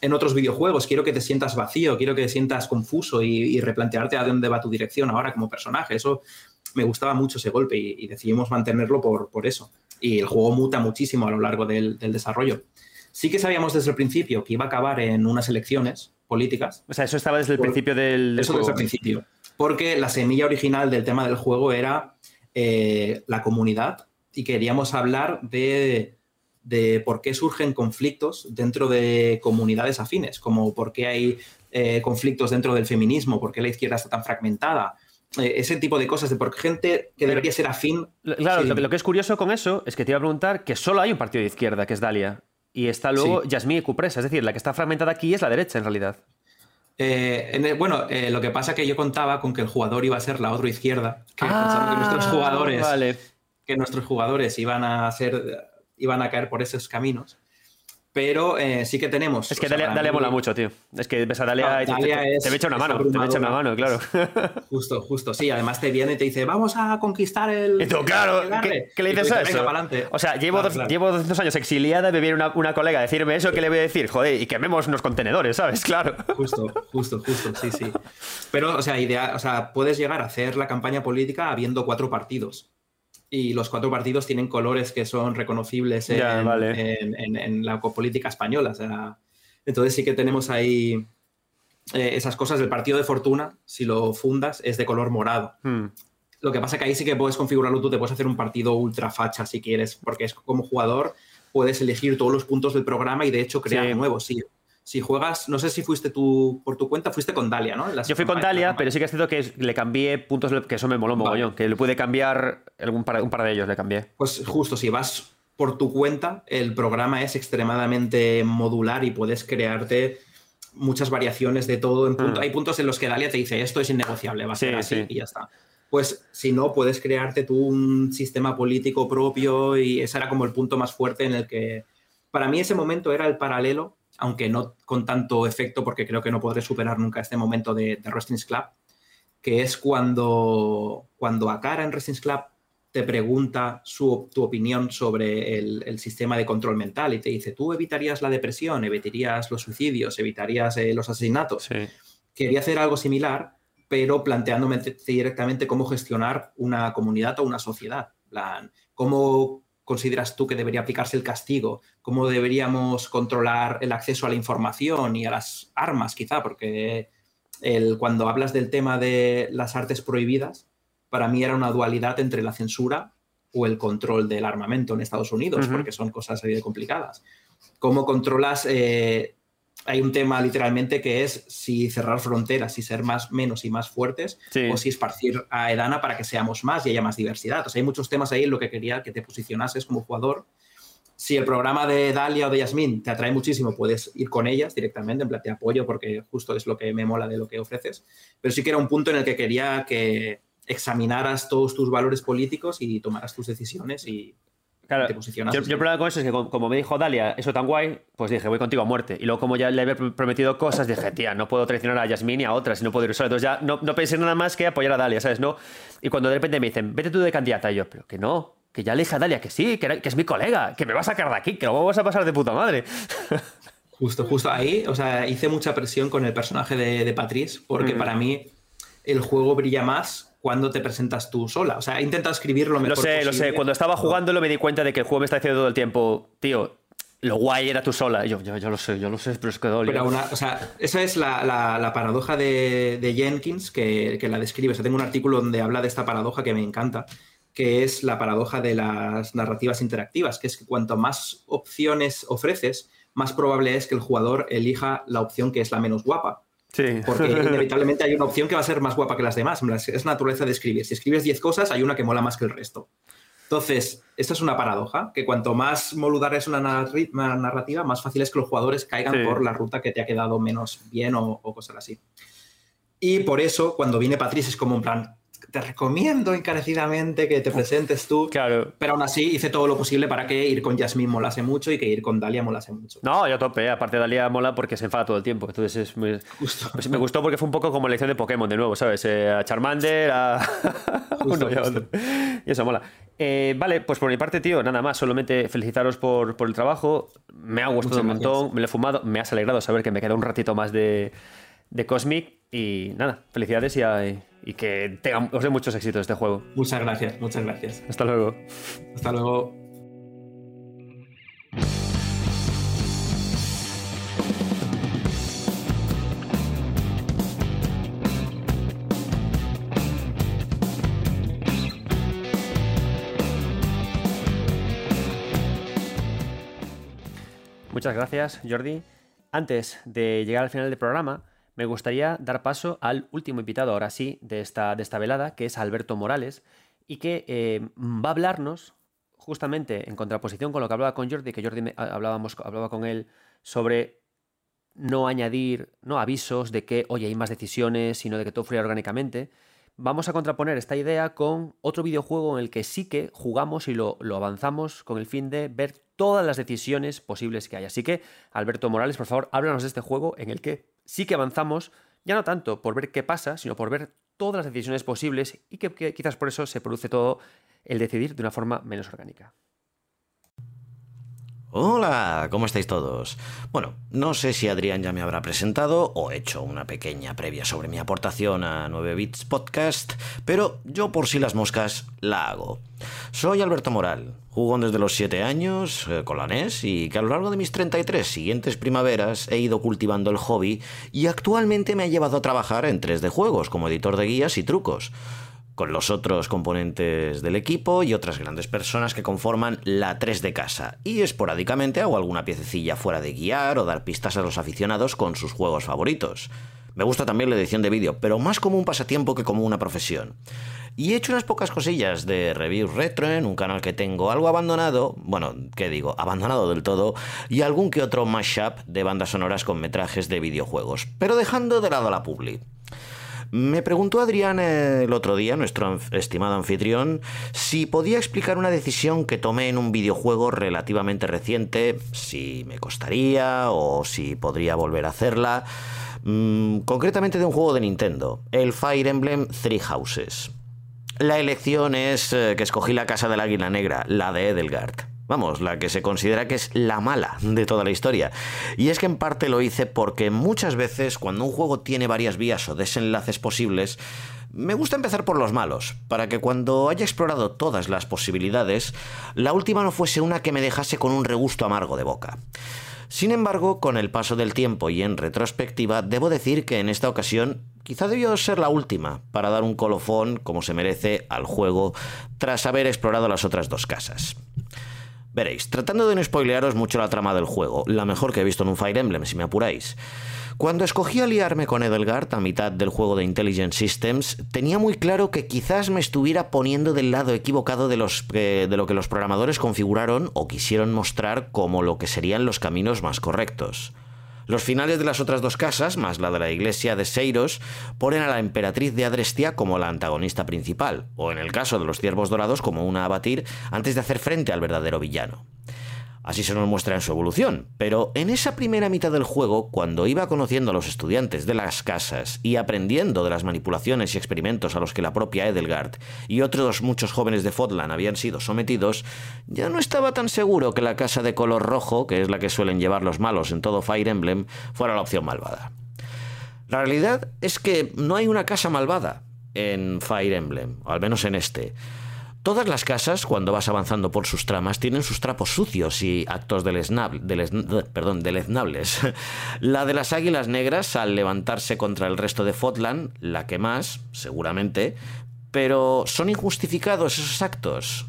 en otros videojuegos, quiero que te sientas vacío, quiero que te sientas confuso y, y replantearte a dónde va tu dirección ahora como personaje. Eso me gustaba mucho ese golpe y, y decidimos mantenerlo por, por eso. Y el juego muta muchísimo a lo largo del, del desarrollo. Sí que sabíamos desde el principio que iba a acabar en unas elecciones políticas. o sea, eso estaba desde el Por- principio del, del Eso juego. desde el principio. Porque la semilla original del tema del juego era eh, la comunidad y queríamos hablar de, de por qué surgen conflictos dentro de comunidades afines, como por qué hay eh, conflictos dentro del feminismo, por qué la izquierda está tan fragmentada, eh, ese tipo de cosas, de por qué gente que debería ser afín. Claro, Sí, lo que es curioso con eso es que te iba a preguntar que solo hay un partido de izquierda, que es Dalia. Y está luego Sí. Y Cupresa, es decir, la que está fragmentada aquí es la derecha en realidad. Eh, en el- bueno, eh, lo que pasa es que yo contaba con que el jugador iba a ser la otra izquierda, que que nuestros jugadores Ah, Vale. que nuestros jugadores iban a ser iban a caer por esos caminos. Pero eh, sí que tenemos. Es que sea, Dalia, mí- mola mucho, tío. Es que ves a Dalia No, y te, te- te me echa una mano, te me echa una mano, claro. Justo, justo, sí. Además te viene y te dice, vamos a conquistar el. Y tú, claro, el ¿qué, Arre". qué le Y tú dices a eso? O sea, llevo, Claro, dos, claro. llevo 200 años exiliada, me viene una, una colega a decirme eso, ¿qué le voy a decir? Joder, y quememos unos contenedores, ¿sabes? Claro. Justo, justo, justo, sí, sí. Pero, o sea, idea, o sea, puedes llegar a hacer la campaña política habiendo cuatro partidos. Y los cuatro partidos tienen colores que son reconocibles en, Ya, vale. en- en- en la política española. O sea, entonces sí que tenemos ahí eh, esas cosas. El partido de fortuna, si lo fundas, es de color morado. Hmm. Lo que pasa que ahí sí que puedes configurarlo tú, te puedes hacer un partido ultra facha si quieres, porque es como jugador, puedes elegir todos los puntos del programa y de hecho crear nuevos, sí. Si juegas, no sé si fuiste tú por tu cuenta, fuiste con Dalia, ¿no? Yo fui con Dalia, pero sí que es cierto que le cambié puntos, que eso me moló mogollón, que le pude cambiar algún par, un par de ellos, le cambié. Pues justo, si vas por tu cuenta, el programa es extremadamente modular y puedes crearte muchas variaciones de todo. En punto. Mm. Hay puntos en los que Dalia te dice esto es innegociable, va a ser así y ya está. Pues si no, puedes crearte tú un sistema político propio y ese era como el punto más fuerte en el que, para mí ese momento era el paralelo, aunque no con tanto efecto porque creo que no podré superar nunca este momento de, de Wrestling's Club, que es cuando, cuando Akara en Wrestling's Club te pregunta su, tu opinión sobre el, sistema de control mental y te dice, tú evitarías la depresión, evitarías los suicidios, evitarías eh, los asesinatos. Quería hacer algo similar, pero planteándome directamente cómo gestionar una comunidad o una sociedad. ¿Cómo consideras tú que debería aplicarse el castigo? ¿Cómo deberíamos controlar el acceso a la información y a las armas, quizá? Porque el, cuando hablas del tema de las artes prohibidas, para mí era una dualidad entre la censura o el control del armamento en Estados Unidos, porque son cosas así de complicadas. ¿Cómo controlas? Eh, hay un tema literalmente que es si cerrar fronteras, si ser más, menos y más fuertes, o si esparcir a Edana para que seamos más y haya más diversidad. O sea, hay muchos temas ahí en lo que quería que te posicionases como jugador. Si el programa de Dalia o de Yasmin te atrae muchísimo, puedes ir con ellas directamente, en plan, te apoyo porque justo es lo que me mola de lo que ofreces. Pero sí que era un punto en el que quería que, examinaras todos tus valores políticos y tomaras tus decisiones y te posicionas. Yo, el problema con eso es que, como me dijo Dalia, eso tan guay, pues dije, voy contigo a muerte. Y luego, como ya le había prometido cosas, dije, tía, no puedo traicionar a Yasmin y a otras y no puedo ir solo. Entonces ya no, no pensé nada más que apoyar a Dalia, ¿sabes? No. Y cuando de repente me dicen, vete tú de candidata, y yo, pero que no, que ya le dije a Dalia que sí, que, es mi colega, que me va a sacar de aquí, que lo vamos a pasar de puta madre. Justo, justo ahí, o sea, hice mucha presión con el personaje de, de Patrice, porque mm. para mí el juego brilla más cuando te presentas tú sola. O sea, he intentado escribir lo mejor Lo sé, lo sé. Cuando estaba jugándolo me di cuenta de que el juego me está diciendo todo el tiempo, tío, lo guay era tú sola. Yo, yo, yo lo sé, yo lo sé, pero es que dolió. Pero una, o sea, esa es la, la, paradoja de, de Jenkins que, que, la describe. O sea, tengo un artículo donde habla de esta paradoja que me encanta, que es la paradoja de las narrativas interactivas, que es que cuanto más opciones ofreces, más probable es que el jugador elija la opción que es la menos guapa. Porque inevitablemente hay una opción que va a ser más guapa que las demás. Es naturaleza de escribir. Si escribes 10 cosas, hay una que mola más que el resto. Entonces, esta es una paradoja, que cuanto más moludar es una narrativa, más fácil es que los jugadores caigan por la ruta que te ha quedado menos bien o, o cosas así. Y por eso, cuando viene Patrice, es como un plan, te recomiendo encarecidamente que te presentes tú. Claro. Pero aún así hice todo lo posible para que ir con Jasmine molase mucho y que ir con Dalia molase mucho. No, yo tope. Aparte, Dalia mola porque se enfada todo el tiempo. Entonces es muy... Pues me gustó porque fue un poco como elección de Pokémon de nuevo, ¿sabes? Eh, a Charmander, a. Uno y a otro. Y eso mola. Eh, vale, pues por mi parte, tío, nada más. Solamente felicitaros por, por el trabajo. Me ha gustado un montón. Me lo he fumado. Me has alegrado saber que me queda un ratito más de, de Cosmic. Y nada, felicidades y, y que tengan, os dé muchos éxitos este juego. Muchas gracias, muchas gracias. Hasta luego. Hasta luego. Muchas gracias, Jordi. Antes de llegar al final del programa, me gustaría dar paso al último invitado, ahora sí, de esta, de esta velada, que es Alberto Morales, y que eh, va a hablarnos justamente en contraposición con lo que hablaba con Jordi, que Jordi hablábamos, hablaba con él sobre no añadir no avisos de que, oye, hay más decisiones, sino de que todo fluya orgánicamente. Vamos a contraponer esta idea con otro videojuego en el que sí que jugamos y lo, lo avanzamos con el fin de ver todas las decisiones posibles que hay. Así que, Alberto Morales, por favor, háblanos de este juego en el que sí que avanzamos, ya no tanto por ver qué pasa, sino por ver todas las decisiones posibles y que, quizás por eso se produce todo el decidir de una forma menos orgánica. Hola, ¿cómo estáis todos? Bueno, no sé si Adrián ya me habrá presentado o hecho una pequeña previa sobre mi aportación a 9 Bits Podcast, pero yo por si las moscas la hago. Soy Alberto Moral, jugón desde los 7 años eh, con la NES y que a lo largo de mis 33 siguientes primaveras he ido cultivando el hobby y actualmente me ha llevado a trabajar en 3D juegos como editor de guías y trucos. Con los otros componentes del equipo y otras grandes personas que conforman la 3 de casa, y esporádicamente hago alguna piececilla fuera de guiar o dar pistas a los aficionados con sus juegos favoritos. Me gusta también la edición de vídeo, pero más como un pasatiempo que como una profesión. Y he hecho unas pocas cosillas de reviews retro en un canal que tengo algo abandonado, bueno, ¿qué digo? Abandonado del todo, y algún que otro mashup de bandas sonoras con metrajes de videojuegos, pero dejando de lado la publi. Me preguntó Adrián el otro día, nuestro estimado anfitrión, si podía explicar una decisión que tomé en un videojuego relativamente reciente, si me costaría o si podría volver a hacerla, mm, concretamente de un juego de Nintendo, el Fire Emblem Three Houses. La elección es eh, que escogí la casa del águila negra, la de Edelgard. Vamos, la que se considera que es la mala de toda la historia. Y es que en parte lo hice porque muchas veces cuando un juego tiene varias vías o desenlaces posibles, me gusta empezar por los malos, para que cuando haya explorado todas las posibilidades, la última no fuese una que me dejase con un regusto amargo de boca. Sin embargo, con el paso del tiempo y en retrospectiva, debo decir que en esta ocasión quizá debió ser la última para dar un colofón como se merece al juego tras haber explorado las otras dos casas. Veréis, tratando de no spoilearos mucho la trama del juego, la mejor que he visto en un Fire Emblem, si me apuráis. Cuando escogí aliarme con Edelgard a mitad del juego de Intelligent Systems, tenía muy claro que quizás me estuviera poniendo del lado equivocado de, los, de lo que los programadores configuraron o quisieron mostrar como lo que serían los caminos más correctos. Los finales de las otras dos casas, más la de la iglesia de Seiros, ponen a la emperatriz de Adrestia como la antagonista principal, o en el caso de los ciervos dorados como una a abatir antes de hacer frente al verdadero villano. Así se nos muestra en su evolución, pero en esa primera mitad del juego, cuando iba conociendo a los estudiantes de las casas y aprendiendo de las manipulaciones y experimentos a los que la propia Edelgard y otros muchos jóvenes de Fodlan habían sido sometidos, ya no estaba tan seguro que la casa de color rojo, que es la que suelen llevar los malos en todo Fire Emblem, fuera la opción malvada. La realidad es que no hay una casa malvada en Fire Emblem, o al menos en este. Todas las casas, cuando vas avanzando por sus tramas, tienen sus trapos sucios y actos deleznables. La de las águilas negras, al levantarse contra el resto de Fotland, la que más, seguramente, pero ¿son injustificados esos actos?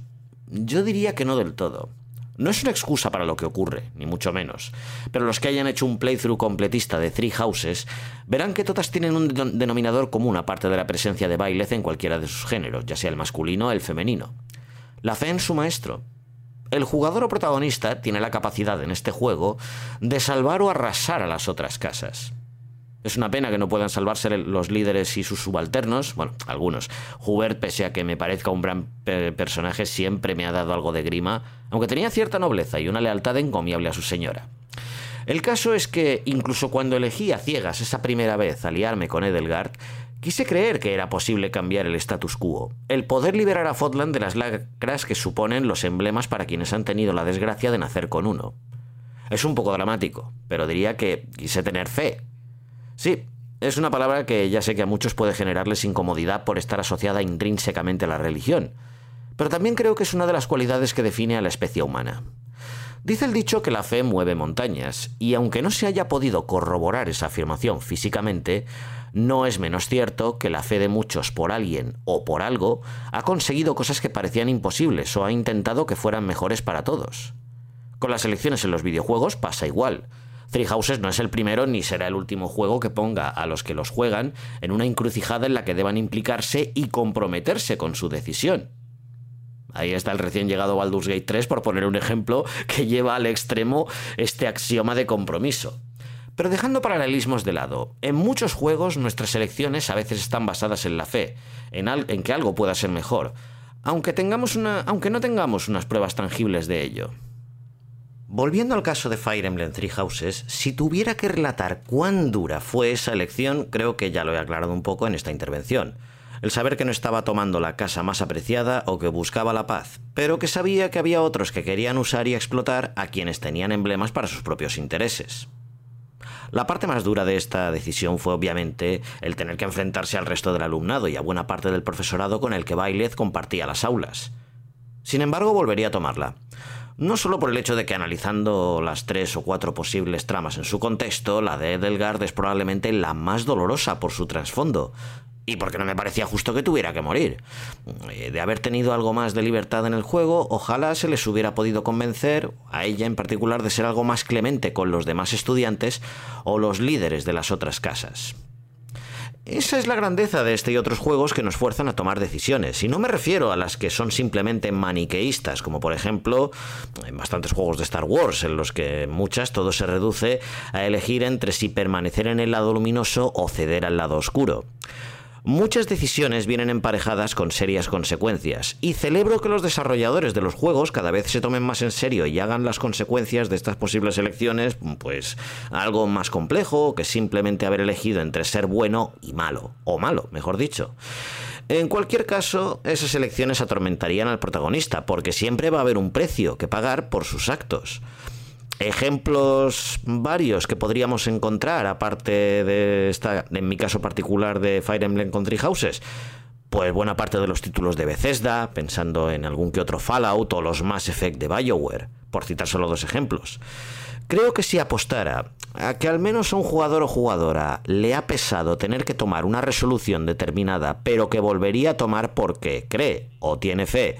Yo diría que no del todo. No es una excusa para lo que ocurre, ni mucho menos, pero los que hayan hecho un playthrough completista de Three Houses verán que todas tienen un denominador común aparte de la presencia de Bailez en cualquiera de sus géneros, ya sea el masculino o el femenino. La fe en su maestro. El jugador o protagonista tiene la capacidad en este juego de salvar o arrasar a las otras casas. Es una pena que no puedan salvarse los líderes y sus subalternos, bueno, algunos. Hubert, pese a que me parezca un gran personaje, siempre me ha dado algo de grima, aunque tenía cierta nobleza y una lealtad encomiable a su señora. El caso es que, incluso cuando elegí a ciegas esa primera vez aliarme con Edelgard, quise creer que era posible cambiar el status quo, el poder liberar a Fodland de las lacras que suponen los emblemas para quienes han tenido la desgracia de nacer con uno. Es un poco dramático, pero diría que quise tener fe, Sí, es una palabra que ya sé que a muchos puede generarles incomodidad por estar asociada intrínsecamente a la religión, pero también creo que es una de las cualidades que define a la especie humana. Dice el dicho que la fe mueve montañas, y aunque no se haya podido corroborar esa afirmación físicamente, no es menos cierto que la fe de muchos por alguien o por algo ha conseguido cosas que parecían imposibles o ha intentado que fueran mejores para todos. Con las elecciones en los videojuegos pasa igual. Three Houses no es el primero ni será el último juego que ponga a los que los juegan en una encrucijada en la que deban implicarse y comprometerse con su decisión. Ahí está el recién llegado Baldur's Gate 3 por poner un ejemplo que lleva al extremo este axioma de compromiso. Pero dejando paralelismos de lado, en muchos juegos nuestras elecciones a veces están basadas en la fe, en, que algo pueda ser mejor, aunque, tengamos aunque no tengamos unas pruebas tangibles de ello. Volviendo al caso de Fire Emblem Three Houses, si tuviera que relatar cuán dura fue esa elección, creo que ya lo he aclarado un poco en esta intervención. El saber que no estaba tomando la casa más apreciada o que buscaba la paz, pero que sabía que había otros que querían usar y explotar a quienes tenían emblemas para sus propios intereses. La parte más dura de esta decisión fue obviamente el tener que enfrentarse al resto del alumnado y a buena parte del profesorado con el que Bailez compartía las aulas. Sin embargo, volvería a tomarla no solo por el hecho de que analizando las tres o cuatro posibles tramas en su contexto, la de Edelgard es probablemente la más dolorosa por su trasfondo, y porque no me parecía justo que tuviera que morir. Eh, de haber tenido algo más de libertad en el juego, ojalá se les hubiera podido convencer, a ella en particular, de ser algo más clemente con los demás estudiantes o los líderes de las otras casas. Esa es la grandeza de este y otros juegos que nos fuerzan a tomar decisiones, y no me refiero a las que son simplemente maniqueístas, como por ejemplo en bastantes juegos de Star Wars, en los que muchas todo se reduce a elegir entre si permanecer en el lado luminoso o ceder al lado oscuro. Muchas decisiones vienen emparejadas con serias consecuencias, y celebro que los desarrolladores de los juegos cada vez se tomen más en serio y hagan las consecuencias de estas posibles elecciones, pues algo más complejo que simplemente haber elegido entre ser bueno y malo, o malo, mejor dicho. En cualquier caso, esas elecciones atormentarían al protagonista, porque siempre va a haber un precio que pagar por sus actos. Ejemplos varios que podríamos encontrar, aparte de esta, en mi caso particular de Fire Emblem Country Houses, pues buena parte de los títulos de Bethesda, pensando en algún que otro Fallout o los Mass Effect de BioWare, por citar solo dos ejemplos. Creo que si apostara a que al menos a un jugador o jugadora le ha pesado tener que tomar una resolución determinada, pero que volvería a tomar porque cree o tiene fe,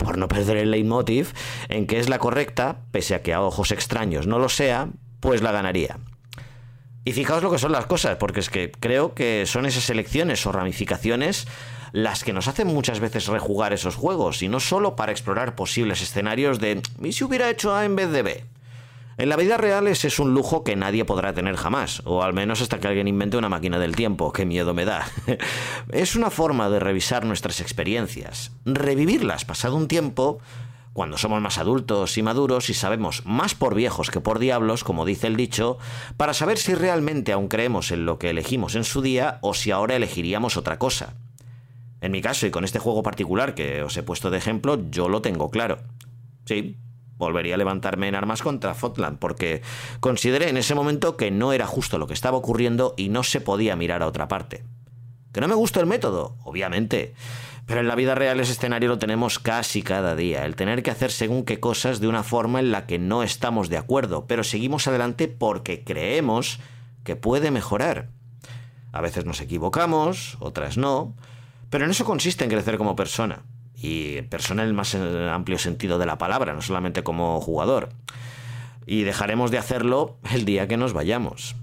por no perder el leitmotiv, en que es la correcta, pese a que a ojos extraños no lo sea, pues la ganaría. Y fijaos lo que son las cosas, porque es que creo que son esas elecciones o ramificaciones las que nos hacen muchas veces rejugar esos juegos, y no solo para explorar posibles escenarios de ¿y si hubiera hecho A en vez de B? En la vida real ese es un lujo que nadie podrá tener jamás, o al menos hasta que alguien invente una máquina del tiempo, qué miedo me da. es una forma de revisar nuestras experiencias, revivirlas pasado un tiempo, cuando somos más adultos y maduros y sabemos más por viejos que por diablos, como dice el dicho, para saber si realmente aún creemos en lo que elegimos en su día o si ahora elegiríamos otra cosa. En mi caso y con este juego particular que os he puesto de ejemplo, yo lo tengo claro. Sí, volvería a levantarme en armas contra Fotland, porque consideré en ese momento que no era justo lo que estaba ocurriendo y no se podía mirar a otra parte. Que no me gusta el método, obviamente. Pero en la vida real ese escenario lo tenemos casi cada día, el tener que hacer según qué cosas de una forma en la que no estamos de acuerdo, pero seguimos adelante porque creemos que puede mejorar. A veces nos equivocamos, otras no, pero en eso consiste en crecer como persona y persona en el más amplio sentido de la palabra, no solamente como jugador. Y dejaremos de hacerlo el día que nos vayamos.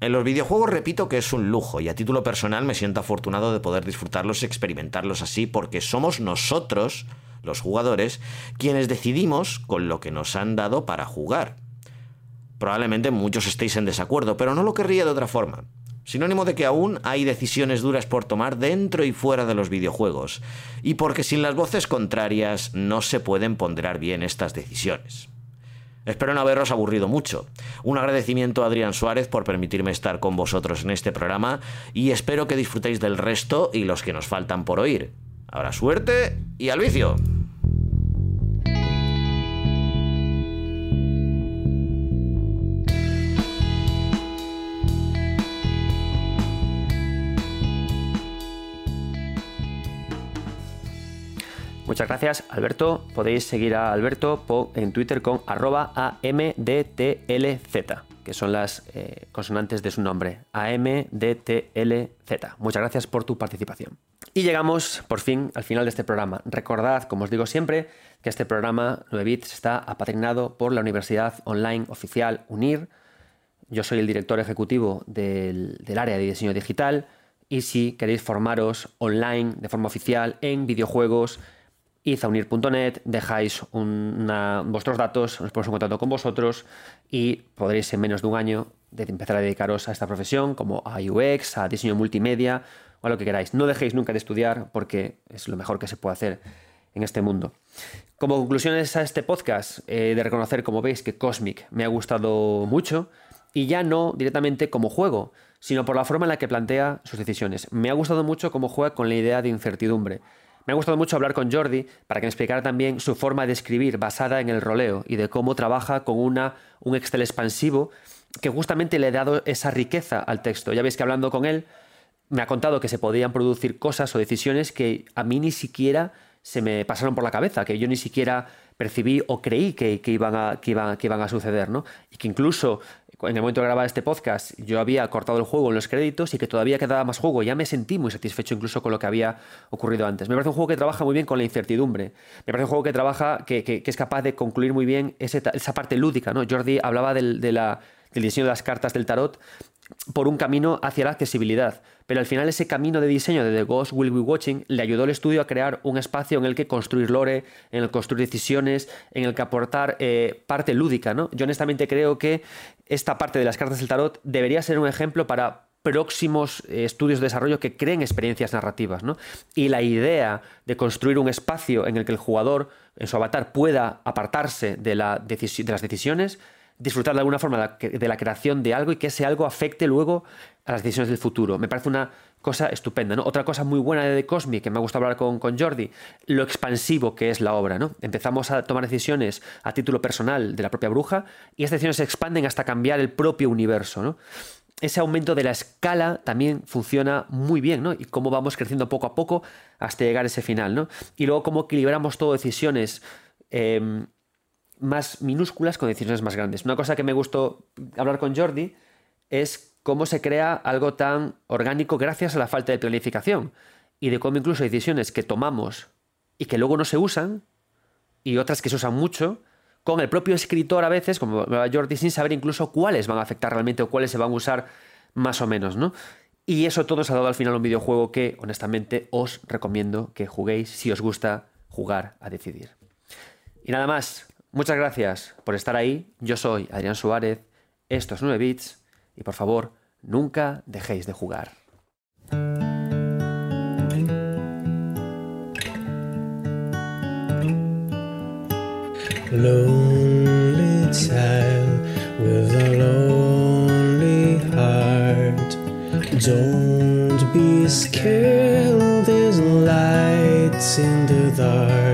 En los videojuegos repito que es un lujo y a título personal me siento afortunado de poder disfrutarlos y experimentarlos así porque somos nosotros, los jugadores, quienes decidimos con lo que nos han dado para jugar. Probablemente muchos estéis en desacuerdo, pero no lo querría de otra forma sinónimo de que aún hay decisiones duras por tomar dentro y fuera de los videojuegos, y porque sin las voces contrarias no se pueden ponderar bien estas decisiones. Espero no haberos aburrido mucho. Un agradecimiento a Adrián Suárez por permitirme estar con vosotros en este programa y espero que disfrutéis del resto y los que nos faltan por oír. Ahora suerte y al vicio. Muchas gracias, Alberto. Podéis seguir a Alberto en Twitter con arroba AMDTLZ, que son las eh, consonantes de su nombre. AMDTLZ. Muchas gracias por tu participación. Y llegamos por fin al final de este programa. Recordad, como os digo siempre, que este programa 9 Bits está apadrinado por la Universidad Online Oficial UNIR. Yo soy el director ejecutivo del, del área de diseño digital y si queréis formaros online de forma oficial en videojuegos, izaunir.net, dejáis vuestros datos, nos ponemos en contacto con vosotros y podréis en menos de un año empezar a dedicaros a esta profesión, como a UX, a diseño multimedia o a lo que queráis. No dejéis nunca de estudiar porque es lo mejor que se puede hacer en este mundo. Como conclusiones a este podcast, he de reconocer, como veis, que Cosmic me ha gustado mucho y ya no directamente como juego, sino por la forma en la que plantea sus decisiones. Me ha gustado mucho cómo juega con la idea de incertidumbre. Me ha gustado mucho hablar con Jordi para que me explicara también su forma de escribir basada en el roleo y de cómo trabaja con una, un Excel expansivo que justamente le ha dado esa riqueza al texto. Ya veis que hablando con él me ha contado que se podían producir cosas o decisiones que a mí ni siquiera se me pasaron por la cabeza, que yo ni siquiera percibí o creí que, iban, a, que, iban, a suceder, ¿no? Y que incluso en el momento de grabar este podcast, yo había cortado el juego en los créditos y que todavía quedaba más juego. Ya me sentí muy satisfecho incluso con lo que había ocurrido antes. Me parece un juego que trabaja muy bien con la incertidumbre. Me parece un juego que trabaja, que, es capaz de concluir muy bien esa parte lúdica. ¿no? Jordi hablaba del, del diseño de las cartas del tarot por un camino hacia la accesibilidad. Pero al final ese camino de diseño de The Ghost Will Be Watching le ayudó al estudio a crear un espacio en el que construir lore, en el que construir decisiones, en el que aportar eh, parte lúdica. ¿no? Yo honestamente creo que esta parte de las cartas del tarot debería ser un ejemplo para próximos eh, estudios de desarrollo que creen experiencias narrativas. ¿no? Y la idea de construir un espacio en el que el jugador, en su avatar, pueda apartarse de, la de las decisiones disfrutar de alguna forma de la creación de algo y que ese algo afecte luego a las decisiones del futuro. Me parece una cosa estupenda. ¿no? Otra cosa muy buena de The Cosmic, que me ha gustado hablar con, con Jordi, lo expansivo que es la obra. ¿no? Empezamos a tomar decisiones a título personal de la propia bruja y estas decisiones se expanden hasta cambiar el propio universo. Ese aumento de la escala también funciona muy bien, ¿no? Y cómo vamos creciendo poco a poco hasta llegar a ese final, ¿no? Y luego cómo equilibramos todo decisiones em, más minúsculas con decisiones más grandes. Una cosa que me gustó hablar con Jordi es cómo se crea algo tan orgánico gracias a la falta de planificación y de cómo incluso decisiones que tomamos y que luego no se usan y otras que se usan mucho, con el propio escritor a veces, como Jordi, sin saber incluso cuáles van a afectar realmente o cuáles se van a usar más o menos, ¿no? Y eso todo se ha dado al final un videojuego que, honestamente, os recomiendo que juguéis si os gusta jugar a decidir. Y nada más, Muchas gracias por estar ahí. Yo soy Adrián Suárez. Esto es 9 bits. Y por favor, nunca dejéis de jugar. Lonely child with a lonely heart. Don't be scared, there's lights in the dark.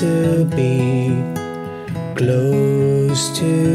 To be close to